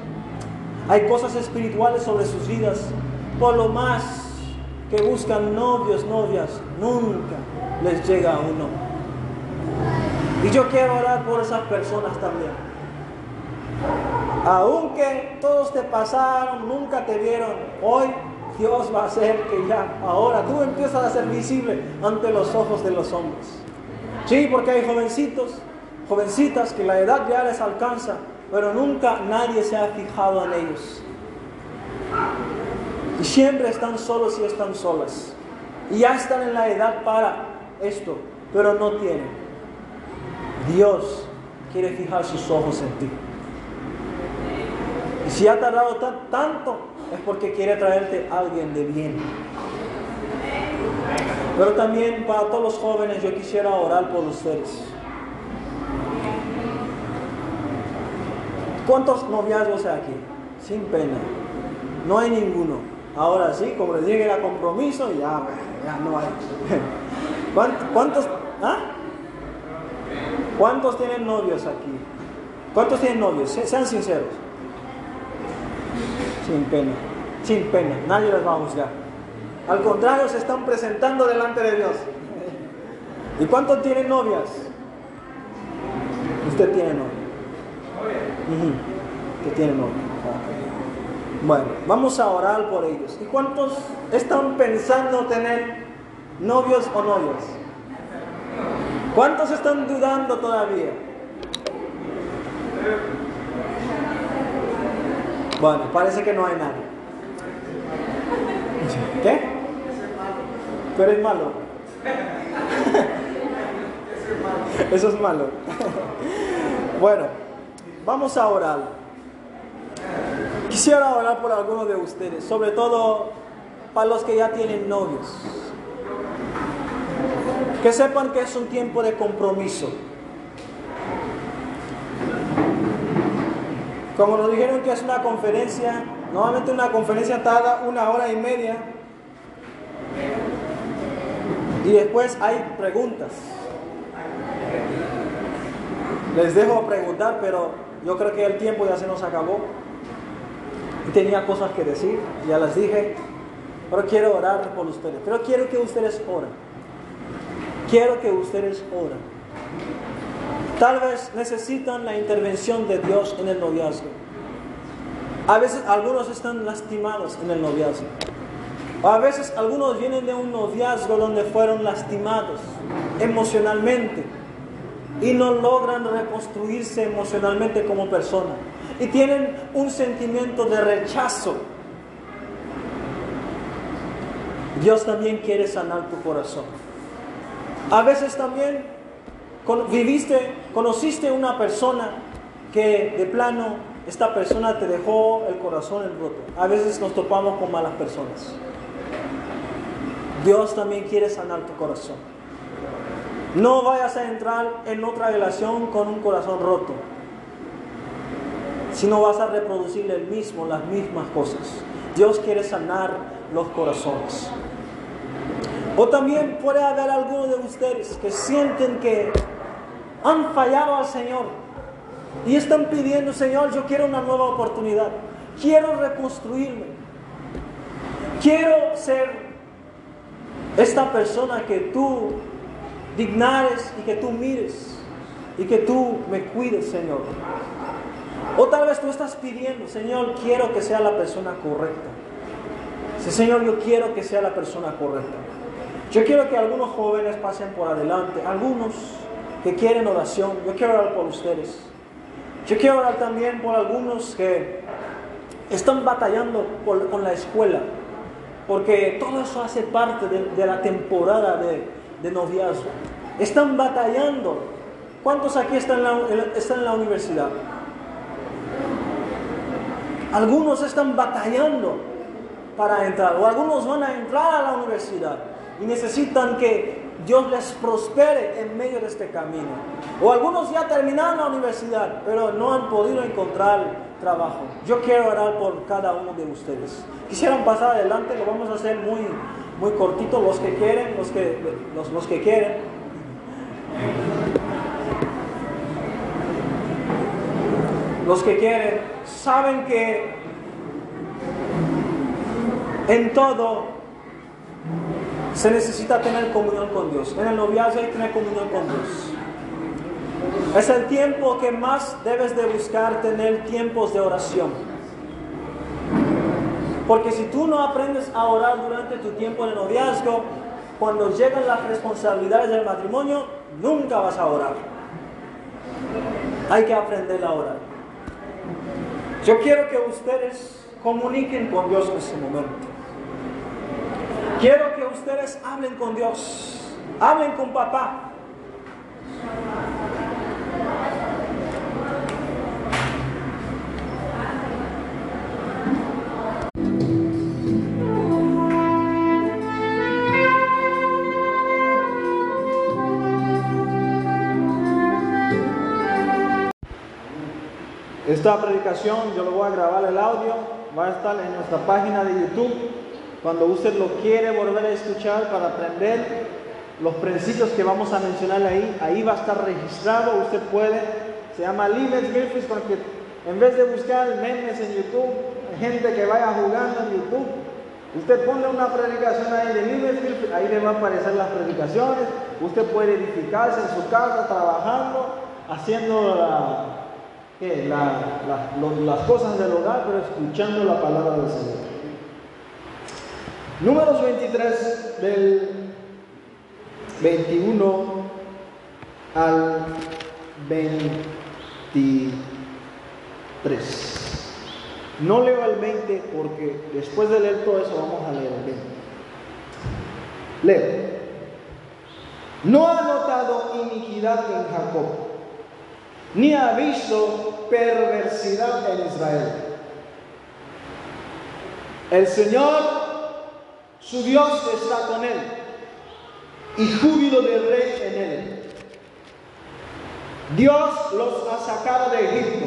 B: hay cosas espirituales sobre sus vidas, por lo más que buscan novios, novias, nunca les llega a uno. Y yo quiero orar por esas personas también. Aunque todos te pasaron, nunca te vieron, hoy Dios va a hacer que ya, ahora tú empiezas a ser visible ante los ojos de los hombres. Sí, porque hay jovencitos, jovencitas que la edad ya les alcanza, pero nunca nadie se ha fijado en ellos. Y siempre están solos y están solas. Y ya están en la edad para esto, pero no tienen. Dios quiere fijar sus ojos en ti. Y si ha tardado tanto, es porque quiere traerte a alguien de bien. Pero también para todos los jóvenes yo quisiera orar por ustedes. ¿Cuántos noviazgos hay aquí? Sin pena. No hay ninguno. Ahora sí, como les dije, era compromiso, ya, ya no hay. ¿Cuántos, ah? ¿Cuántos tienen novios aquí? ¿Cuántos tienen novios? Sean sinceros. Sin pena, sin pena, nadie les va a juzgar. Al contrario, se están presentando delante de Dios. ¿Y cuántos tienen novias? Usted tiene novia. Usted tiene novia. Bueno, vamos a orar por ellos. ¿Y cuántos están pensando tener novios o novias? ¿Cuántos están dudando todavía? Bueno, parece que no hay nadie. ¿Qué? Tú eres malo. Eso es malo. Bueno, vamos a orar. Quisiera orar por algunos de ustedes, sobre todo para los que ya tienen novios. Que sepan que es un tiempo de compromiso. Como nos dijeron que es una conferencia, normalmente una conferencia tarda una hora y media. Y después hay preguntas. Les dejo preguntar, pero yo creo que el tiempo ya se nos acabó. Tenía cosas que decir, ya las dije. Pero quiero orar por ustedes. Pero quiero que ustedes oren. Quiero que ustedes oren. Tal vez necesitan la intervención de Dios en el noviazgo. A veces algunos están lastimados en el noviazgo. A veces algunos vienen de un noviazgo donde fueron lastimados emocionalmente y no logran reconstruirse emocionalmente como persona. Y tienen un sentimiento de rechazo. Dios también quiere sanar tu corazón. A veces también viviste, conociste una persona que de plano esta persona te dejó el corazón en roto. A veces nos topamos con malas personas. Dios también quiere sanar tu corazón. No vayas a entrar en otra relación con un corazón roto, sino vas a reproducir el mismo, las mismas cosas. Dios quiere sanar los corazones. O también puede haber algunos de ustedes que sienten que han fallado al Señor y están pidiendo, Señor, yo quiero una nueva oportunidad. Quiero reconstruirme. Quiero ser esta persona que tú dignares y que tú mires y que tú me cuides, Señor. O tal vez tú estás pidiendo, Señor, quiero que sea la persona correcta. Sí, Señor, yo quiero que sea la persona correcta. Yo quiero que algunos jóvenes pasen por adelante, algunos que quieren oración, yo quiero orar por ustedes. Yo quiero orar también por algunos que están batallando con la escuela, porque todo eso hace parte de, la temporada de, noviazgo. Están batallando. ¿Cuántos aquí están en, la, universidad? Algunos están batallando para entrar, o algunos van a entrar a la universidad y necesitan que Dios les prospere en medio de este camino. O algunos ya terminaron la universidad, pero no han podido encontrar trabajo. Yo quiero orar por cada uno de ustedes. Quisieran pasar adelante, lo vamos a hacer muy, muy cortito, los que quieren, los que, los, los que quieren. Los que quieren, saben que en todo se necesita tener comunión con Dios. En el noviazgo hay que tener comunión con Dios. Es el tiempo que más debes de buscar tener tiempos de oración. Porque si tú no aprendes a orar durante tu tiempo de noviazgo, cuando llegan las responsabilidades del matrimonio, nunca vas a orar. Hay que aprender a orar. Yo quiero que ustedes comuniquen con Dios en ese momento. Quiero que ustedes hablen con Dios. Hablen con papá. Esta predicación yo lo voy a grabar el audio, va a estar en nuestra página de YouTube. Cuando usted lo quiere volver a escuchar para aprender los principios que vamos a mencionar ahí, ahí va a estar registrado. Usted puede, se llama Limits Griffiths, porque en vez de buscar memes en YouTube, gente que vaya jugando en YouTube, usted pone una predicación ahí de Griffiths, ahí le van a aparecer las predicaciones. Usted puede edificarse en su casa trabajando, haciendo la las cosas del hogar, pero escuchando la palabra del Señor. Números 23 del 21 al 23. No leo el 20 porque después de leer todo eso vamos a leer el 20. Leo. No ha notado iniquidad en Jacob ni ha visto perversidad en Israel. El Señor, su Dios, está con él y júbilo de rey en él. Dios los ha sacado de Egipto.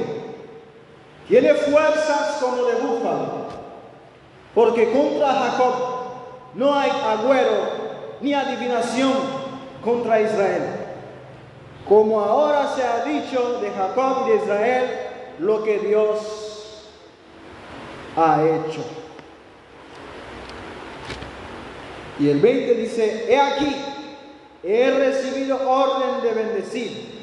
B: Tiene fuerzas como de búfalo, porque contra Jacob no hay agüero ni adivinación contra Israel. Como ahora se ha dicho de Jacob y de Israel lo que Dios ha hecho. Y el 20 dice, he aquí, he recibido orden de bendecir.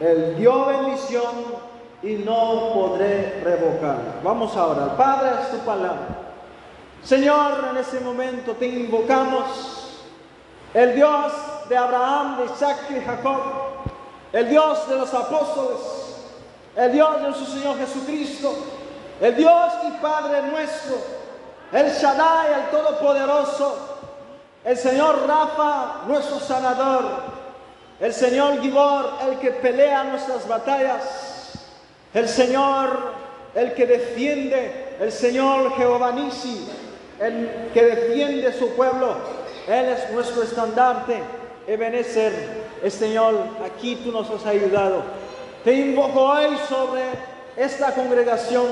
B: Él dio bendición y no podré revocarla. Vamos ahora, Padre, es tu palabra. Señor, en este momento te invocamos, el Dios de Abraham, de Isaac y Jacob, el Dios de los apóstoles, el Dios de nuestro Señor Jesucristo, el Dios y Padre nuestro, el Shaddai, el Todopoderoso, el Señor Rafa, nuestro sanador, el Señor Gibor, el que pelea nuestras batallas, el Señor, el que defiende, el Señor Jehová Nisi, el que defiende su pueblo, Él es nuestro estandarte, Ebenezer, el Señor, aquí tú nos has ayudado. Te invoco hoy sobre esta congregación,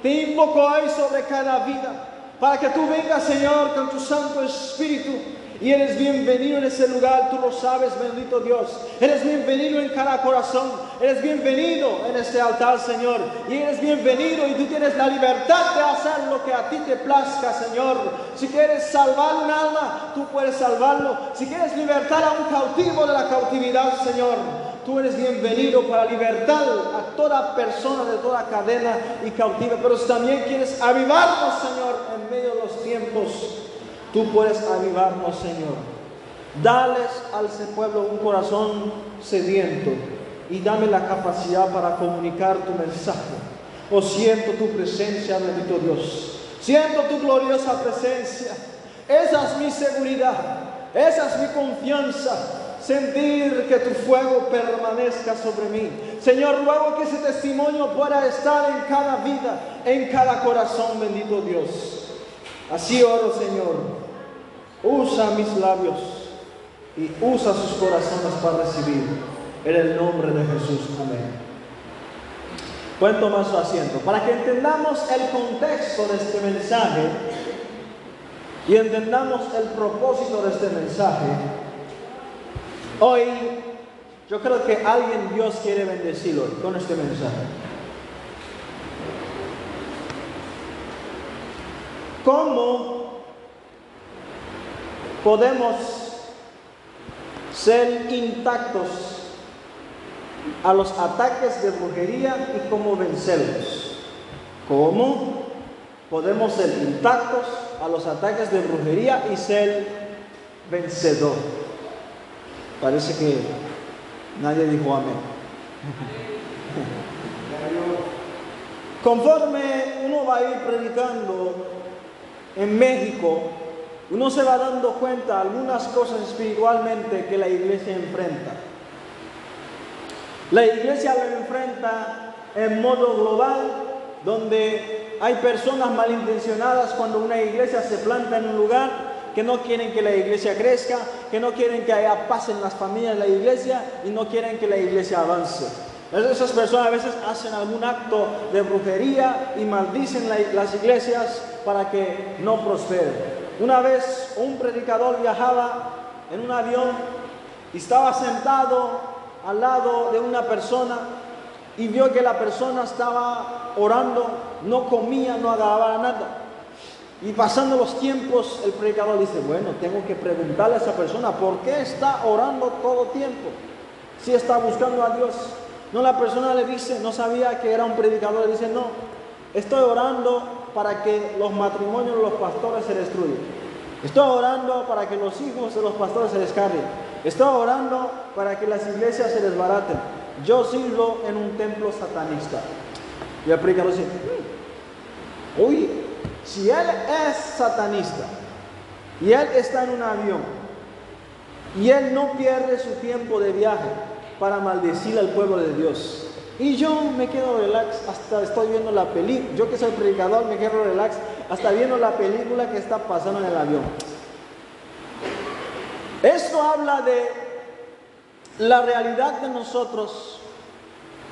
B: te invoco hoy sobre cada vida para que tú vengas, Señor, con tu Santo Espíritu. Y eres bienvenido en ese lugar, tú lo sabes, bendito Dios. Eres bienvenido en cada corazón, eres bienvenido en este altar, Señor. Y eres bienvenido y tú tienes la libertad de hacer lo que a ti te plazca, Señor. Si quieres salvar un alma, tú puedes salvarlo. Si quieres libertar a un cautivo de la cautividad, Señor, tú eres bienvenido para libertar a toda persona de toda cadena y cautiva. Pero también quieres avivarnos, Señor, en medio de los tiempos, tú puedes avivarnos, Señor. Dales al pueblo un corazón sediento y dame la capacidad para comunicar tu mensaje. Oh, siento tu presencia, bendito Dios. Siento tu gloriosa presencia. Esa es mi seguridad. Esa es mi confianza sentir que tu fuego permanezca sobre mí. Señor, ruego que ese testimonio pueda estar en cada vida, en cada corazón, bendito Dios. Así oro, Señor. Usa mis labios y usa sus corazones para recibir. En el nombre de Jesús. Amén. Pueden tomar su asiento. Para que entendamos el contexto de este mensaje y entendamos el propósito de este mensaje, Hoy yo creo que alguien Dios quiere bendecirlo con este mensaje. ¿Cómo podemos ser intactos a los ataques de brujería y cómo vencerlos? ¿Cómo podemos ser intactos a los ataques de brujería y ser vencedor? Parece que nadie dijo amén. Conforme uno va a ir predicando en México, uno se va dando cuenta de algunas cosas espiritualmente que la iglesia enfrenta. La iglesia lo enfrenta en modo global, donde hay personas malintencionadas cuando una iglesia se planta en un lugar que no quieren que la iglesia crezca, que no quieren que haya paz en las familias de la iglesia y no quieren que la iglesia avance. Esas personas a veces hacen algún acto de brujería y maldicen las iglesias para que no prosperen. Una vez un predicador viajaba en un avión y estaba sentado al lado de una persona y vio que la persona estaba orando, no comía, no agarraba nada. Y pasando los tiempos, el predicador dice, bueno, tengo que preguntarle a esa persona, ¿por qué está orando todo tiempo? Si está buscando a Dios. No, la persona le dice, no sabía que era un predicador, le dice, no, estoy orando para que los matrimonios de los pastores se destruyan. Estoy orando para que los hijos de los pastores se descarguen. Estoy orando para que las iglesias se desbaraten. Yo sirvo en un templo satanista. Y predicador dice, uy, mm, si él es satanista y él está en un avión y él no pierde su tiempo de viaje para maldecir al pueblo de Dios, y yo me quedo relax hasta estoy viendo la película, yo que soy predicador me quedo relax hasta viendo la película que está pasando en el avión. Esto habla de la realidad de nosotros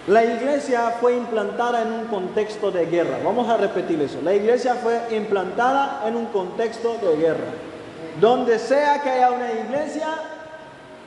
B: la iglesia fue implantada en un contexto de guerra. Vamos a repetir eso. La iglesia fue implantada en un contexto de guerra. Donde sea que haya una iglesia,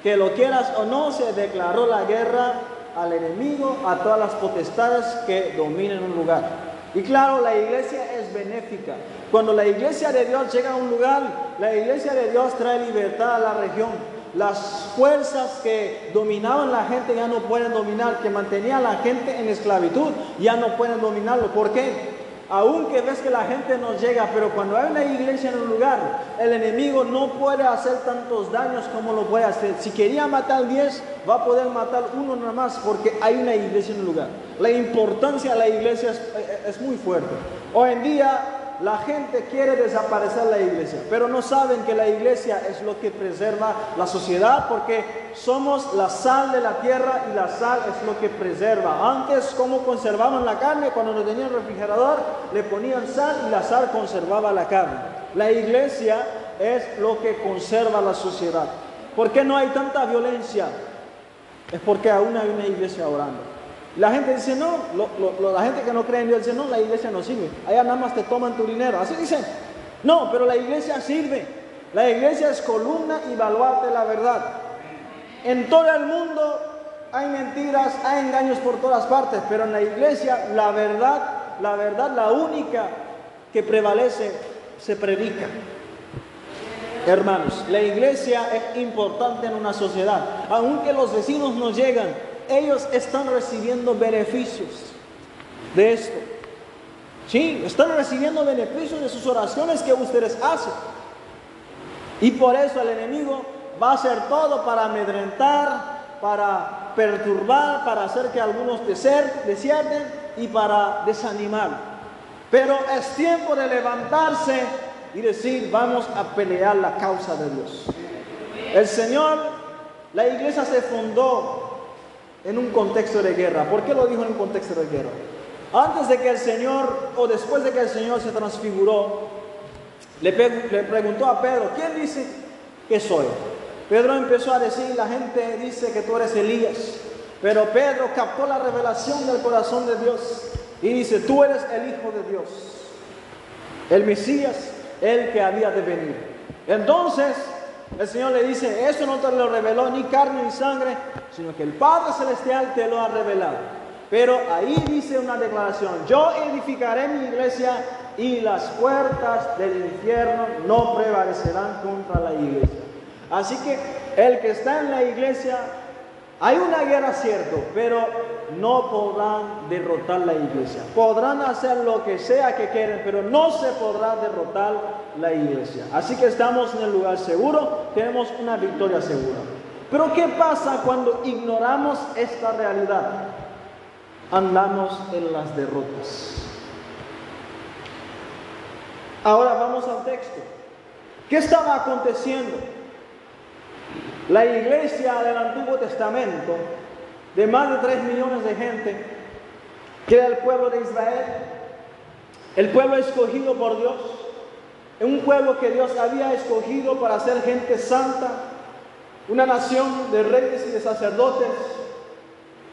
B: que lo quieras o no, se declaró la guerra al enemigo, a todas las potestades que dominan un lugar. Y claro, la iglesia es benéfica. Cuando la iglesia de Dios llega a un lugar, la iglesia de Dios trae libertad a la región. Las fuerzas que dominaban la gente ya no pueden dominar, que mantenían a la gente en esclavitud, ya no pueden dominarlo. ¿Por qué? Aunque ves que la gente nos llega, pero cuando hay una iglesia en un lugar, el enemigo no puede hacer tantos daños como lo puede hacer. Si quería matar 10, va a poder matar uno nada más porque hay una iglesia en un lugar. La importancia de la iglesia es, es muy fuerte. Hoy en día la gente quiere desaparecer la iglesia, pero no saben que la iglesia es lo que preserva la sociedad porque somos la sal de la tierra y la sal es lo que preserva. Antes, como conservaban la carne? Cuando no tenían refrigerador, le ponían sal y la sal conservaba la carne. La iglesia es lo que conserva la sociedad. ¿Por qué no hay tanta violencia? Es porque aún hay una iglesia orando. La gente dice, no, la gente que no cree en Dios dice, no, la iglesia no sirve. Allá nada más te toman tu dinero. Así dicen. No, pero la iglesia sirve. La iglesia es columna y baluarte de la verdad. En todo el mundo hay mentiras, hay engaños por todas partes, pero en la iglesia la verdad, la verdad, la única que prevalece, se predica. Hermanos, la iglesia es importante en una sociedad. Aunque los vecinos no llegan, ellos están recibiendo beneficios de esto. Sí, están recibiendo beneficios de sus oraciones que ustedes hacen. Y por eso el enemigo va a hacer todo para amedrentar, para perturbar, para hacer que algunos desierten y para desanimar. Pero es tiempo de levantarse y decir, vamos a pelear la causa de Dios. El Señor, la iglesia se fundó en un contexto de guerra. ¿Por qué lo dijo en un contexto de guerra? Antes de que el Señor, o después de que el Señor se transfiguró, le, preguntó a Pedro, ¿quién dice que soy? Pedro empezó a decir, la gente dice que tú eres Elías. Pero Pedro captó la revelación del corazón de Dios y dice, tú eres el Hijo de Dios, el Mesías, el que había de venir. Entonces, el Señor le dice, eso no te lo reveló ni carne ni sangre, sino que el Padre Celestial te lo ha revelado. Pero ahí dice una declaración, yo edificaré mi iglesia y las puertas del infierno no prevalecerán contra la iglesia. Así que el que está en la iglesia hay una guerra, cierto, pero no podrán derrotar la iglesia. Podrán hacer lo que sea que quieran, pero no se podrá derrotar la iglesia. Así que estamos en el lugar seguro, tenemos una victoria segura. Pero ¿qué pasa cuando ignoramos esta realidad? Andamos en las derrotas. Ahora vamos al texto. ¿Qué estaba aconteciendo? La iglesia del Antiguo Testamento, de más de 3 millones de gente, que era el pueblo de Israel, el pueblo escogido por Dios, un pueblo que Dios había escogido para ser gente santa, una nación de reyes y de sacerdotes,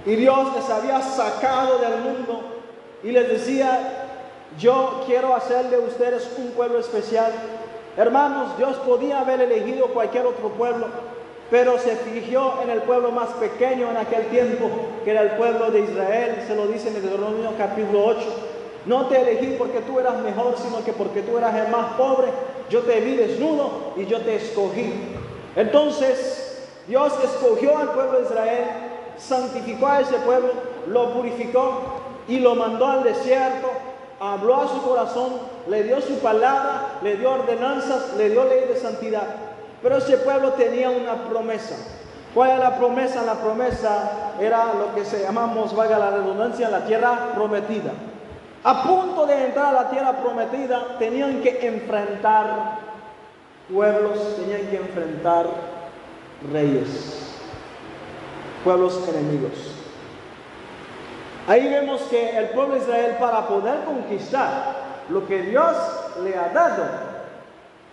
B: y Dios les había sacado del mundo y les decía, yo quiero hacer de ustedes un pueblo especial. Hermanos, Dios podía haber elegido cualquier otro pueblo, pero se fijió en el pueblo más pequeño en aquel tiempo, que era el pueblo de Israel, se lo dice en Deuteronomio capítulo 8. No te elegí porque tú eras mejor, sino que porque tú eras el más pobre. Yo te vi desnudo y yo te escogí. Entonces, Dios escogió al pueblo de Israel, santificó a ese pueblo, lo purificó y lo mandó al desierto, habló a su corazón, le dio su palabra, le dio ordenanzas, le dio ley de santidad. Pero ese pueblo tenía una promesa. ¿Cuál era la promesa? La promesa era lo que se llamamos, valga la redundancia, la tierra prometida. A punto de entrar a la tierra prometida, tenían que enfrentar pueblos, tenían que enfrentar reyes, pueblos enemigos. Ahí vemos que el pueblo de Israel, para poder conquistar lo que Dios le ha dado,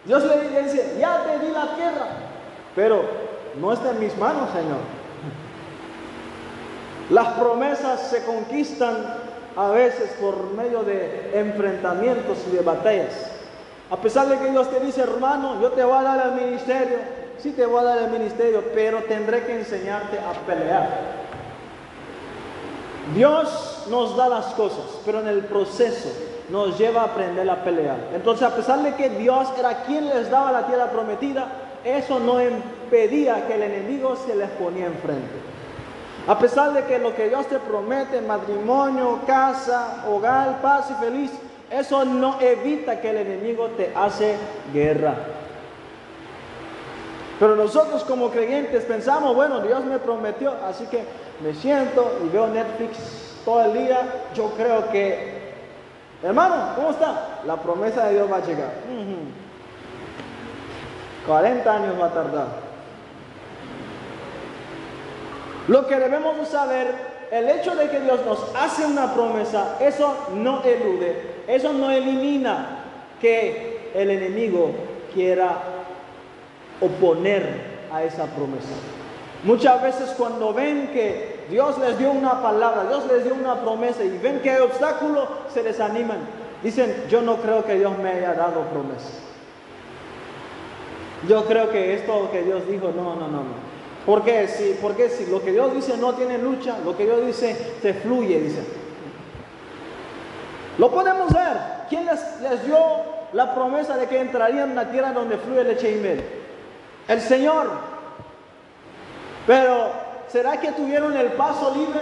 B: Dios le dice, ya te di la tierra, pero no está en mis manos, Señor. Las promesas se conquistan a veces por medio de enfrentamientos y de batallas. A pesar de que Dios te dice, hermano, yo te voy a dar el ministerio, sí te voy a dar el ministerio, pero tendré que enseñarte a pelear. Dios nos da las cosas, pero en el proceso nos lleva a aprender a pelear. Entonces, a pesar de que Dios era quien les daba la tierra prometida, eso no impedía que el enemigo se les ponía enfrente. A pesar de que lo que Dios te promete, matrimonio, casa, hogar, paz y feliz, eso no evita que el enemigo te hace guerra. Pero nosotros como creyentes pensamos, bueno, Dios me prometió, así que me siento y veo Netflix todo el día. Yo creo que, hermano, ¿cómo está? La promesa de Dios va a llegar. 40 años va a tardar. Lo que debemos saber, el hecho de que Dios nos hace una promesa, eso no elude, eso no elimina que el enemigo quiera oponer a esa promesa. Muchas veces cuando ven que Dios les dio una palabra, Dios les dio una promesa y ven que hay obstáculo, se desaniman. Dicen, yo no creo que Dios me haya dado promesa. Yo creo que esto que Dios dijo, no, no, no, no. ¿Por qué? Si, porque si lo que Dios dice no tiene lucha, lo que Dios dice se fluye, dice. Lo podemos ver. ¿Quién les, dio la promesa de que entrarían en una tierra donde fluye leche y miel? El Señor. Pero, ¿será que tuvieron el paso libre?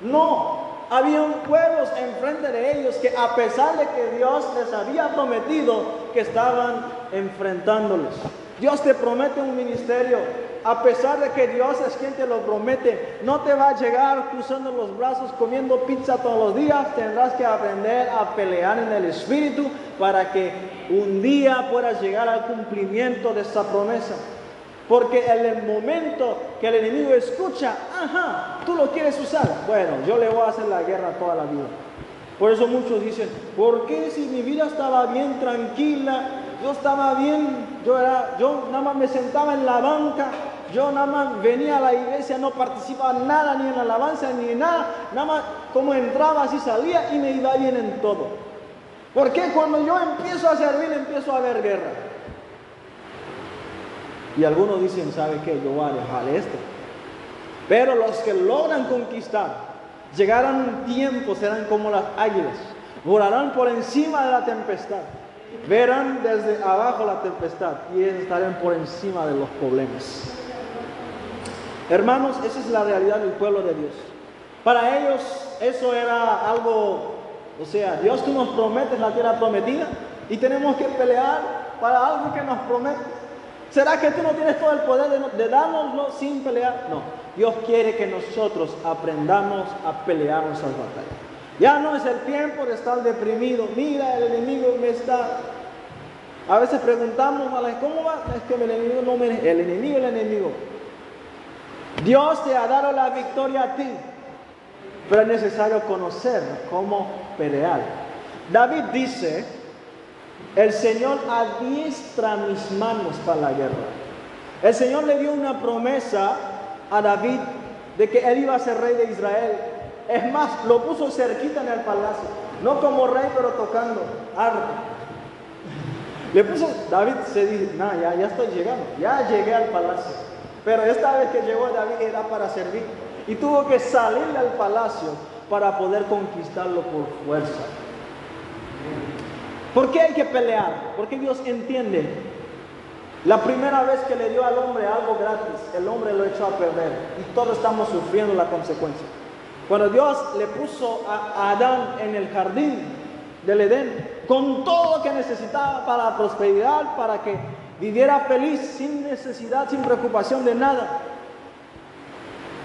B: No. Habían pueblos enfrente de ellos que a pesar de que Dios les había prometido que estaban enfrentándolos. Dios te promete un ministerio, a pesar de que Dios es quien te lo promete, no te va a llegar cruzando los brazos comiendo pizza todos los días. Tendrás que aprender a pelear en el Espíritu para que un día puedas llegar al cumplimiento de esa promesa. Porque en el momento que el enemigo escucha, ajá, tú lo quieres usar, bueno, yo le voy a hacer la guerra toda la vida. Por eso muchos dicen, ¿por qué si mi vida estaba bien tranquila, yo estaba bien, yo, nada más me sentaba en la banca, yo nada más venía a la iglesia, no participaba nada, ni en la alabanza, ni en nada, nada más como entraba, así salía y me iba bien en todo. Porque cuando yo empiezo a servir, empiezo a haber guerra. Y algunos dicen, ¿sabe qué? Yo voy a dejar esto. Pero los que logran conquistar, llegarán un tiempo, serán como las águilas, volarán por encima de la tempestad, verán desde abajo la tempestad y estarán por encima de los problemas. Hermanos, esa es la realidad del pueblo de Dios. Para ellos eso era algo, o sea, Dios tú nos prometes la tierra prometida y tenemos que pelear para algo que nos promete. ¿Será que tú no tienes todo el poder de, de sin pelear? No, Dios quiere que nosotros aprendamos a pelear nuestras batallas. Ya no es el tiempo de estar deprimido. Mira, el enemigo me está... A veces preguntamos, ¿cómo va? Es que el enemigo no me... El enemigo, el enemigo. Dios te ha dado la victoria a ti, pero es necesario conocer cómo pelear. David dice, el Señor adiestra mis manos para la guerra. El Señor le dio una promesa a David de que él iba a ser rey de Israel. Es más, lo puso cerquita en el palacio, no como rey, pero tocando arpa. Le puso, David se dice, no, ya, ya estoy llegando, ya llegué al palacio. Pero esta vez que llegó David era para servir y tuvo que salir al palacio para poder conquistarlo por fuerza. ¿Por qué hay que pelear? Porque Dios entiende. La primera vez que le dio al hombre algo gratis, el hombre lo echó a perder y todos estamos sufriendo la consecuencia. Cuando Dios le puso a Adán en el jardín del Edén con todo lo que necesitaba para la prosperidad, para que viviera feliz, sin necesidad, sin preocupación de nada,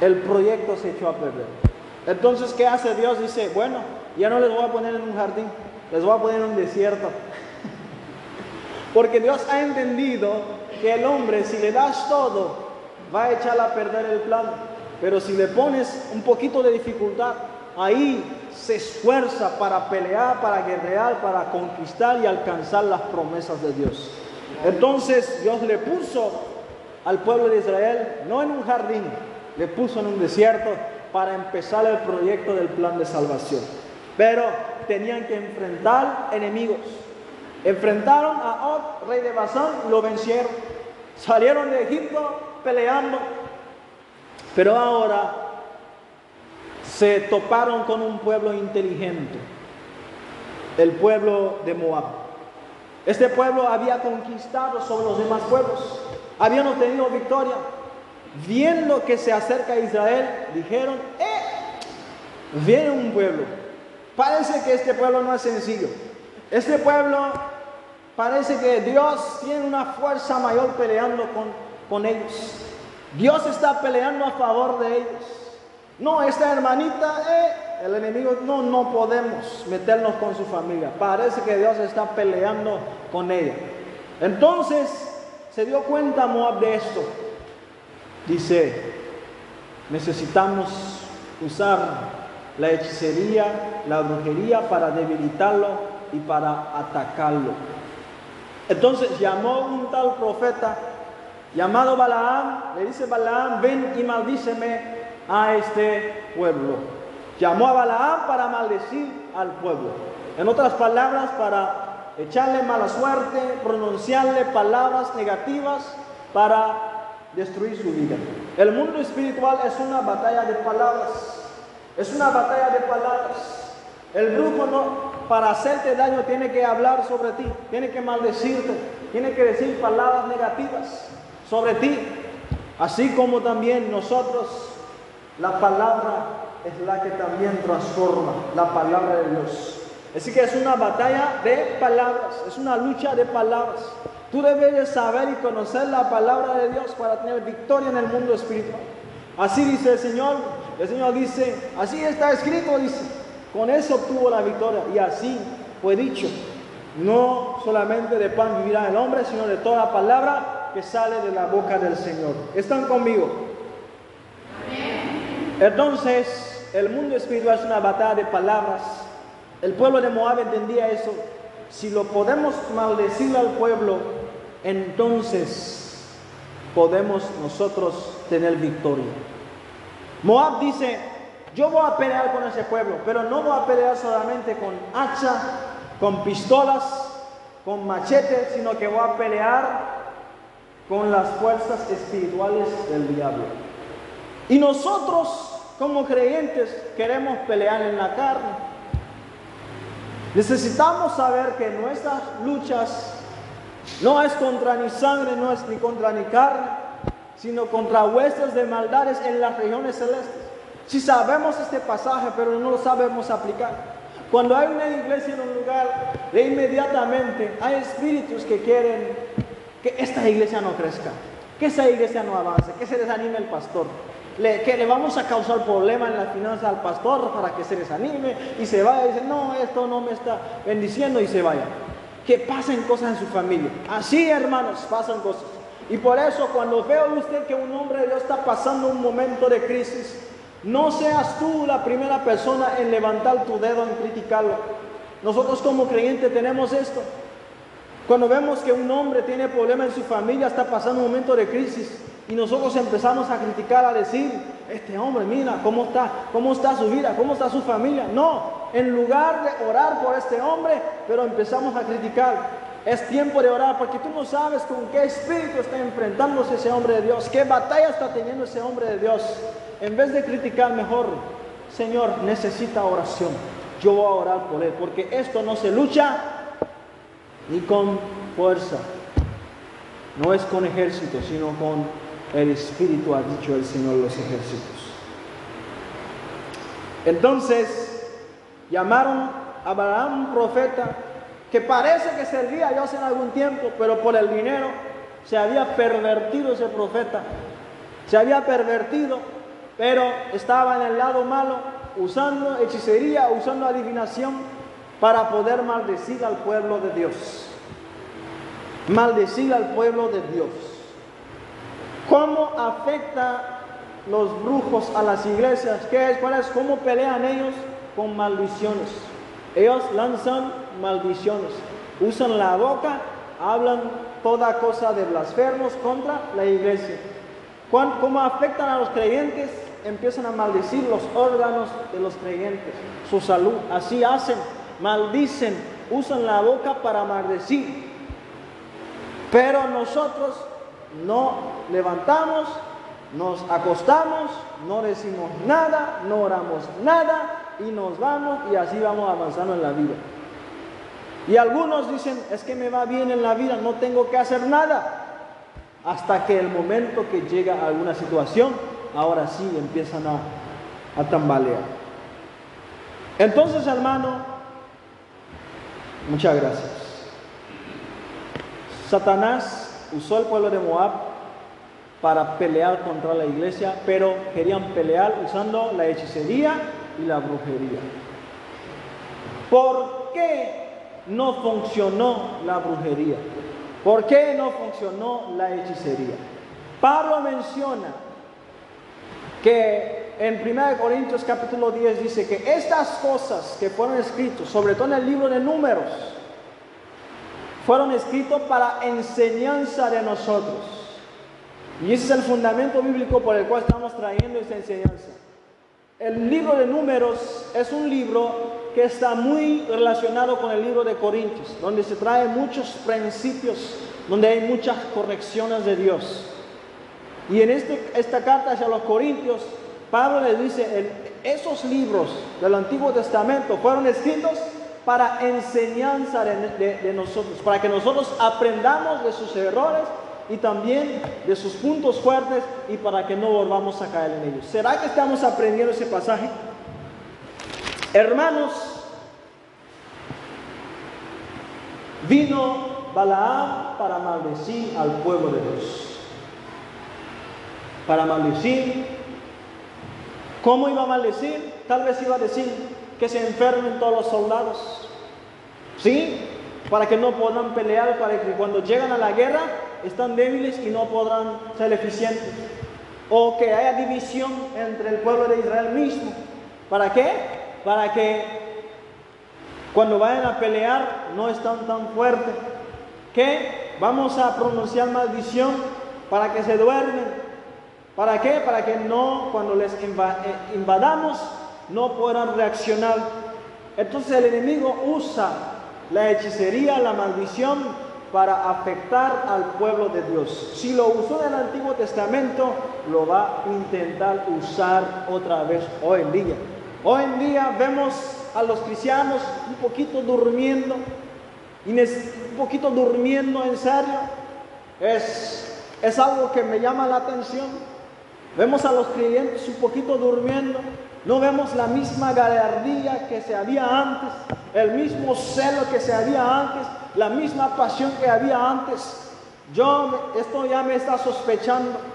B: el proyecto se echó a perder. Entonces, ¿qué hace Dios? Dice, bueno, ya no les voy a poner en un jardín, les voy a poner en un desierto. Porque Dios ha entendido que el hombre, si le das todo, va a echar a perder el plan. Pero si le pones un poquito de dificultad, ahí se esfuerza para pelear, para guerrear, para conquistar y alcanzar las promesas de Dios. Entonces Dios le puso al pueblo de Israel, no en un jardín, le puso en un desierto para empezar el proyecto del plan de salvación. Pero tenían que enfrentar enemigos. Enfrentaron a Og, rey de Basán, lo vencieron. Salieron de Egipto peleando. Pero ahora se toparon con un pueblo inteligente, el pueblo de Moab. Este pueblo había conquistado sobre los demás pueblos, habían obtenido victoria. Viendo que se acerca a Israel, dijeron, ¡eh! Viene un pueblo. Parece que este pueblo no es sencillo. Este pueblo parece que Dios tiene una fuerza mayor peleando con, con ellos. Dios está peleando a favor de ellos. No, esta hermanita, eh, el enemigo, no, no podemos meternos con su familia. Parece que Dios está peleando con ella. Entonces se dio cuenta Moab de esto. Dice, necesitamos usar la hechicería, la brujería para debilitarlo y para atacarlo. Entonces llamó un tal profeta llamado Balaam, le dice Balaam, ven y maldíceme a este pueblo. Llamó a Balaam para maldecir al pueblo. En otras palabras, para echarle mala suerte, pronunciarle palabras negativas para destruir su vida. El mundo espiritual es una batalla de palabras. Es una batalla de palabras. El brujo no, para hacerte daño tiene que hablar sobre ti, tiene que maldecirte, tiene que decir palabras negativas sobre ti. Así como también nosotros la palabra es la que también transforma, la palabra de Dios. Así que es una batalla de palabras, es una lucha de palabras. Tú debes saber y conocer la palabra de Dios para tener victoria en el mundo espiritual. Así dice el Señor. El Señor dice, así está escrito, dice. Con eso obtuvo la victoria. Y así fue dicho. No solamente de pan vivirá el hombre, sino de toda palabra que sale de la boca del Señor. ¿Están conmigo? Entonces, el mundo espiritual es una batalla de palabras. El pueblo de Moab entendía eso. Si lo podemos maldecir al pueblo, entonces podemos nosotros tener victoria. Moab dice, yo voy a pelear con ese pueblo, pero no voy a pelear solamente con hacha, con pistolas, con machete, sino que voy a pelear con las fuerzas espirituales del diablo. Y nosotros, como creyentes, queremos pelear en la carne. Necesitamos saber que nuestras luchas no es contra ni sangre, no es ni contra ni carne, sino contra huestes de maldades en las regiones celestes. Si sabemos este pasaje, pero no lo sabemos aplicar. Cuando hay una iglesia en un lugar, de inmediatamente hay espíritus que quieren que esta iglesia no crezca, que esa iglesia no avance, que se desanime el pastor que le vamos a causar problema en la finanza al pastor para que se desanime y se vaya y dice, no, esto no me está bendiciendo y se vaya. Que pasen cosas en su familia. Así, hermanos, pasan cosas. Y por eso cuando veo usted que un hombre de Dios está pasando un momento de crisis, no seas tú la primera persona en levantar tu dedo en criticarlo. Nosotros como creyentes tenemos esto. Cuando vemos que un hombre tiene problemas en su familia, está pasando un momento de crisis, y nosotros empezamos a criticar, a decir, este hombre, mira, ¿cómo está? ¿Cómo está su vida? ¿Cómo está su familia? No, en lugar de orar por este hombre, pero empezamos a criticar. Es tiempo de orar porque tú no sabes con qué espíritu está enfrentándose ese hombre de Dios, qué batalla está teniendo ese hombre de Dios. En vez de criticar mejor, Señor, necesita oración. Yo voy a orar por él, porque esto no se lucha ni con fuerza, no es con ejército, sino con el Espíritu, ha dicho el Señor los ejércitos. Entonces llamaron a un profeta que parece que servía a en algún tiempo, pero por el dinero se había pervertido ese profeta. Se había pervertido, pero estaba en el lado malo, usando hechicería, usando adivinación para poder maldecir al pueblo de Dios. Maldecir al pueblo de Dios. ¿Cómo afecta los brujos a las iglesias? ¿Qué es? ¿Cuál es? ¿Cómo pelean ellos? Con maldiciones. Ellos lanzan maldiciones. Usan la boca, hablan toda cosa de blasfemos contra la iglesia. ¿Cómo afectan a los creyentes? Empiezan a maldecir los órganos de los creyentes, su salud. Así hacen, maldicen usan la boca para maldecir. Pero nosotros no levantamos, nos acostamos, no decimos nada, no oramos nada y nos vamos y así vamos avanzando en la vida. Y algunos dicen, es que me va bien en la vida, no tengo que hacer nada. Hasta que el momento que llega alguna situación, ahora sí empiezan a, a tambalear. Entonces, hermano, muchas gracias. Satanás usó el pueblo de Moab para pelear contra la iglesia, pero querían pelear usando la hechicería y la brujería. ¿Por qué no funcionó la brujería? ¿Por qué no funcionó la hechicería? Pablo menciona que en 1 Corintios capítulo 10 dice que estas cosas que fueron escritas, sobre todo en el libro de números, fueron escritos para enseñanza de nosotros. Y ese es el fundamento bíblico por el cual estamos trayendo esta enseñanza. El libro de números es un libro que está muy relacionado con el libro de Corintios, donde se trae muchos principios, donde hay muchas correcciones de Dios. Y en este, esta carta hacia los Corintios, Pablo les dice, esos libros del Antiguo Testamento fueron escritos para enseñanza de, nosotros, para que nosotros aprendamos de sus errores y también de sus puntos fuertes y para que no volvamos a caer en ellos. ¿Será que estamos aprendiendo ese pasaje? Hermanos, vino Balaam para maldecir al pueblo de Dios. Para maldecir. ¿Cómo iba a maldecir? Tal vez iba a decir que se enfermen todos los soldados. ¿Sí? Para que no puedan pelear, para que cuando llegan a la guerra están débiles y no podrán ser eficientes. O que haya división entre el pueblo de Israel mismo. ¿Para qué? para que cuando vayan a pelear no están tan fuertes. Que vamos a pronunciar maldición para que se duermen. ¿Para qué? Para que no, cuando les eh, invadamos, no puedan reaccionar. Entonces el enemigo usa la hechicería, la maldición para afectar al pueblo de Dios. Si lo usó en el Antiguo Testamento, lo va a intentar usar otra vez hoy en día. Hoy en día vemos a los cristianos un poquito durmiendo, un poquito durmiendo en serio. Es, es algo que me llama la atención. Vemos a los creyentes un poquito durmiendo. No vemos la misma gallardía que se había antes, el mismo celo que se había antes, la misma pasión que había antes. Yo, esto ya me está sospechando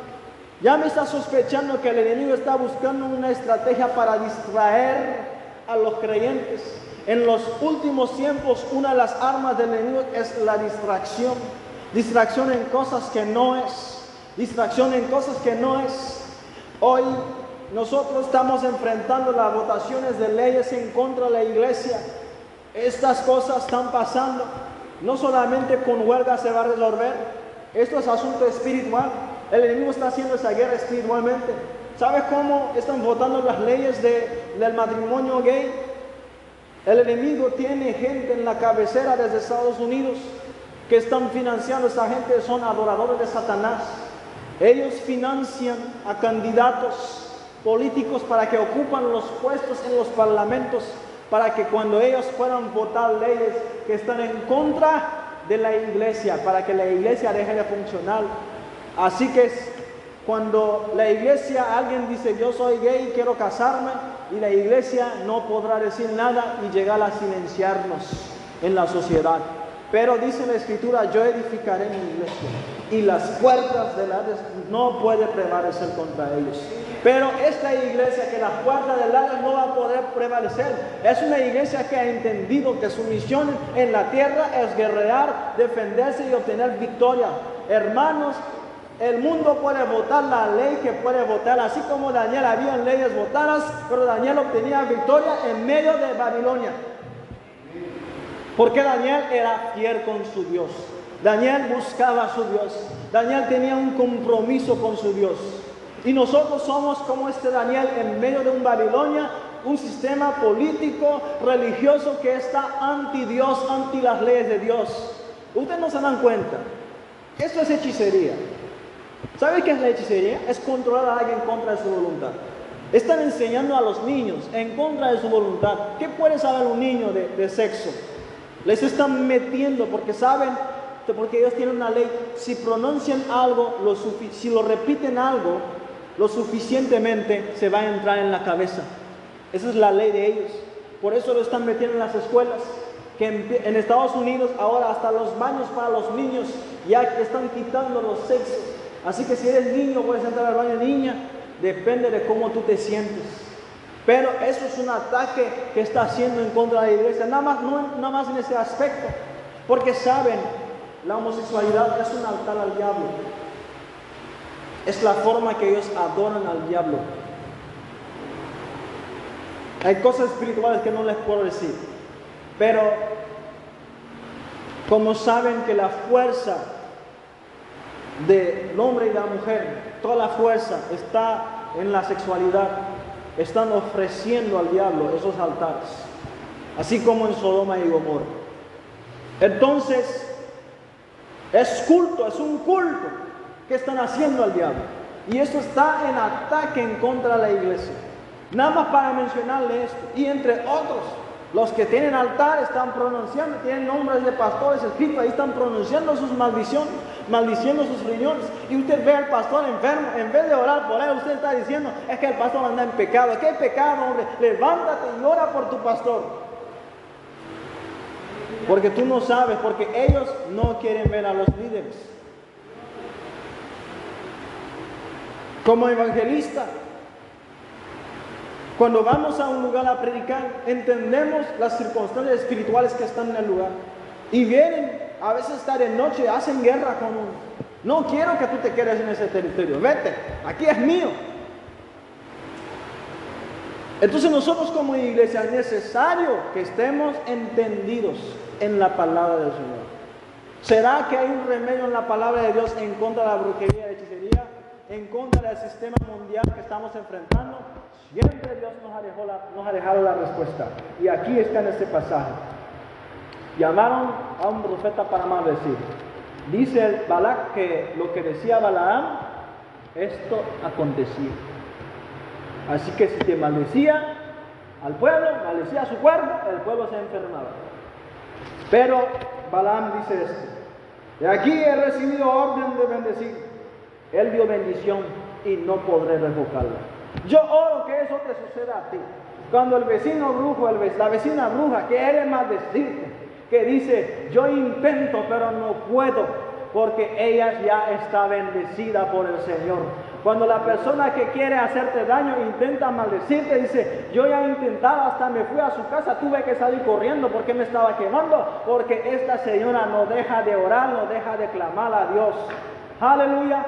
B: ya me está sospechando que el enemigo está buscando una estrategia para distraer a los creyentes. En los últimos tiempos una de las armas del enemigo es la distracción. Distracción en cosas que no es. Distracción en cosas que no es. Hoy nosotros estamos enfrentando las votaciones de leyes en contra de la iglesia. Estas cosas están pasando. No solamente con huelga se va a resolver. Esto es asunto espiritual. El enemigo está haciendo esa guerra espiritualmente. ¿Sabes cómo están votando las leyes del matrimonio gay? El enemigo tiene gente en la cabecera desde Estados Unidos que están financiando, esa gente son adoradores de Satanás. Ellos financian a candidatos políticos para que ocupan los puestos en los parlamentos, para que cuando ellos puedan votar leyes que están en contra de la iglesia, para que la iglesia deje de funcionar, Así que cuando la iglesia, alguien dice yo soy gay quiero casarme, y la iglesia no podrá decir nada y llegar a silenciarnos en la sociedad. Pero dice la escritura, yo edificaré mi iglesia y las puertas del Hades no puede prevalecer contra ellos. Pero esta iglesia que las puertas del Hades no va a poder prevalecer, es una iglesia que ha entendido que su misión en la tierra es guerrear, defenderse y obtener victoria. Hermanos, el mundo puede votar la ley que puede votar, así como Daniel había leyes votadas, pero Daniel obtenía victoria en medio de Babilonia. Porque Daniel era fiel con su Dios. Daniel buscaba a su Dios. Daniel tenía un compromiso con su Dios. Y nosotros somos como este Daniel en medio de un Babilonia un sistema político, religioso que está anti Dios, anti las leyes de Dios. Ustedes no se dan cuenta. Esto es hechicería. ¿Sabe qué es la hechicería? Es controlar a alguien en contra de su voluntad. Están enseñando a los niños en contra de su voluntad. ¿Qué puede saber un niño de, sexo? Les están metiendo porque saben, porque ellos tienen una ley. Si pronuncian algo, lo si lo repiten algo, lo suficientemente se va a entrar en la cabeza. Esa es la ley de ellos. Por eso lo están metiendo en las escuelas. Que en, Estados Unidos ahora hasta los baños para los niños ya están quitando los sexos. Así que si eres niño puedes entrar al baño niña. Depende de cómo tú te sientes. Pero eso es un ataque que está haciendo en contra de la iglesia. Nada más, no, nada más en ese aspecto. Porque saben, la homosexualidad es un altar al diablo. Es la forma que ellos adoran al diablo. Hay cosas espirituales que no les puedo decir. Pero como saben que la fuerza del hombre y la mujer, toda la fuerza está en la sexualidad, están ofreciendo al diablo esos altares, así como en Sodoma y Gomorra. Entonces, es culto, es un culto que están haciendo al diablo. Y eso está en ataque en contra de la iglesia. Nada más para mencionarle esto. Y entre otros, los que tienen altar están pronunciando, tienen nombres de pastores escritos, ahí están pronunciando sus maldiciones, maldiciendo sus riñones. Y usted ve al pastor enfermo, en vez de orar por él, usted está diciendo, es que el pastor anda en pecado. ¿Qué pecado, hombre? Levántate y ora por tu pastor. Porque tú no sabes, porque ellos no quieren ver a los líderes. Como evangelista, cuando vamos a un lugar a predicar, entendemos las circunstancias espirituales que están en el lugar. Y vienen, a veces está de noche, hacen guerra con uno. No quiero que tú te quedes en ese territorio. Vete, aquí es mío. Entonces nosotros como iglesia es necesario que estemos entendidos en la palabra del Señor. ¿Será que hay un remedio en la palabra de Dios en contra de la brujería hechicería? ¿En contra del sistema mundial que estamos enfrentando? Siempre Dios nos ha, dejado la, respuesta. Y aquí está en este pasaje. Llamaron a un profeta para maldecir. Dice el Balak que lo que decía Balaam, esto acontecía. Así que si te maldecía al pueblo, maldecía a su cuerpo, el pueblo se enfermaba. Pero Balaam dice esto. De aquí he recibido orden de bendecir. Él dio bendición y no podré revocarla. Yo oro que eso te suceda a ti. Cuando el vecino brujo, la vecina bruja quiere maldecirte, que dice, yo intento pero no puedo, porque ella ya está bendecida por el Señor. Cuando la persona que quiere hacerte daño intenta maldecirte, dice, yo ya he intentado, hasta me fui a su casa, tuve que salir corriendo porque me estaba quemando, porque esta señora no deja de orar, no deja de clamar a Dios. Aleluya.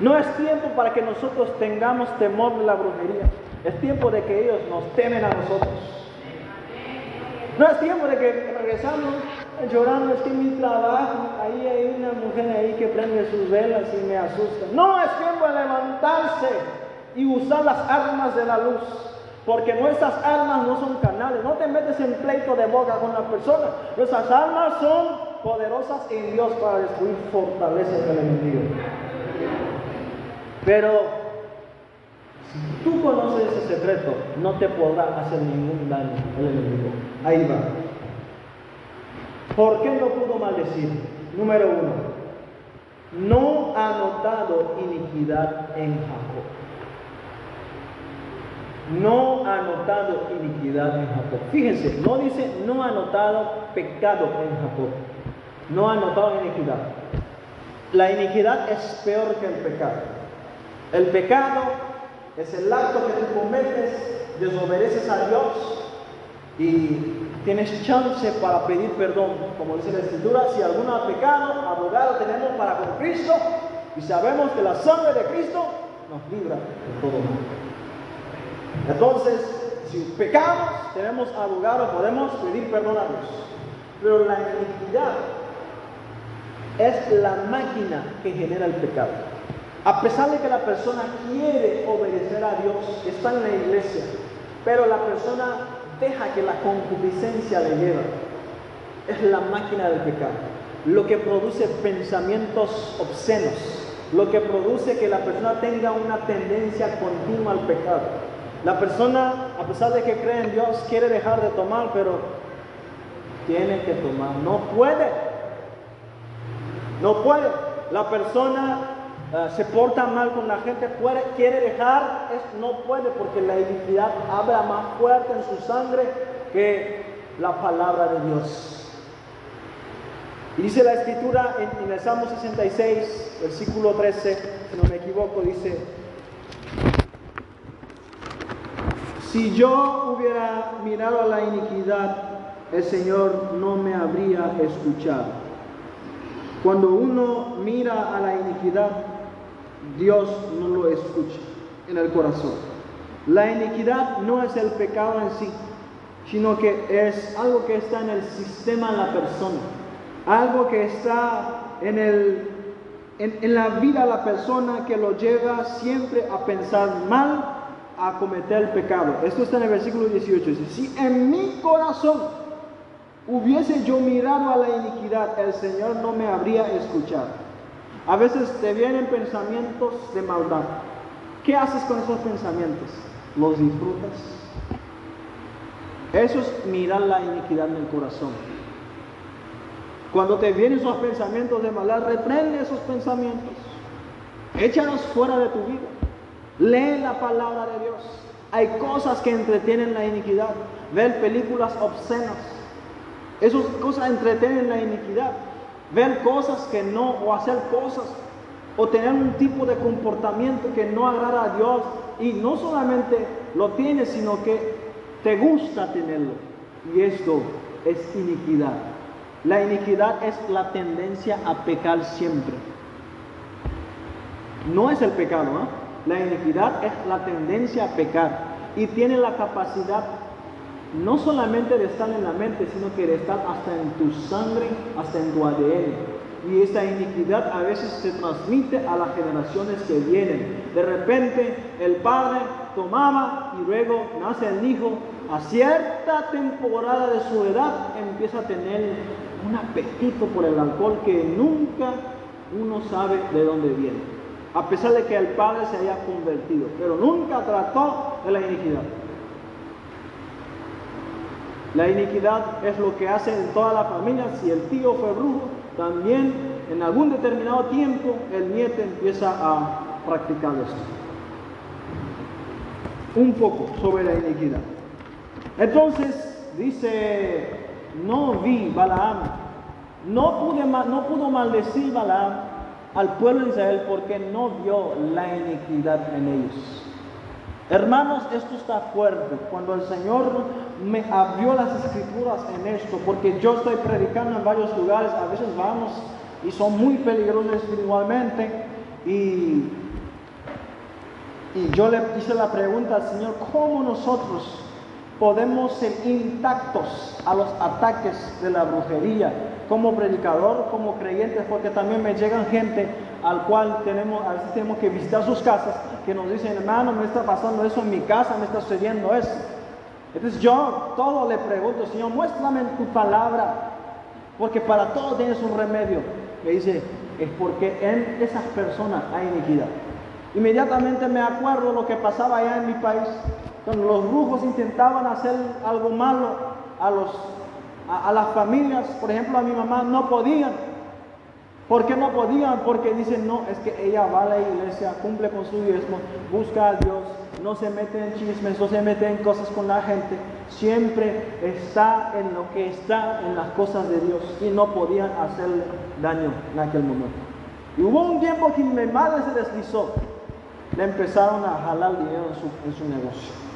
B: No es tiempo para que nosotros tengamos temor de la brujería. Es tiempo de que ellos nos temen a nosotros. No es tiempo de que regresamos llorando, es que mi trabajo, ahí hay una mujer ahí que prende sus velas y me asusta. No, es tiempo de levantarse y usar las armas de la luz. Porque nuestras armas no son canales. No te metes en pleito de boca con la persona. Nuestras armas son poderosas en Dios para destruir fortalezas del enemigo. Pero si tú conoces ese secreto, no te podrá hacer ningún daño el enemigo. Ahí va. ¿Por qué no pudo maldecir? Número uno, no ha notado iniquidad en Jacob. No ha notado iniquidad en Jacob. Fíjense, no dice no ha notado pecado en Jacob. No ha notado iniquidad. La iniquidad es peor que el pecado. El pecado es el acto que tú cometes, desobedeces a Dios y tienes chance para pedir perdón. Como dice la Escritura, si alguno ha pecado, abogado tenemos para con Cristo y sabemos que la sangre de Cristo nos libra de todo mal. Entonces, si pecamos, tenemos abogado, podemos pedir perdón a Dios. Pero la iniquidad es la máquina que genera el pecado. A pesar de que la persona quiere obedecer a Dios, está en la iglesia, pero la persona deja que la concupiscencia le lleve. Es la máquina del pecado, lo que produce pensamientos obscenos, lo que produce que la persona tenga una tendencia continua al pecado. La persona, a pesar de que cree en Dios, quiere dejar de tomar, pero tiene que tomar, no puede. No puede. La persona eh, se porta mal con la gente, quiere dejar, es, no puede porque la iniquidad habla más fuerte en su sangre que la palabra de Dios. Dice la escritura en, en el Salmo 66, versículo 13, si no me equivoco, dice, si yo hubiera mirado a la iniquidad, el Señor no me habría escuchado. Cuando uno mira a la iniquidad, Dios no lo escucha en el corazón. La iniquidad no es el pecado en sí, sino que es algo que está en el sistema de la persona, algo que está en, el, en, la vida de la persona que lo lleva siempre a pensar mal, a cometer el pecado. Esto está en el versículo 18. Dice, si en mi corazón hubiese yo mirado a la iniquidad, el Señor no me habría escuchado. A veces te vienen pensamientos de maldad. ¿Qué haces con esos pensamientos? ¿Los disfrutas? Eso es mirar la iniquidad en el corazón. Cuando te vienen esos pensamientos de maldad, reprende esos pensamientos. Échalos fuera de tu vida. Lee la palabra de Dios. Hay cosas que entretienen la iniquidad. Ver películas obscenas esas cosas entretienen la iniquidad. Ver cosas que no, o hacer cosas, o tener un tipo de comportamiento que no agrada a Dios. Y no solamente lo tienes, sino que te gusta tenerlo. Y esto es iniquidad. La iniquidad es la tendencia a pecar siempre. No es el pecado, ¿no? La iniquidad es la tendencia a pecar y tiene la capacidad no solamente de estar en la mente, sino que de estar hasta en tu sangre, hasta en tu ADN. Y esta iniquidad a veces se transmite a las generaciones que vienen. De repente el padre tomaba y luego nace el hijo. A cierta temporada de su edad empieza a tener un apetito por el alcohol que nunca uno sabe de dónde viene. A pesar de que el padre se haya convertido, pero nunca trató de la iniquidad. La iniquidad es lo que hace en toda la familia. Si el tío fue brujo, también en algún determinado tiempo el nieto empieza a practicar esto. Un poco sobre la iniquidad. Entonces dice, no vi Balaam, no, pude, no pudo maldecir Balaam al pueblo de Israel porque no vio la iniquidad en ellos. Hermanos, esto está fuerte. Cuando el Señor me abrió las escrituras en esto, porque yo estoy predicando en varios lugares, a veces vamos y son muy peligrosos espiritualmente. Y, y yo le hice la pregunta al Señor, ¿cómo nosotros podemos ser intactos a los ataques de la brujería? Como predicador, como creyentes, porque también me llegan gente al cual tenemos, a veces tenemos que visitar sus casas, que nos dicen, hermano, me está pasando eso en mi casa, me está sucediendo eso. Entonces yo todo le pregunto, Señor, muéstrame tu palabra, porque para todo tienes un remedio. Me dice, es porque en esas personas hay iniquidad. Inmediatamente me acuerdo lo que pasaba allá en mi país, cuando los brujos intentaban hacer algo malo a, los, a las familias, por ejemplo a mi mamá, no podían ¿Por qué no podían? Porque dicen, no, es que ella va a la iglesia, cumple con su diezmo, busca a Dios, no se mete en chismes, no se mete en cosas con la gente, siempre está en lo que está en las cosas de Dios y no podían hacerle daño en aquel momento. Y hubo un tiempo que mi madre se deslizó, le empezaron a jalar dinero en su negocio.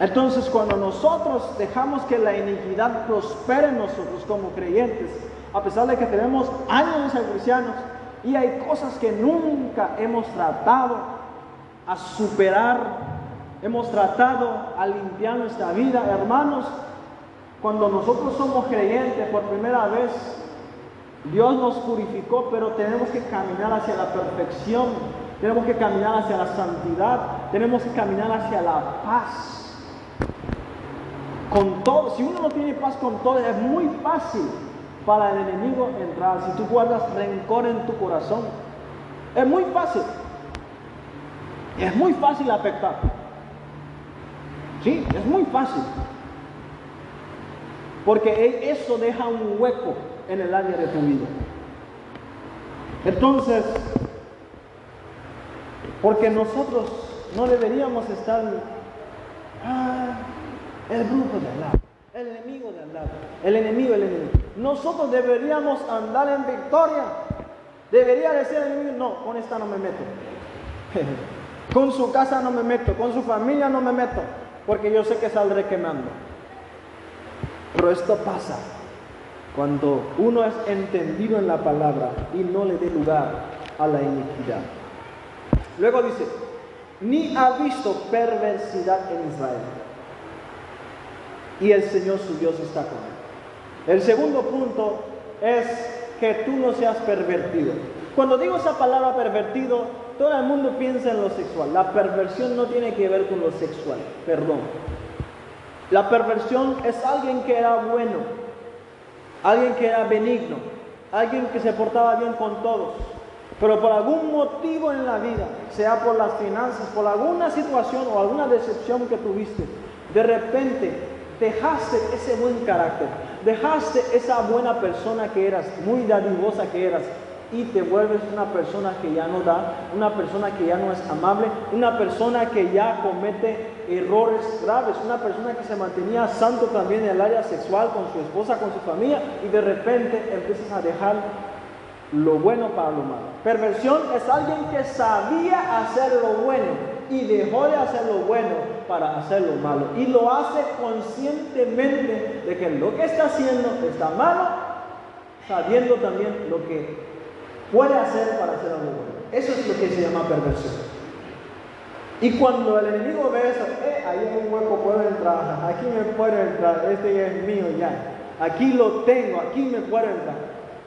B: Entonces cuando nosotros dejamos que la iniquidad prospere en nosotros como creyentes, a pesar de que tenemos años de ser cristianos y hay cosas que nunca hemos tratado a superar, hemos tratado a limpiar nuestra vida, hermanos, cuando nosotros somos creyentes por primera vez, Dios nos purificó, pero tenemos que caminar hacia la perfección, tenemos que caminar hacia la santidad, tenemos que caminar hacia la paz. Con todo, si uno no tiene paz con todo, es muy fácil para el enemigo entrar. Si tú guardas rencor en tu corazón, es muy fácil. Es muy fácil afectar. Sí, es muy fácil. Porque eso deja un hueco en el área de tu vida. Entonces, porque nosotros no deberíamos estar, ah, el grupo de al el enemigo de al el enemigo, el enemigo. Nosotros deberíamos andar en victoria. Debería decir el enemigo, no, con esta no me meto. con su casa no me meto, con su familia no me meto, porque yo sé que saldré quemando. Pero esto pasa cuando uno es entendido en la palabra y no le dé lugar a la iniquidad. Luego dice, ni ha visto perversidad en Israel. Y el Señor su Dios está con él. El segundo punto es que tú no seas pervertido. Cuando digo esa palabra pervertido, todo el mundo piensa en lo sexual. La perversión no tiene que ver con lo sexual, perdón. La perversión es alguien que era bueno, alguien que era benigno, alguien que se portaba bien con todos, pero por algún motivo en la vida, sea por las finanzas, por alguna situación o alguna decepción que tuviste, de repente dejaste ese buen carácter, dejaste esa buena persona que eras, muy dadivosa que eras, y te vuelves una persona que ya no da, una persona que ya no es amable, una persona que ya comete errores graves, una persona que se mantenía santo también en el área sexual con su esposa, con su familia, y de repente empiezas a dejar lo bueno para lo malo. Perversión es alguien que sabía hacer lo bueno y dejó de hacer lo bueno para hacer lo malo. Y lo hace conscientemente de que lo que está haciendo está malo, sabiendo también lo que puede hacer para hacer algo bueno. Eso es lo que se llama perversión. Y cuando el enemigo ve eso, eh, ahí hay un hueco, puedo entrar, aquí me puede entrar, este es mío ya, aquí lo tengo, aquí me puede entrar.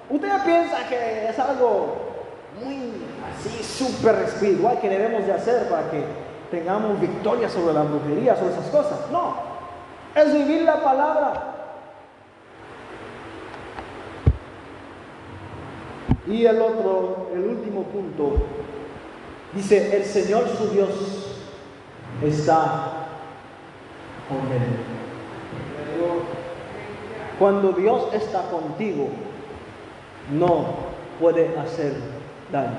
B: Usted piensa que es algo muy así, súper espiritual que debemos de hacer para que tengamos victoria sobre la brujería, sobre esas cosas. No, es vivir la palabra, Y el otro, el último punto, dice, el Señor su Dios está con él. Cuando Dios está contigo, no puede hacer daño.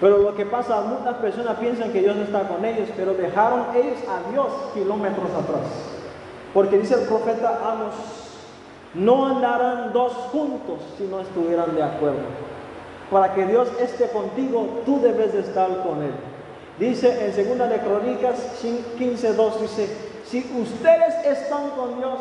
B: Pero lo que pasa, muchas personas piensan que Dios está con ellos, pero dejaron ellos a Dios kilómetros atrás. Porque dice el profeta Amos, no andarán dos juntos si no estuvieran de acuerdo para que Dios esté contigo, tú debes de estar con Él. Dice en segunda de Crónicas 15.2, dice, si ustedes están con Dios,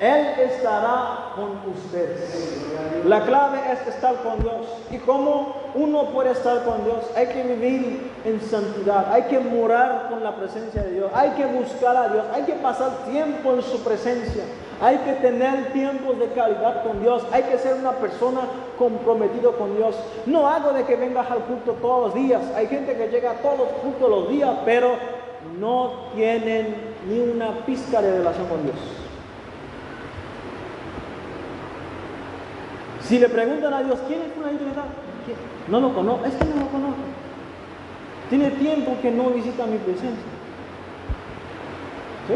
B: Él estará con ustedes. La clave es estar con Dios. ¿Y cómo uno puede estar con Dios? Hay que vivir en santidad, hay que morar con la presencia de Dios, hay que buscar a Dios, hay que pasar tiempo en su presencia. Hay que tener tiempos de calidad con Dios. Hay que ser una persona comprometido con Dios. No hago de que vengas al culto todos los días. Hay gente que llega a todos los cultos los días, pero no tienen ni una pizca de relación con Dios. Si le preguntan a Dios, ¿quién es una de No lo conozco, es que no lo conozco. Tiene tiempo que no visita mi presencia. ¿Sí?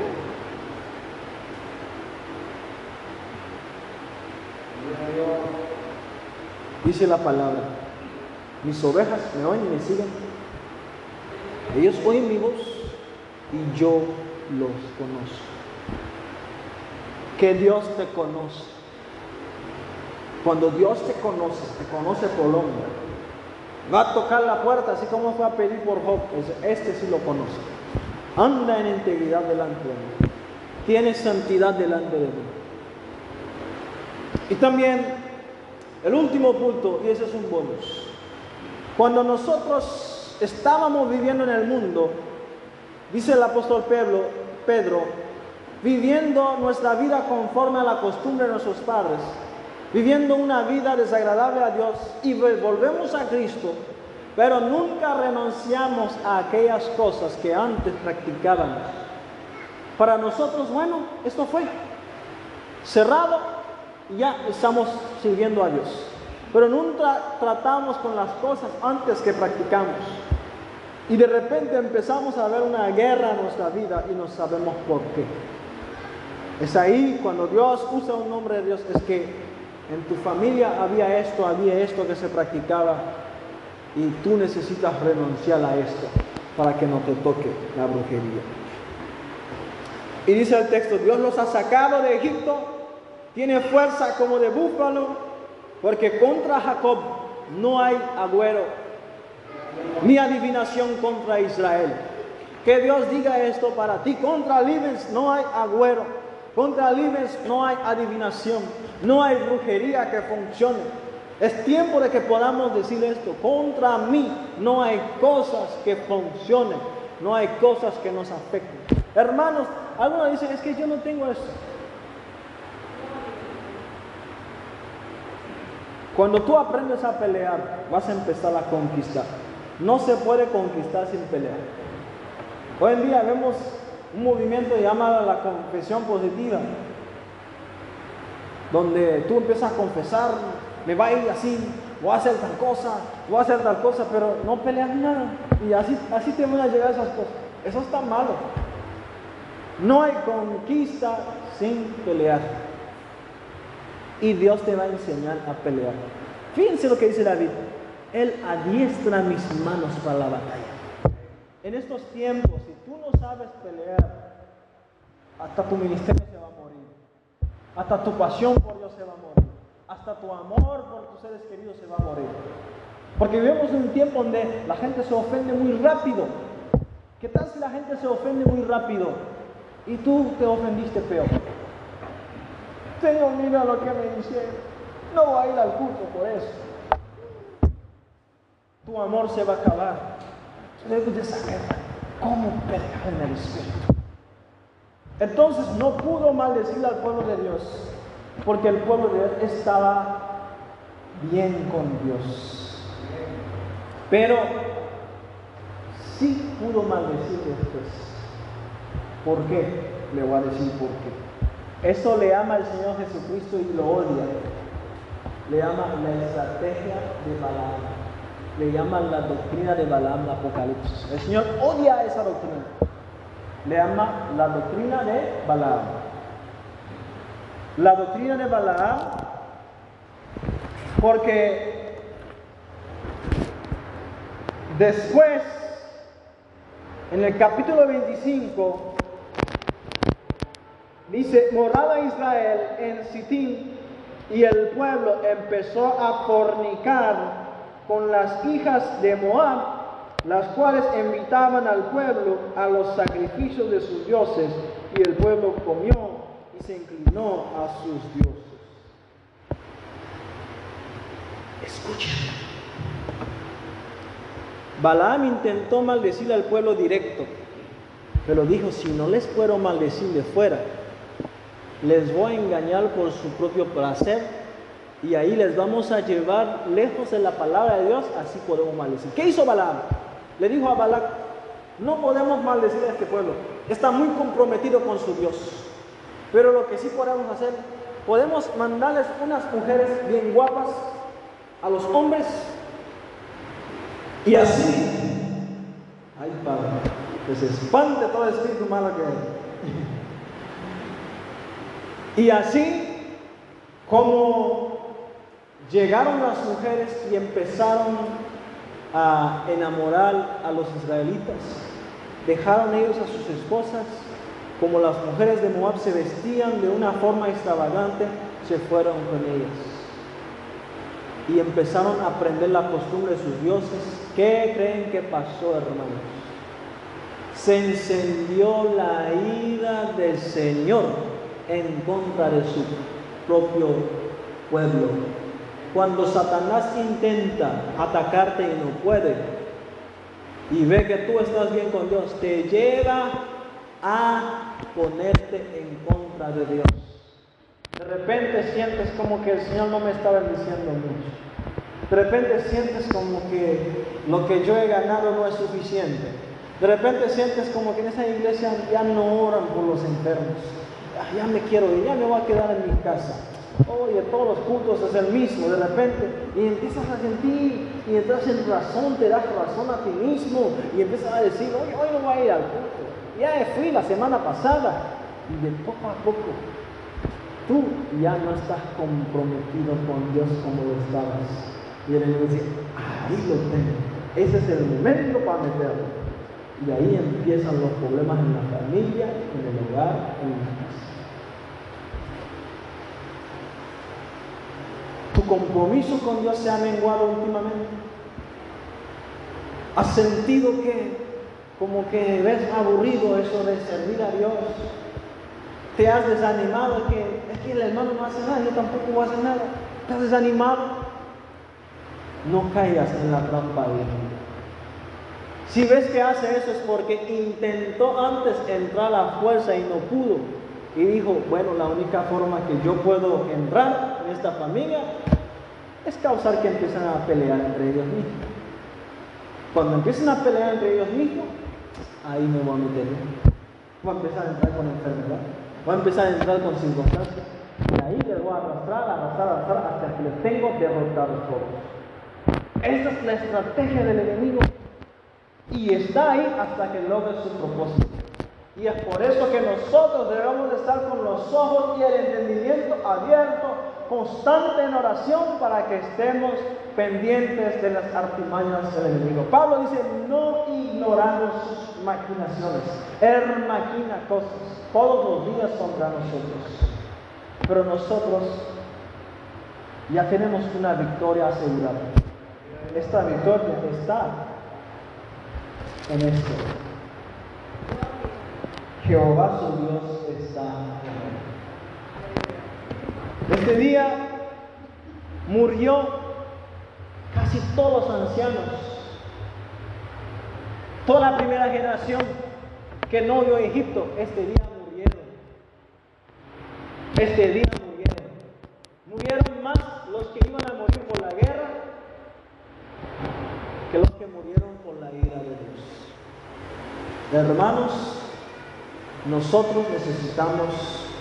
B: Dice la palabra, mis ovejas me oyen y me siguen. Ellos oyen mi voz y yo los conozco. Que Dios te conoce. Cuando Dios te conoce, te conoce por. Va a tocar la puerta, así como fue a pedir por Job. Este sí lo conoce. Anda en integridad delante de mí. Tiene santidad delante de mí. Y también el último punto, y ese es un bonus. Cuando nosotros estábamos viviendo en el mundo, dice el apóstol Pedro, Pedro, viviendo nuestra vida conforme a la costumbre de nuestros padres, viviendo una vida desagradable a Dios y volvemos a Cristo, pero nunca renunciamos a aquellas cosas que antes practicábamos. Para nosotros, bueno, esto fue cerrado, ya estamos sirviendo a Dios. Pero nunca tratamos con las cosas antes que practicamos. Y de repente empezamos a ver una guerra en nuestra vida y no sabemos por qué. Es ahí cuando Dios usa un nombre de Dios, es que en tu familia había esto, había esto que se practicaba y tú necesitas renunciar a esto para que no te toque la brujería. Y dice el texto, Dios los ha sacado de Egipto, tiene fuerza como de búfalo, porque contra Jacob no hay agüero, ni adivinación contra Israel. Que Dios diga esto para ti, contra Libes no hay agüero, contra Libes no hay adivinación, no hay brujería que funcione. Es tiempo de que podamos decir esto. Contra mí no hay cosas que funcionen. No hay cosas que nos afecten. Hermanos, algunos dicen, es que yo no tengo eso. Cuando tú aprendes a pelear, vas a empezar a conquistar. No se puede conquistar sin pelear. Hoy en día vemos un movimiento llamado la confesión positiva, donde tú empiezas a confesar me va a ir así, voy a hacer tal cosa, voy a hacer tal cosa, pero no peleas nada. Y así, así te van a llegar esas cosas. Eso está malo. No hay conquista sin pelear. Y Dios te va a enseñar a pelear. Fíjense lo que dice David. Él adiestra mis manos para la batalla. En estos tiempos, si tú no sabes pelear, hasta tu ministerio se va a morir. Hasta tu pasión por Dios se va a morir hasta tu amor por tus seres queridos se va a morir. Porque vivimos en un tiempo donde la gente se ofende muy rápido. ¿Qué tal si la gente se ofende muy rápido y tú te ofendiste peor? Tengo mira lo que me dice, no voy a ir al culto por eso. Tu amor se va a acabar. Debes de saber cómo pelear en el espíritu. Entonces no pudo maldecir al pueblo de Dios porque el pueblo de Dios estaba bien con Dios. Pero sí pudo maldecir después. ¿Por qué? Le voy a decir por qué. Eso le ama el Señor Jesucristo y lo odia. Le ama la estrategia de Balaam. Le llama la doctrina de Balaam, Apocalipsis. El Señor odia esa doctrina. Le ama la doctrina de Balaam. La doctrina de Balaam, porque después, en el capítulo 25, dice, moraba Israel en Sitín y el pueblo empezó a fornicar con las hijas de Moab, las cuales invitaban al pueblo a los sacrificios de sus dioses y el pueblo comió y se inclinó a sus dioses. Escuchen. Balaam intentó maldecir al pueblo directo, pero dijo, si no les puedo maldecir de fuera, les voy a engañar por su propio placer y ahí les vamos a llevar lejos de la palabra de Dios, así podemos maldecir. ¿Qué hizo Balaam? Le dijo a Balac, no podemos maldecir a este pueblo, está muy comprometido con su Dios. Pero lo que sí podemos hacer, podemos mandarles unas mujeres bien guapas a los hombres y así, ay Padre, que se espante todo el espíritu malo que hay. Y así, como llegaron las mujeres y empezaron a enamorar a los israelitas, dejaron ellos a sus esposas como las mujeres de Moab se vestían de una forma extravagante, se fueron con ellas. Y empezaron a aprender la costumbre de sus dioses. ¿Qué creen que pasó, hermanos? Se encendió la ira del Señor en contra de su propio pueblo. Cuando Satanás intenta atacarte y no puede, y ve que tú estás bien con Dios, te lleva a ponerte en contra de Dios. De repente sientes como que el Señor no me está bendiciendo mucho. De repente sientes como que lo que yo he ganado no es suficiente. De repente sientes como que en esa iglesia ya no oran por los enfermos. Ah, ya me quiero ir, ya me voy a quedar en mi casa. Oye, todos los cultos es el mismo, de repente, y empiezas a sentir, y entras en razón, te das razón a ti mismo, y empiezas a decir, oye, hoy no voy a ir al culto, ya fui la semana pasada, y de poco a poco, tú ya no estás comprometido con Dios como lo estabas. Y el enemigo dice, ahí lo tengo, ese es el momento para meterlo. Y ahí empiezan los problemas en la familia, en el hogar, en la casa. ¿Tu compromiso con Dios se ha menguado últimamente? ¿Has sentido que como que ves aburrido eso de servir a Dios? ¿Te has desanimado? Que es que el hermano no hace nada, yo tampoco voy a hacer nada. ¿Te has desanimado? No caigas en la trampa de Si ves que hace eso es porque intentó antes entrar a la fuerza y no pudo. Y dijo, bueno, la única forma que yo puedo entrar esta familia es causar que empiecen a pelear entre ellos mismos. Cuando empiecen a pelear entre ellos mismos, ahí me voy a meter. Voy a empezar a entrar con enfermedad, voy a empezar a entrar con circunstancias. Y ahí les voy a arrastrar, arrastrar, arrastrar hasta que les tengo derrotados todos. Esa es la estrategia del enemigo. Y está ahí hasta que logre su propósito. Y es por eso que nosotros debemos de estar con los ojos y el entendimiento abierto, constante en oración para que estemos pendientes de las artimañas del enemigo. Pablo dice, no ignoramos maquinaciones. Él maquina cosas todos los días contra nosotros. Pero nosotros ya tenemos una victoria asegurada. Esta victoria está en esto. Jehová su Dios está Este día murió casi todos los ancianos, toda la primera generación que no vio Egipto, este día murieron. Este día murieron. Murieron más los que iban a morir por la guerra que los que murieron por la ira de Dios. Hermanos, nosotros necesitamos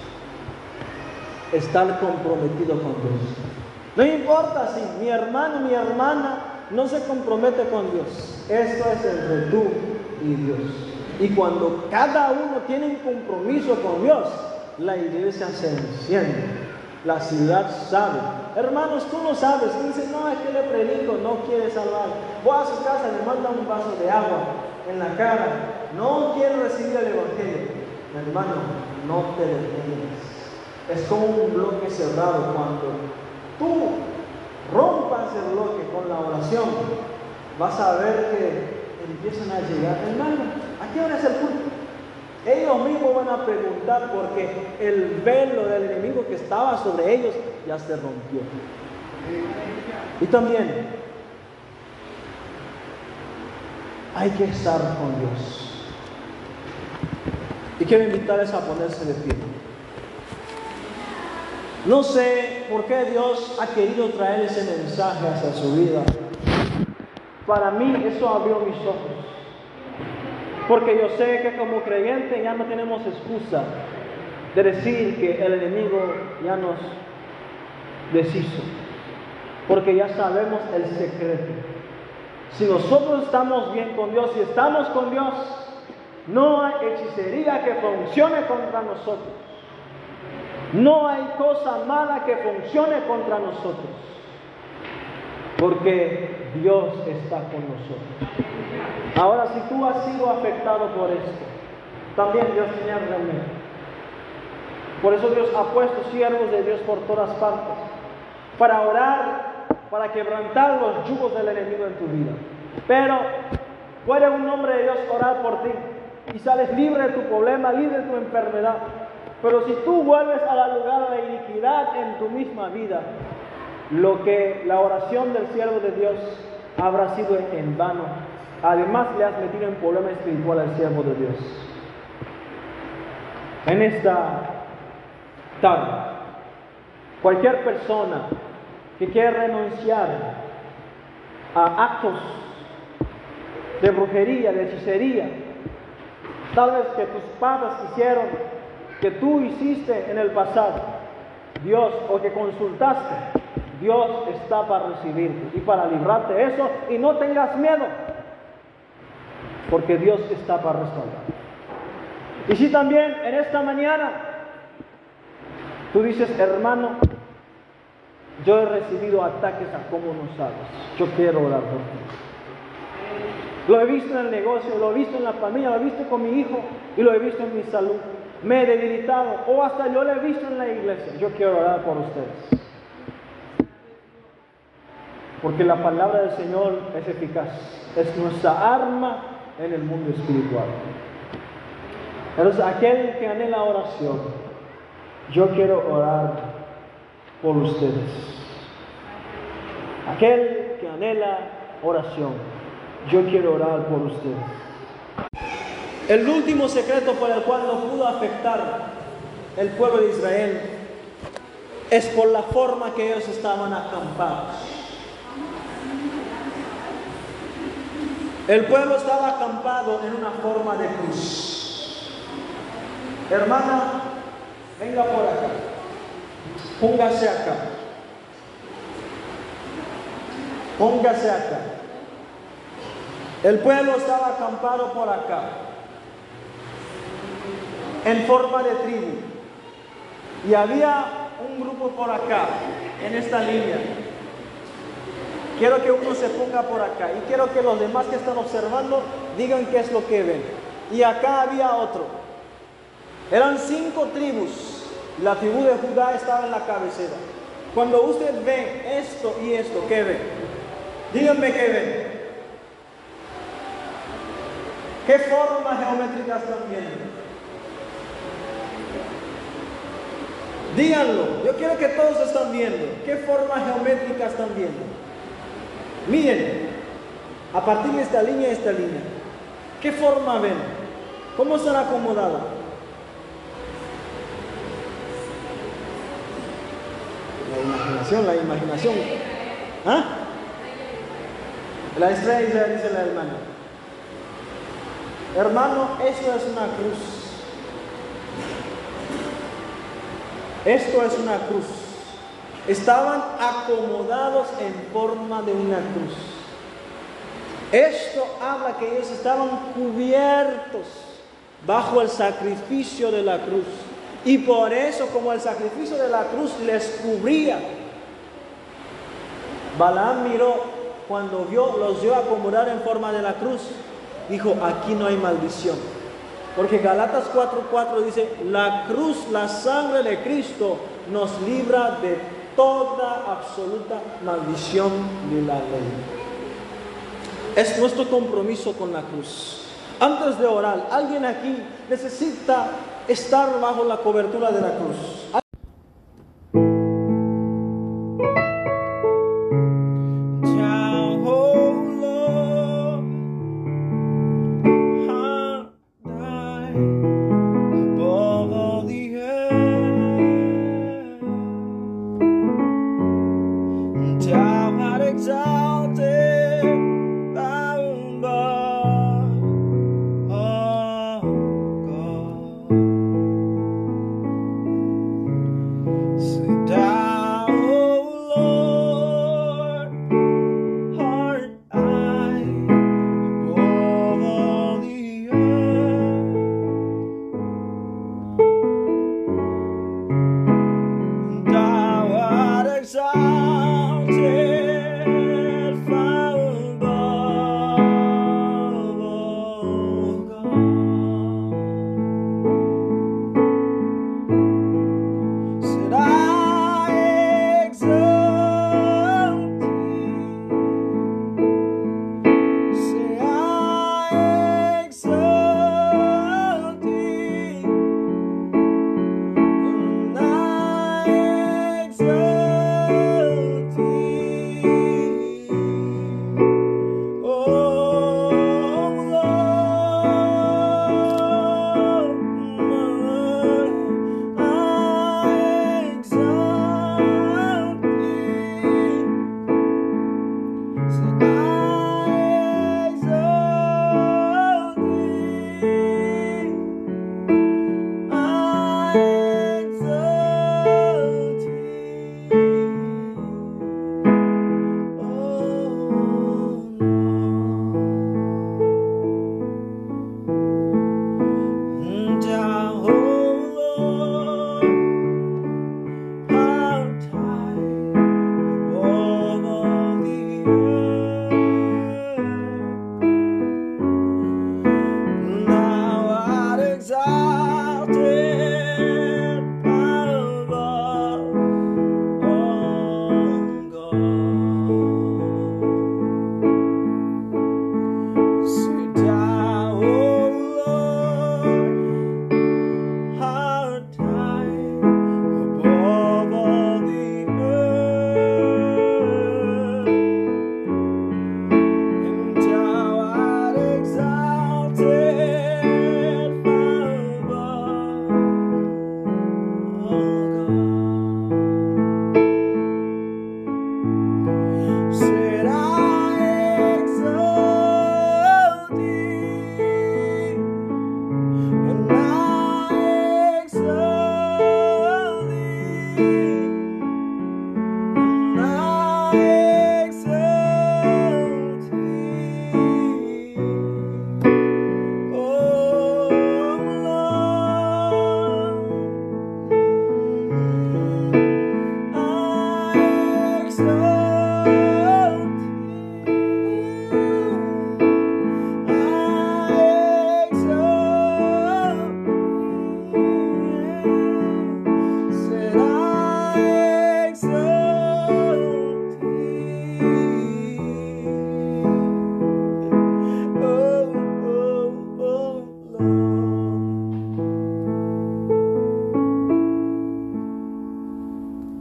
B: estar comprometidos con Dios. No importa si mi hermano, mi hermana no se compromete con Dios. Esto es entre tú y Dios. Y cuando cada uno tiene un compromiso con Dios, la iglesia se enciende. La ciudad sabe. Hermanos, tú no sabes. Tú dices, no, es que le predico, no quiere salvar. Voy a su casa, le manda un vaso de agua en la cara. No quiere recibir el Evangelio hermano, no te detengas. Es como un bloque cerrado. Cuando tú rompas el bloque con la oración, vas a ver que empiezan a llegar, hermano, ¿a qué hora es el culto? Ellos mismos van a preguntar porque el velo del enemigo que estaba sobre ellos ya se rompió. Y también hay que estar con Dios. Y quiero invitarles a ponerse de pie. No sé por qué Dios ha querido traer ese mensaje hacia su vida. Para mí eso abrió mis ojos. Porque yo sé que como creyente ya no tenemos excusa de decir que el enemigo ya nos deshizo. Porque ya sabemos el secreto. Si nosotros estamos bien con Dios y estamos con Dios, no hay hechicería que funcione contra nosotros. No hay cosa mala que funcione contra nosotros. Porque Dios está con nosotros. Ahora, si tú has sido afectado por esto, también Dios tiene remedio. Por eso Dios ha puesto siervos de Dios por todas partes. Para orar, para quebrantar los yugos del enemigo en tu vida. Pero puede un hombre de Dios orar por ti y sales libre de tu problema, libre de tu enfermedad. Pero si tú vuelves a la lugar de iniquidad en tu misma vida, lo que la oración del siervo de Dios habrá sido en vano. Además le has metido en problema espiritual al siervo de Dios. En esta tarde, cualquier persona que quiera renunciar a actos de brujería, de hechicería, tal vez que tus padres hicieron, que tú hiciste en el pasado, Dios, o que consultaste, Dios está para recibirte y para librarte de eso y no tengas miedo, porque Dios está para respaldar. Y si también en esta mañana tú dices, hermano, yo he recibido ataques a cómo no sabes. Yo quiero orar por ti. Lo he visto en el negocio, lo he visto en la familia, lo he visto con mi hijo y lo he visto en mi salud. Me he debilitado o hasta yo lo he visto en la iglesia. Yo quiero orar por ustedes. Porque la palabra del Señor es eficaz. Es nuestra arma en el mundo espiritual. Entonces, aquel que anhela oración, yo quiero orar por ustedes. Aquel que anhela oración, yo quiero orar por ustedes. El último secreto por el cual no pudo afectar el pueblo de Israel es por la forma que ellos estaban acampados. El pueblo estaba acampado en una forma de cruz. Hermana, venga por acá. Póngase acá. Póngase acá. El pueblo estaba acampado por acá, en forma de tribu. Y había un grupo por acá, en esta línea. Quiero que uno se ponga por acá y quiero que los demás que están observando digan qué es lo que ven. Y acá había otro. Eran cinco tribus. La tribu de Judá estaba en la cabecera. Cuando usted ve esto y esto, ¿qué ve? Díganme qué ve. ¿Qué formas geométricas están viendo? Díganlo. Yo quiero que todos están viendo. ¿Qué formas geométricas están viendo? Miren, a partir de esta línea esta línea. ¿Qué forma ven? ¿Cómo están acomodadas? La imaginación, la imaginación. ¿Ah? La estrella dice la hermana. Hermano, eso es una cruz. Esto es una cruz. Estaban acomodados en forma de una cruz. Esto habla que ellos estaban cubiertos bajo el sacrificio de la cruz. Y por eso, como el sacrificio de la cruz les cubría, Balaam miró cuando vio, los vio acomodar en forma de la cruz, dijo, aquí no hay maldición. Porque Galatas 4:4 dice, la cruz, la sangre de Cristo nos libra de toda absoluta maldición de la ley. Es nuestro compromiso con la cruz. Antes de orar, alguien aquí necesita estar bajo la cobertura de la cruz.